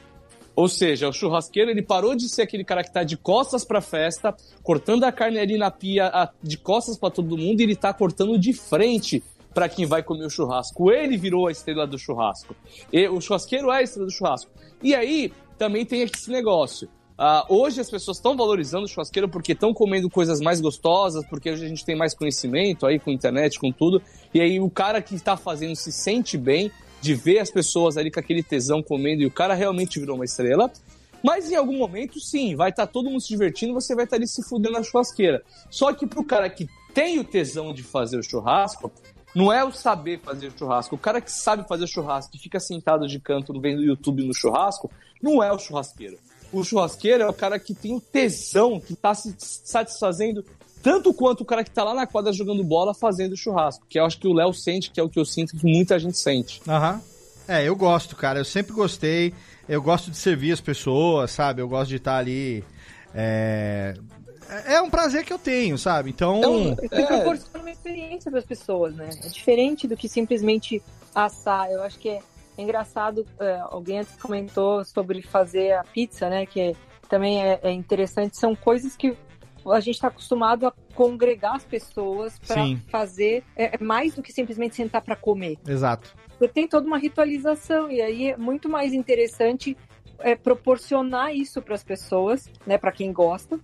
Ou seja, o churrasqueiro ele parou de ser aquele cara que tá de costas pra festa, cortando a carne ali na pia a- de costas pra todo mundo, e ele tá cortando de frente pra quem vai comer o churrasco. Ele virou a estrela do churrasco. E o churrasqueiro é a estrela do churrasco. E aí também tem esse negócio. Ah, hoje as pessoas estão valorizando o churrasqueiro porque estão comendo coisas mais gostosas, porque hoje a gente tem mais conhecimento aí com internet, com tudo. E aí o cara que está fazendo se sente bem de ver as pessoas ali com aquele tesão comendo e o cara realmente virou uma estrela. Mas em algum momento, sim, vai estar todo mundo se divertindo, você vai estar ali se fudendo na churrasqueira. Só que pro cara que tem o tesão de fazer o churrasco, não é o saber fazer o churrasco. O cara que sabe fazer churrasco, que fica sentado de canto vendo o YouTube no churrasco, não é o churrasqueiro. O churrasqueiro é o cara que tem o tesão, que tá se satisfazendo tanto quanto o cara que tá lá na quadra jogando bola fazendo churrasco. Que eu acho que o Léo sente, que é o que eu sinto que muita gente sente. Aham. É, eu gosto, cara. Eu sempre gostei. Eu gosto de servir as pessoas, sabe? Eu gosto de estar ali. É... é um prazer que eu tenho, sabe? Então. Você proporciona uma experiência para as pessoas, né? É diferente do que simplesmente assar. Eu acho que é, é engraçado. é, alguém antes comentou sobre fazer a pizza, né? Que é- também é, é interessante. São coisas que a gente está acostumado a congregar as pessoas para fazer. É, é mais do que simplesmente sentar para comer. Exato. Você tem toda uma ritualização e aí é muito mais interessante é, proporcionar isso para as pessoas, né, para quem gosta.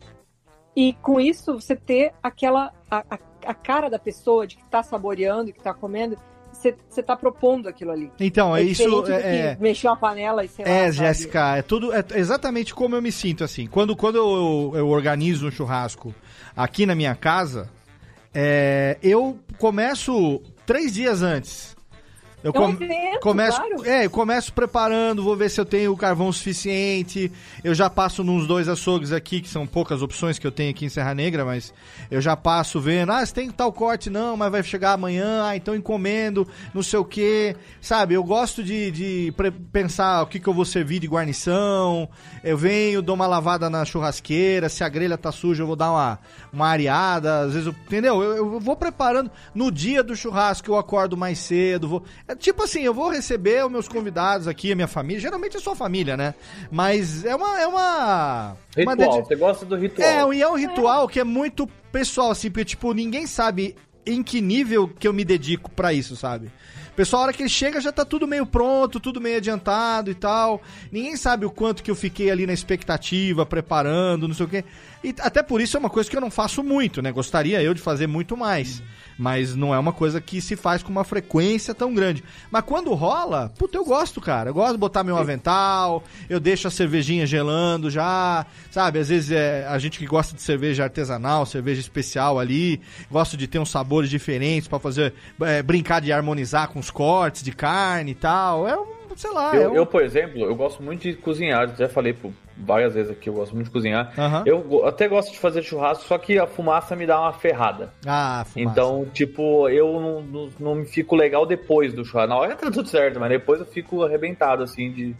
E com isso você ter aquela a, a, a cara da pessoa de que está saboreando, que está comendo, você, você tá propondo aquilo ali. Então, é isso, diferente do é- que mexer uma panela e sei lá. É? Jéssica, é tudo é exatamente como eu me sinto assim. Quando, quando eu, eu organizo um churrasco aqui na minha casa, é, eu começo três dias antes. Eu É um evento, começo, claro. é, eu começo preparando, vou ver se eu tenho carvão suficiente. Eu já passo nos dois açougues aqui, que são poucas opções que eu tenho aqui em Serra Negra, mas eu já passo vendo, ah, você tem tal corte? Não, mas vai chegar amanhã, ah, então encomendo, não sei o que. Sabe, eu gosto de, de pensar o que, que eu vou servir de guarnição. Eu venho, dou uma lavada na churrasqueira, se a grelha tá suja, eu vou dar uma, uma areada. Às vezes, eu, entendeu? Eu, eu vou preparando. No dia do churrasco, eu acordo mais cedo. Vou, é tipo assim, eu vou receber os meus convidados aqui, a minha família. Geralmente é sua família, né? Mas é uma. É uma, uma Ritual, dedi- você gosta do ritual. é, e é um ritual que é muito pessoal, assim, porque, tipo, ninguém sabe em que nível que eu me dedico pra isso, sabe? Pessoal, a hora que ele chega já tá tudo meio pronto, tudo meio adiantado e tal. Ninguém sabe o quanto que eu fiquei ali na expectativa, preparando, não sei o quê. E até por isso é uma coisa que eu não faço muito, né? Gostaria eu de fazer muito mais. Mas não é uma coisa que se faz com uma frequência tão grande. Mas quando rola, puta, eu gosto, cara. Eu gosto de botar meu avental, eu deixo a cervejinha gelando já, sabe? Às vezes é, a gente que gosta de cerveja artesanal, cerveja especial ali, gosto de ter uns sabores diferentes pra fazer, é, brincar de harmonizar com os cortes de carne e tal. É um, sei lá, é Eu, um... eu, por exemplo, eu gosto muito de cozinhar. Já falei por várias vezes aqui, eu gosto muito de cozinhar. Aham. Eu até gosto de fazer churrasco, só que a fumaça me dá uma ferrada. Ah, fumaça. Então, tipo, eu não, não, não me fico legal depois do churrasco. Na hora tá tudo certo, mas depois eu fico arrebentado, assim, de,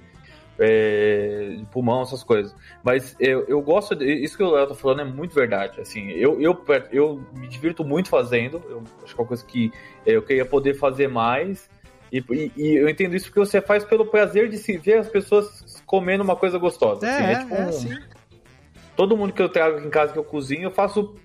é, de pulmão, essas coisas. Mas eu, eu gosto, de, isso que o Léo tá falando é muito verdade. Assim, eu, eu, eu me divirto muito fazendo, eu acho que é uma coisa que eu queria poder fazer mais. E, e, e, eu entendo isso porque você faz pelo prazer de se ver as pessoas comendo uma coisa gostosa. É, assim, é, é tipo é, um- sim. Todo mundo que eu trago aqui em casa que eu cozinho, eu faço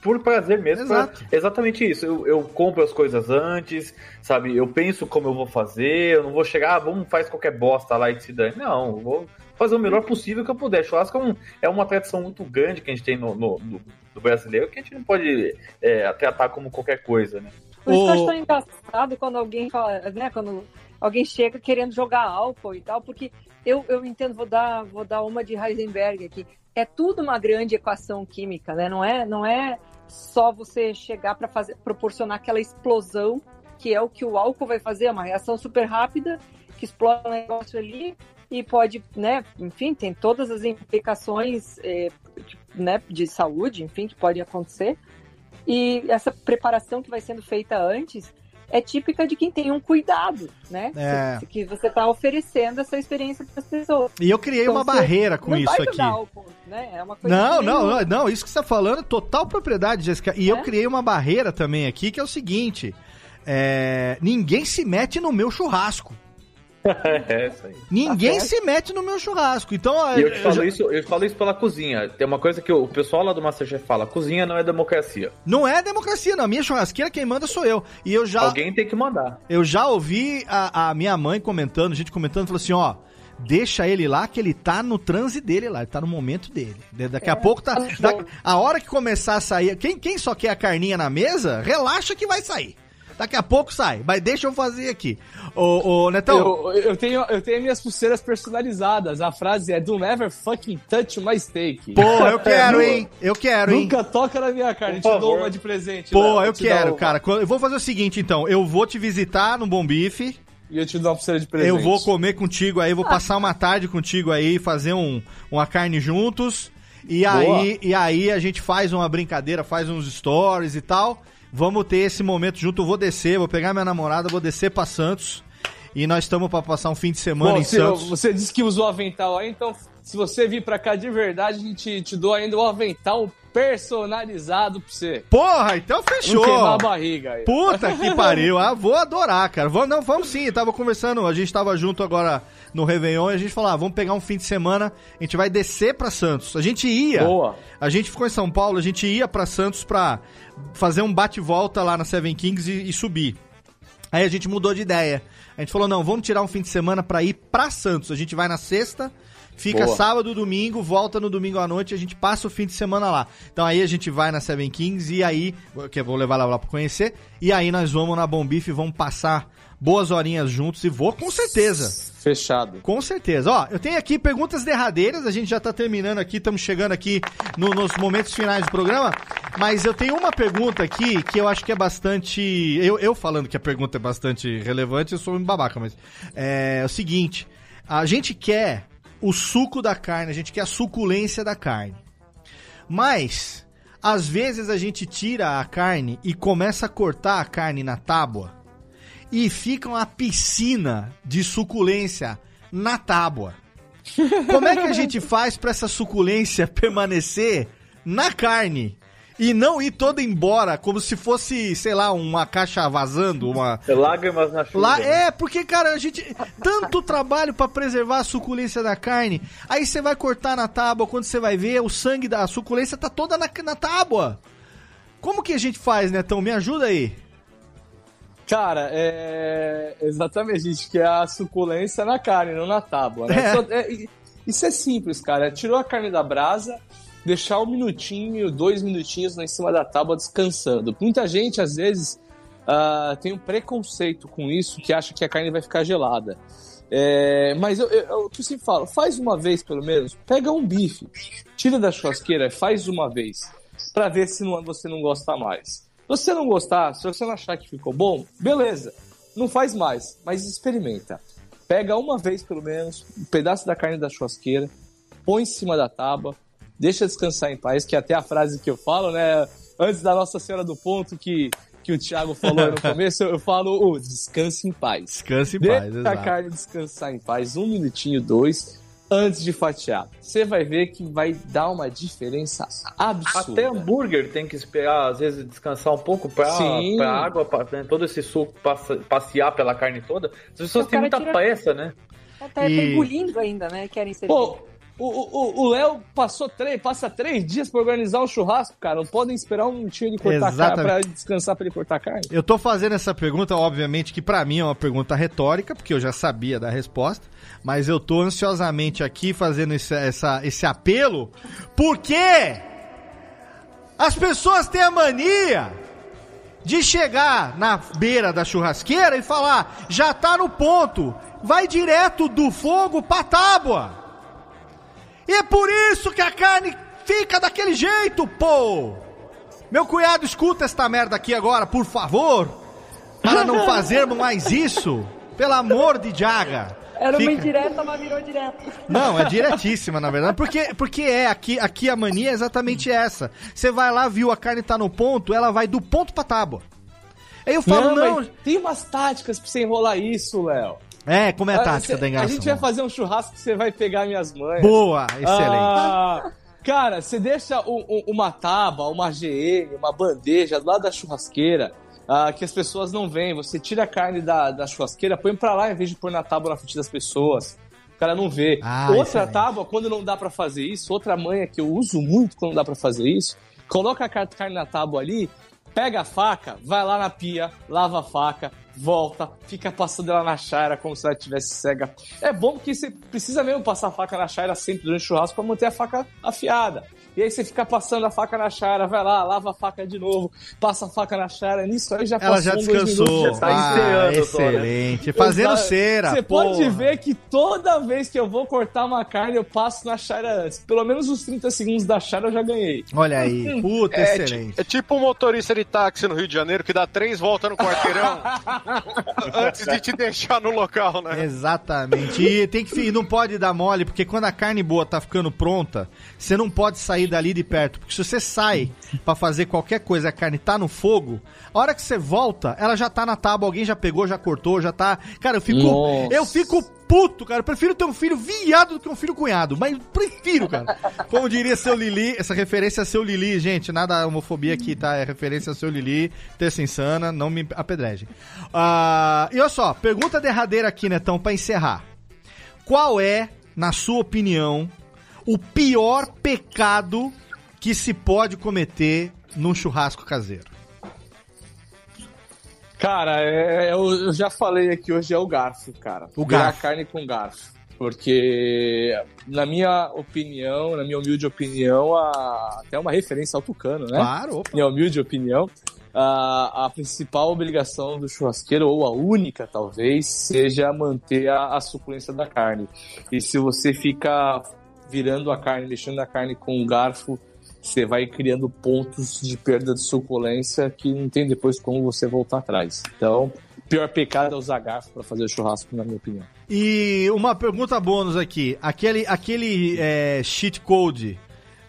por prazer mesmo. pra- exatamente isso. Eu, eu compro as coisas antes, sabe? Eu penso como eu vou fazer, eu não vou chegar, ah, vamos, faz qualquer bosta lá e se dane. Não, eu vou fazer o melhor possível que eu puder. Churrasco é, um- é uma tradição muito grande que a gente tem no, no- no- no brasileiro, que a gente não pode é, tratar como qualquer coisa, né? Por isso que eu acho tão engraçado quando alguém fala, né? Quando alguém chega querendo jogar álcool e tal, porque eu, eu entendo, vou dar, vou dar uma de Heisenberg aqui. É tudo uma grande equação química, né? Não é, não é só você chegar para fazer proporcionar aquela explosão que é o que o álcool vai fazer, é uma reação super rápida que explode um negócio ali e pode, né? Enfim, tem todas as implicações, eh, de- né? De saúde, enfim, que pode acontecer. E essa preparação que vai sendo feita antes é típica de quem tem um cuidado, né? É. Que- Que você está oferecendo essa experiência para as pessoas. E eu criei Então, uma barreira com isso aqui. álcool, né? É uma coisa Não, não, não, não, isso que você tá falando é total propriedade, Jéssica. E eu criei uma barreira também aqui, que é o seguinte: é, ninguém se mete no meu churrasco. é isso aí. Ninguém Tá se mete no meu churrasco. Então, E eu te falo já- isso, eu falo isso pela cozinha. Tem uma coisa que o pessoal lá do Masterchef fala: cozinha não é democracia. não é democracia, não. A minha churrasqueira quem manda sou eu. E eu já. Alguém tem que mandar. Eu já ouvi a, a minha mãe comentando, gente comentando, falou assim, ó. Deixa ele lá, que ele tá no transe dele lá, ele tá no momento dele. Da- Daqui a pouco tá. da- a hora que começar a sair. Quem, quem só quer a carninha na mesa, relaxa que vai sair. Daqui a pouco sai, mas deixa eu fazer aqui. Ô, ô Netão. Eu, eu, tenho, eu tenho minhas pulseiras personalizadas. A frase é Do never fucking touch my steak. Pô, eu quero, Nu- hein? Eu quero, hein? Nunca toca na minha carne. Te dou uma de presente. Pô, Léo. eu dou quero, cara. Eu vou fazer o seguinte, então. Eu vou te visitar no Bom Bife. E eu te dou uma pulseira de presente. Eu vou comer contigo aí, vou passar uma tarde contigo aí, fazer um, uma carne juntos. E Boa. aí, e aí a gente faz uma brincadeira, faz uns stories e tal. Vamos ter esse momento junto. Eu vou descer, vou pegar minha namorada, vou descer pra Santos. E nós estamos pra passar um fim de semana Bom, em se- Santos. Você disse que usou avental aí, então se você vir pra cá de verdade, a gente te dou ainda um avental personalizado pra você. Porra, então fechou. Não queimar a barriga aí. Puta que pariu. Ah, vou adorar, cara. Vamos, não, vamos sim. Tava conversando, a gente tava junto agora no Réveillon e a gente falou, ah, vamos pegar um fim de semana, a gente vai descer pra Santos. A gente ia. Boa. A gente ficou em São Paulo, a gente ia pra Santos pra fazer um bate-volta lá na Seven Kings e, e subir. Aí a gente mudou de ideia. A gente falou, não, vamos tirar um fim de semana pra ir pra Santos. A gente vai na sexta, fica Boa. sábado, domingo, volta no domingo à noite e a gente passa o fim de semana lá. Então aí a gente vai na Seven Kings e aí, que eu vou levar lá, lá pra conhecer, e aí nós vamos na Bom Bife, vamos passar boas horinhas juntos e vou com certeza. Fechado. Com certeza. Ó, eu tenho aqui perguntas derradeiras, a gente já tá terminando aqui, estamos chegando aqui no- nos momentos finais do programa, mas eu tenho uma pergunta aqui que eu acho que é bastante. Eu, eu falando que a pergunta é bastante relevante, eu sou um babaca, mas é, o seguinte: a gente quer o suco da carne, a gente quer a suculência da carne. Mas, às vezes a gente tira a carne e começa a cortar a carne na tábua e fica uma piscina de suculência na tábua. Como é que a gente faz para essa suculência permanecer na carne e não ir toda embora como se fosse, sei lá, uma caixa vazando, uma Lágrimas na chuva. Lá é, porque cara, a gente tanto trabalho pra preservar a suculência da carne. Aí você vai cortar na tábua, quando você vai ver, o sangue da suculência tá toda na, na tábua. Como que a gente faz, Netão? Me ajuda aí. Cara, é. Exatamente, a gente quer a suculência na carne, não na tábua. Né? É. Só- é, Isso é simples, cara. Tirou a carne da brasa, deixar um minutinho, dois minutinhos lá em cima da tábua descansando. Muita gente, às vezes, ah, tem um preconceito com isso, que acha que a carne vai ficar gelada. É, mas eu, eu, eu, eu sempre falo, faz uma vez pelo menos, pega um bife, tira da churrasqueira, faz uma vez, pra ver se não, você não gosta mais. Se você não gostar, se você não achar que ficou bom, beleza, não faz mais, mas experimenta. Pega uma vez pelo menos um pedaço da carne da churrasqueira, põe em cima da tábua, deixa descansar em paz, que é até a frase que eu falo, né? Antes da Nossa Senhora do Ponto, que que o Thiago falou no começo, eu falo o descanse em paz. Descanse em Deixa paz, a exato. carne descansar em paz um minutinho, dois, antes de fatiar. Você vai ver que vai dar uma diferença absurda. Até hambúrguer tem que esperar, às vezes, descansar um pouco pra, Sim. pra água, pra, né, todo esse suco passa- passear pela carne toda. As pessoas têm muita tira- pressa, né? Tá, E- tá engolindo ainda, né? Querem ser. Pô, o o- o Léo passou três, passa três dias pra organizar um churrasco, cara. Não podem esperar um minutinho de cortar a carne Exatamente. pra descansar pra ele cortar carne. Eu tô fazendo essa pergunta, obviamente, que pra mim é uma pergunta retórica, porque eu já sabia da resposta, mas eu tô ansiosamente aqui fazendo esse, essa- esse apelo, porque as pessoas têm a mania de chegar na beira da churrasqueira e falar, já tá no ponto, vai direto do fogo pra tábua. E é por isso que a carne fica daquele jeito, pô! Meu cunhado, escuta esta merda aqui agora, por favor. Para não fazermos mais isso. Pelo amor de Jaga. Era uma indireta, mas virou direto. Não, é diretíssima, na verdade. Porque, porque é, aqui, aqui a mania é exatamente essa. Você vai lá, viu, a carne tá no ponto, ela vai do ponto pra tábua. Aí eu falo, não. mas tem umas táticas pra você enrolar isso, Léo. É, como é a Ah, tática cê- da enganação? A gente vai fazer um churrasco que você vai pegar minhas mães. Boa, excelente. Ah, cara, você deixa um- um- uma tábua, uma GM, uma bandeja lado da churrasqueira, ah, que as pessoas não veem. Você tira a carne da, da churrasqueira, põe pra lá em vez de pôr na tábua na frente das pessoas. O cara não vê. Ah, outra excelente. tábua, quando não dá pra fazer isso, outra manha que eu uso muito quando não dá pra fazer isso, coloca a car- carne na tábua ali, pega a faca, vai lá na pia, lava a faca, volta, fica passando ela na chaira como se ela estivesse cega. É bom porque você precisa mesmo passar a faca na chaira sempre durante o churrasco pra manter a faca afiada. E aí você fica passando a faca na chaira, vai lá, lava a faca de novo, passa a faca na chaira, nisso aí já Ela passou já dois descansou. minutos, já tá ah, encerrando só, né? excelente. Fazendo Exato. cera. Você porra. pode ver que toda vez que eu vou cortar uma carne, eu passo na chaira antes. Pelo menos os 30 segundos da chaira eu já ganhei. Olha aí. Puta, É, excelente. é tipo um motorista de táxi no Rio de Janeiro que dá três voltas no quarteirão antes de te deixar no local, né? Exatamente. E tem que e não pode dar mole, porque quando a carne boa tá ficando pronta, você não pode sair dali de perto, porque se você sai pra fazer qualquer coisa, a carne tá no fogo, a hora que você volta, ela já tá na tábua, alguém já pegou, já cortou, já tá. Cara, eu fico Nossa. eu fico puto, cara. Eu prefiro ter um filho viado do que um filho cunhado, mas prefiro, cara. Como diria seu Lili, essa referência a seu Lili, gente, nada homofobia aqui, tá? É referência a seu Lili, terça insana, não me apedrejem. Ah, e olha só, pergunta derradeira aqui, Netão, pra encerrar. Qual é, na sua opinião, o pior pecado que se pode cometer num churrasco caseiro? Cara, é- eu, eu já falei aqui hoje é o garfo, cara. O Virar garfo. carne com garfo. Porque, na minha opinião, na minha humilde opinião, a- até uma referência ao Tucano, né? Claro, opa. Minha humilde opinião, a, a principal obrigação do churrasqueiro, ou a única talvez, seja manter a, a suculência da carne. E se você fica virando a carne, mexendo na carne com um garfo, você vai criando pontos de perda de suculência que não tem depois como você voltar atrás. Então, o pior pecado é usar garfo para fazer churrasco, na minha opinião. E uma pergunta bônus aqui. Aquele, aquele é, cheat code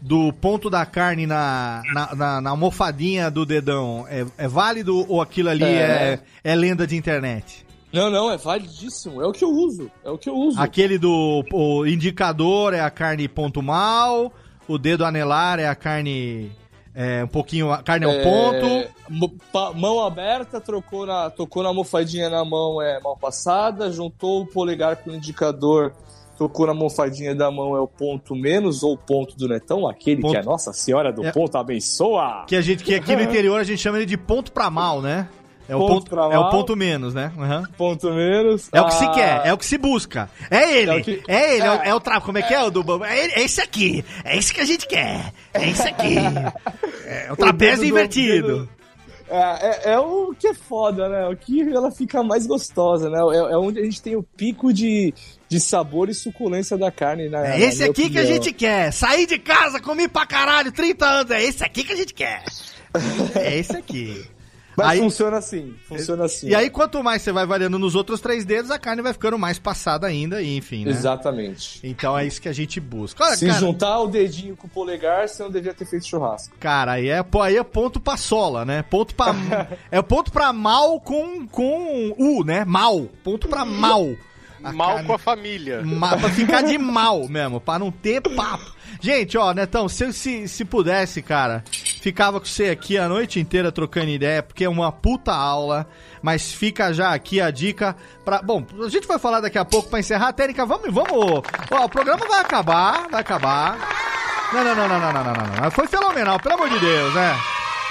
do ponto da carne na, na, na- na almofadinha do dedão é, é válido ou aquilo ali é, É. é lenda de internet? Não, não, é validíssimo. É o que eu uso. É o que eu uso. Aquele do o indicador é a carne ponto mal, o dedo anelar é a carne é, um pouquinho, a carne é um ponto. Mão aberta, trocou na, tocou na almofadinha na mão é mal passada, juntou o polegar com o indicador, tocou na almofadinha da mão é o ponto menos ou o ponto do netão, aquele Ponto- que é Nossa Senhora do É. Ponto abençoa. Que a gente que aqui no interior a gente chama ele de ponto pra mal, né? É o Ponto ponto, pra é o ponto menos, né? Uhum. Ponto menos. É o que se Ah, quer, é o que se busca. É ele, É é, o que- ele, é, o, é. é o tra... Como é que é o do... É, ele- é esse aqui, é isso que a gente quer, é isso aqui. É o trapézio do- invertido. É, é, é o que é foda, né? O que ela fica mais gostosa, né? É, é onde a gente tem o pico de, de sabor e suculência da carne, né? É esse aqui que a opinião. gente quer. Sair de casa, comi pra caralho, 30 anos, é esse aqui que a gente quer. É esse aqui. Mas Aí- funciona assim, funciona assim. E aí, quanto mais você vai variando nos outros três dedos, a carne vai ficando mais passada ainda, e enfim, né? Exatamente. Então é isso que a gente busca. Olha, Se cara, juntar o dedinho com o polegar, você não devia ter feito churrasco. cara, aí é, aí é ponto pra sola, né? Ponto pra. é ponto pra mal com, com U, né? Mal. Ponto pra mal mal com a família. Ma... Pra ficar de mal mesmo, pra não ter papo. Gente, ó, Netão, se, se, se pudesse, cara, ficava com você aqui a noite inteira trocando ideia, porque é uma puta aula, mas fica já aqui a dica pra... Bom, a gente vai falar daqui a pouco pra encerrar. Térica, vamos, vamos... Ó, o programa vai acabar, vai acabar. Não, não, não, não, não, não, não, não. Foi fenomenal, pelo amor de Deus, né?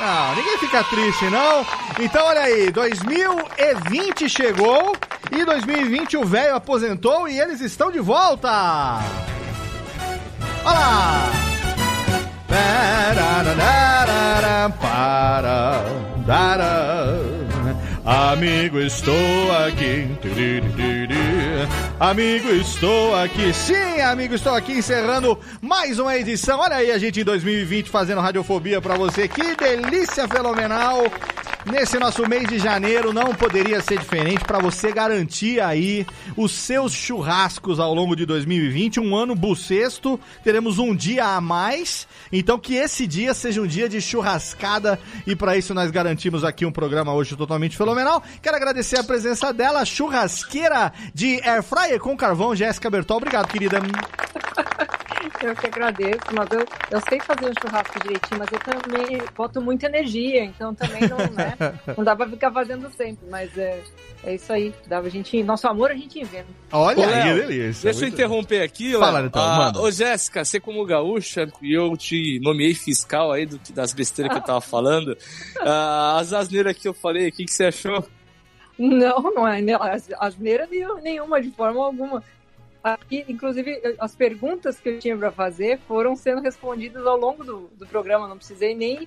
Não, ninguém fica triste, não. Então, olha aí, 2020 chegou e 2020 o velho aposentou e eles estão de volta. Olha lá! Amigo, estou aqui. Amigo, estou aqui. Sim, amigo, estou aqui encerrando mais uma edição. Olha aí a gente em 2020 fazendo radiofobia pra você. Que delícia fenomenal. Nesse nosso mês de janeiro não poderia ser diferente para você garantir aí os seus churrascos ao longo de 2020, um ano bucesto, teremos um dia a mais, então que esse dia seja um dia de churrascada e para isso nós garantimos aqui um programa hoje totalmente fenomenal. Quero agradecer a presença dela, churrasqueira de air fryer com carvão, Jéssica Bertol. Obrigado, querida. Eu que agradeço, mas eu, eu sei fazer um churrasco direitinho, mas eu também boto muita energia, então também não, né? Não dá pra ficar fazendo sempre, mas é, é isso aí. Dá pra gente, nosso amor a gente inventa. Olha Ô, aí, delícia. Deixa eu interromper aqui, Fala, Léo. então, Ah, manda. Ô, Jéssica, você como gaúcha, e eu te nomeei fiscal aí do, das besteiras que eu tava falando. Ah, as asneiras que eu falei, o que, que você achou? Não, não é asneira nenhum- nenhuma, de forma alguma. Aqui, inclusive, as perguntas que eu tinha para fazer foram sendo respondidas ao longo do, do programa, não precisei nem,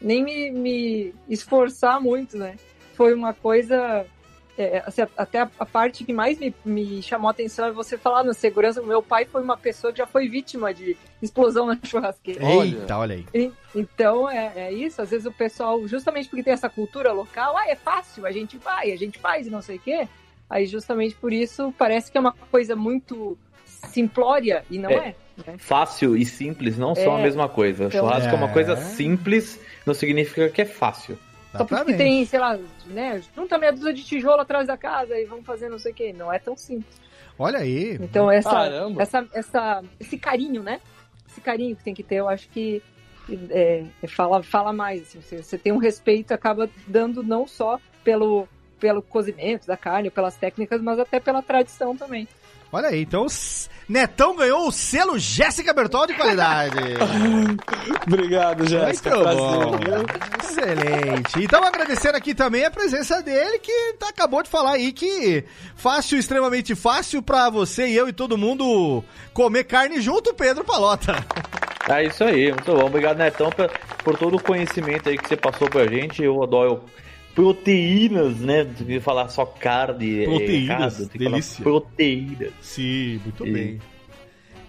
nem me, me esforçar muito, né? Foi uma coisa. é, assim, até a, a parte que mais me, me chamou a atenção é você falar na segurança. Meu pai foi uma pessoa que já foi vítima de explosão na churrasqueira. Eita, olha aí. E- Então é, é isso, às vezes o pessoal, justamente porque tem essa cultura local, ah, é fácil, a gente vai, a gente faz e não sei o quê. Aí justamente por isso parece que é uma coisa muito simplória e não É. é. né? Fácil e simples não são É. a mesma coisa. Então- Churrasco é uma coisa É. simples, não significa que é fácil. Só porque tem, sei lá, né, junta meia dúzia de tijolo atrás da casa e vamos fazer não sei o quê. Não é tão simples. Olha aí. Então essa, Caramba. essa, essa, esse carinho, né? Esse carinho que tem que ter, eu acho que é, é, fala, fala mais. Assim, você, você tem um respeito, acaba dando não só pelo, pelo cozimento da carne, pelas técnicas, mas até pela tradição também. Olha aí, então Netão ganhou o selo Jéssica Bertol de qualidade. Obrigado, Jéssica. Muito bom. Excelente. Então agradecendo aqui também a presença dele, que acabou de falar aí que fácil, extremamente fácil pra você e eu e todo mundo comer carne junto, Pedro Palota. É isso aí, muito bom. Obrigado, Netão, por, por todo o conhecimento aí que você passou pra gente. Eu adoro proteínas, né? Tem que falar só carne. é, Proteínas, errado, falar delícia. Proteínas. Sim, muito E- bem.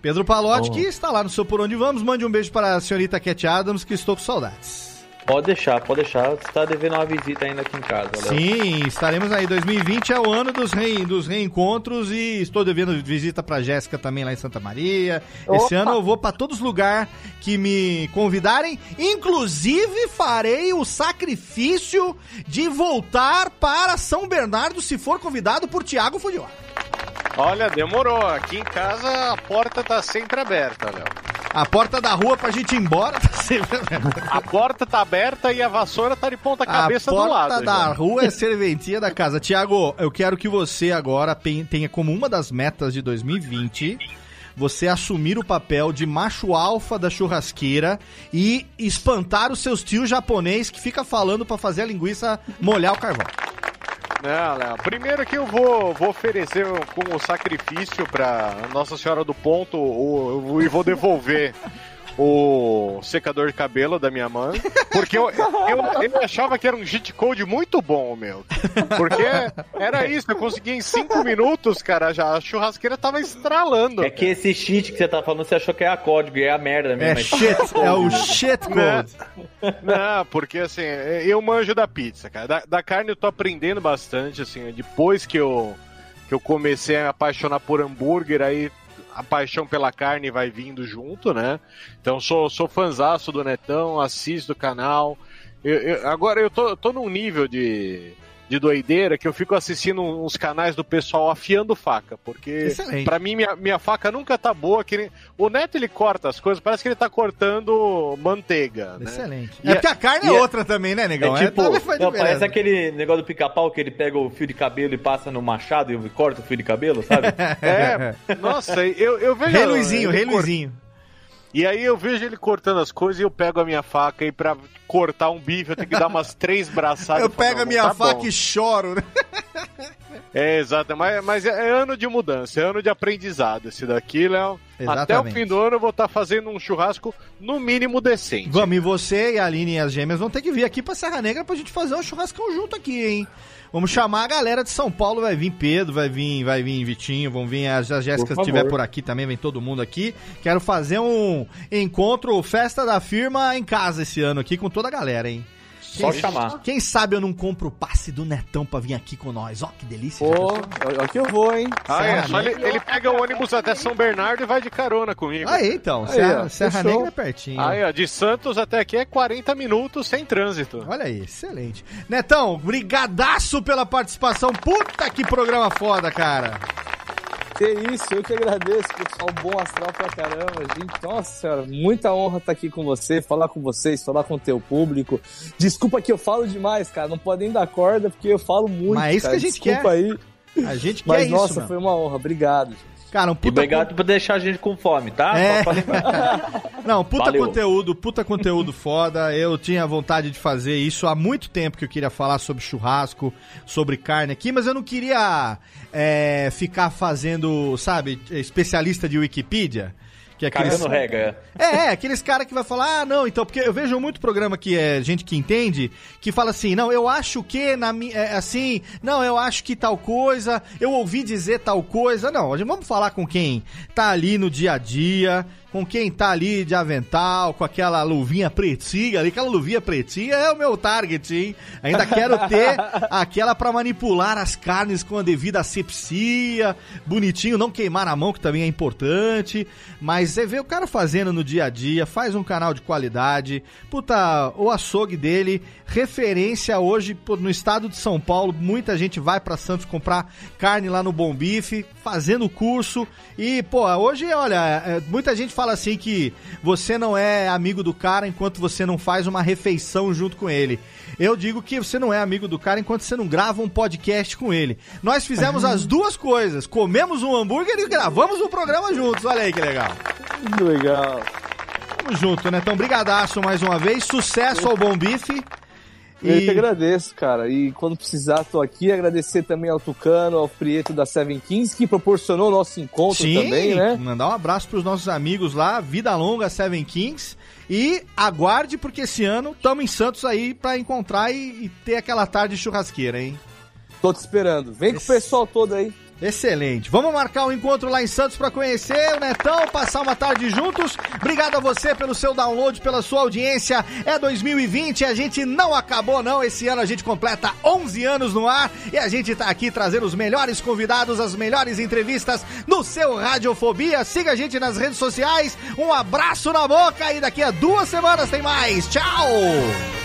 Pedro Palotti, Oh. que está lá no seu Por Onde Vamos, mande um beijo para a senhorita Cat Adams, que estou com saudades. Pode deixar, pode deixar. Você tá devendo uma visita ainda aqui em casa, Léo. Sim, estaremos aí. 2020 é o ano dos, reen- dos reencontros e estou devendo visita pra Jéssica também lá em Santa Maria. Esse Opa! ano eu vou pra todos os lugares que me convidarem. Inclusive farei o sacrifício de voltar para São Bernardo se for convidado por Tiago Fujiwara. Olha, demorou. Aqui em casa a porta tá sempre aberta, Léo. A porta da rua pra gente ir embora tá sempre A porta tá aberta e a vassoura tá de ponta cabeça a do porta lado. da já. rua é serventia da casa. Tiago, eu quero que você agora tenha como uma das metas de 2020 você assumir o papel de macho alfa da churrasqueira e espantar os seus tios japonês que fica falando pra fazer a linguiça molhar o carvão. Não, Léo. Primeiro que eu vou, vou oferecer como sacrifício pra Nossa Senhora do Ponto e vou devolver o secador de cabelo da minha mãe, porque eu, eu, eu achava que era um cheat code muito bom, meu. Porque era isso, eu conseguia em 5 minutos, cara, já a churrasqueira tava estralando. É que esse cheat que você tá falando, você achou que é a código, e é a merda mesmo. É shit, é o shit code. Não, não, porque assim, eu manjo da pizza, cara. Da, da carne eu tô aprendendo bastante, assim, depois que eu, que eu comecei a me apaixonar por hambúrguer, aí a paixão pela carne vai vindo junto, né? Então sou, sou fanzaço do Netão, assisto o canal. Eu, eu, agora eu tô, tô num nível de, de doideira que eu fico assistindo uns canais do pessoal afiando faca, porque para mim minha, minha faca nunca tá boa. Que nem... O Neto ele corta as coisas, parece que ele tá cortando manteiga. Né? Excelente. E é porque a carne é, é outra também, né, negão? É tipo, é, não, parece aquele negócio do pica-pau que ele pega o fio de cabelo e passa no machado e corta o fio de cabelo, sabe? é, nossa, eu, eu vejo. Rei Luizinho, Rei Luizinho. E aí eu vejo ele cortando as coisas e eu pego a minha faca e pra cortar um bife eu tenho que dar umas três braçadas. Eu pego a minha tá faca bom. e choro, né? É, exato. Mas, mas é, ano de mudança, é ano de aprendizado esse daqui, Léo. Até o fim do ano eu vou estar tá fazendo um churrasco no mínimo decente. Vamos, e você e a Aline e as gêmeas vão ter que vir aqui pra Serra Negra pra gente fazer um churrascão junto aqui, hein? Vamos chamar a galera de São Paulo, vai vir Pedro, vai vir, vai vir Vitinho, vão vir as, as Jéssica se estiver por aqui também, vem todo mundo aqui. Quero fazer um encontro, festa da firma em casa esse ano aqui com toda a galera, hein? Só quem, chamar. Quem sabe eu não compro o passe do Netão pra vir aqui com nós. Ó, que delícia. Pô, aqui eu vou, hein? Ah, é, só ele, ele, pega o ônibus até São Bernardo e vai de carona comigo. Aí, então. Aí, Serra, Serra Negra é pertinho. Aí, ó, de Santos até aqui é 40 minutos sem trânsito. Olha aí, excelente. Netão, brigadaço pela participação. Puta que programa foda, cara. Que isso, eu que agradeço, pessoal. Bom astral pra caramba, gente. Nossa senhora, muita honra estar aqui com você, falar com vocês, falar com o teu público. Desculpa que eu falo demais, cara. Não podem dar corda, porque eu falo muito. Mas é isso cara. que a gente Desculpa quer. aí. A gente quer Mas, isso. nossa, meu. foi uma honra. Obrigado, gente. Cara, um puta. E obrigado por deixar a gente com fome, tá? É. Não, puta Valeu. conteúdo, puta conteúdo foda. Eu tinha vontade de fazer isso há muito tempo que eu queria falar sobre churrasco, sobre carne aqui, mas eu não queria é, ficar fazendo, sabe, especialista de Wikipedia. Que é aqueles... Cagando rega. É, é aqueles caras que vai falar, ah, não, então, porque eu vejo muito programa que é gente que entende, que fala assim, não, eu acho que, na é, assim, não, eu acho que tal coisa, eu ouvi dizer tal coisa. Não, vamos falar com quem tá ali no dia a dia, com quem tá ali de avental, com aquela luvinha pretinha ali, aquela luvinha pretinha é o meu target, hein? Ainda quero ter aquela para manipular as carnes com a devida asepsia, bonitinho, não queimar a mão, que também é importante, mas é ver o cara fazendo no dia a dia, faz um canal de qualidade, puta, o açougue dele, referência hoje no estado de São Paulo, muita gente vai para Santos comprar carne lá no Bom Bife, fazendo curso, e, pô, hoje, olha, muita gente fala fala assim que você não é amigo do cara enquanto você não faz uma refeição junto com ele. Eu digo que você não é amigo do cara enquanto você não grava um podcast com ele. Nós fizemos as duas coisas. Comemos um hambúrguer e gravamos um programa juntos. Olha aí que legal. Legal. Tamo junto, né? Então, brigadaço mais uma vez. Sucesso ao Bom Bife. Eu que agradeço, cara. E quando precisar, tô aqui. Agradecer também ao Tucano, ao Prieto da Seven Kings, que proporcionou o nosso encontro Sim, também, né? Mandar um abraço pros nossos amigos lá, Vida Longa Seven Kings. E aguarde, porque esse ano estamos em Santos aí para encontrar e, e, ter aquela tarde churrasqueira, hein? Tô te esperando. Vem esse... com o pessoal todo aí. Excelente. Vamos marcar um encontro lá em Santos para conhecer o Netão, passar uma tarde juntos. Obrigado a você pelo seu download, pela sua audiência. É 2020, a gente não acabou não. Esse ano a gente completa 11 anos no ar e a gente tá aqui trazendo os melhores convidados, as melhores entrevistas no seu Radiofobia. Siga a gente nas redes sociais. Um abraço na boca e daqui a duas semanas tem mais. Tchau!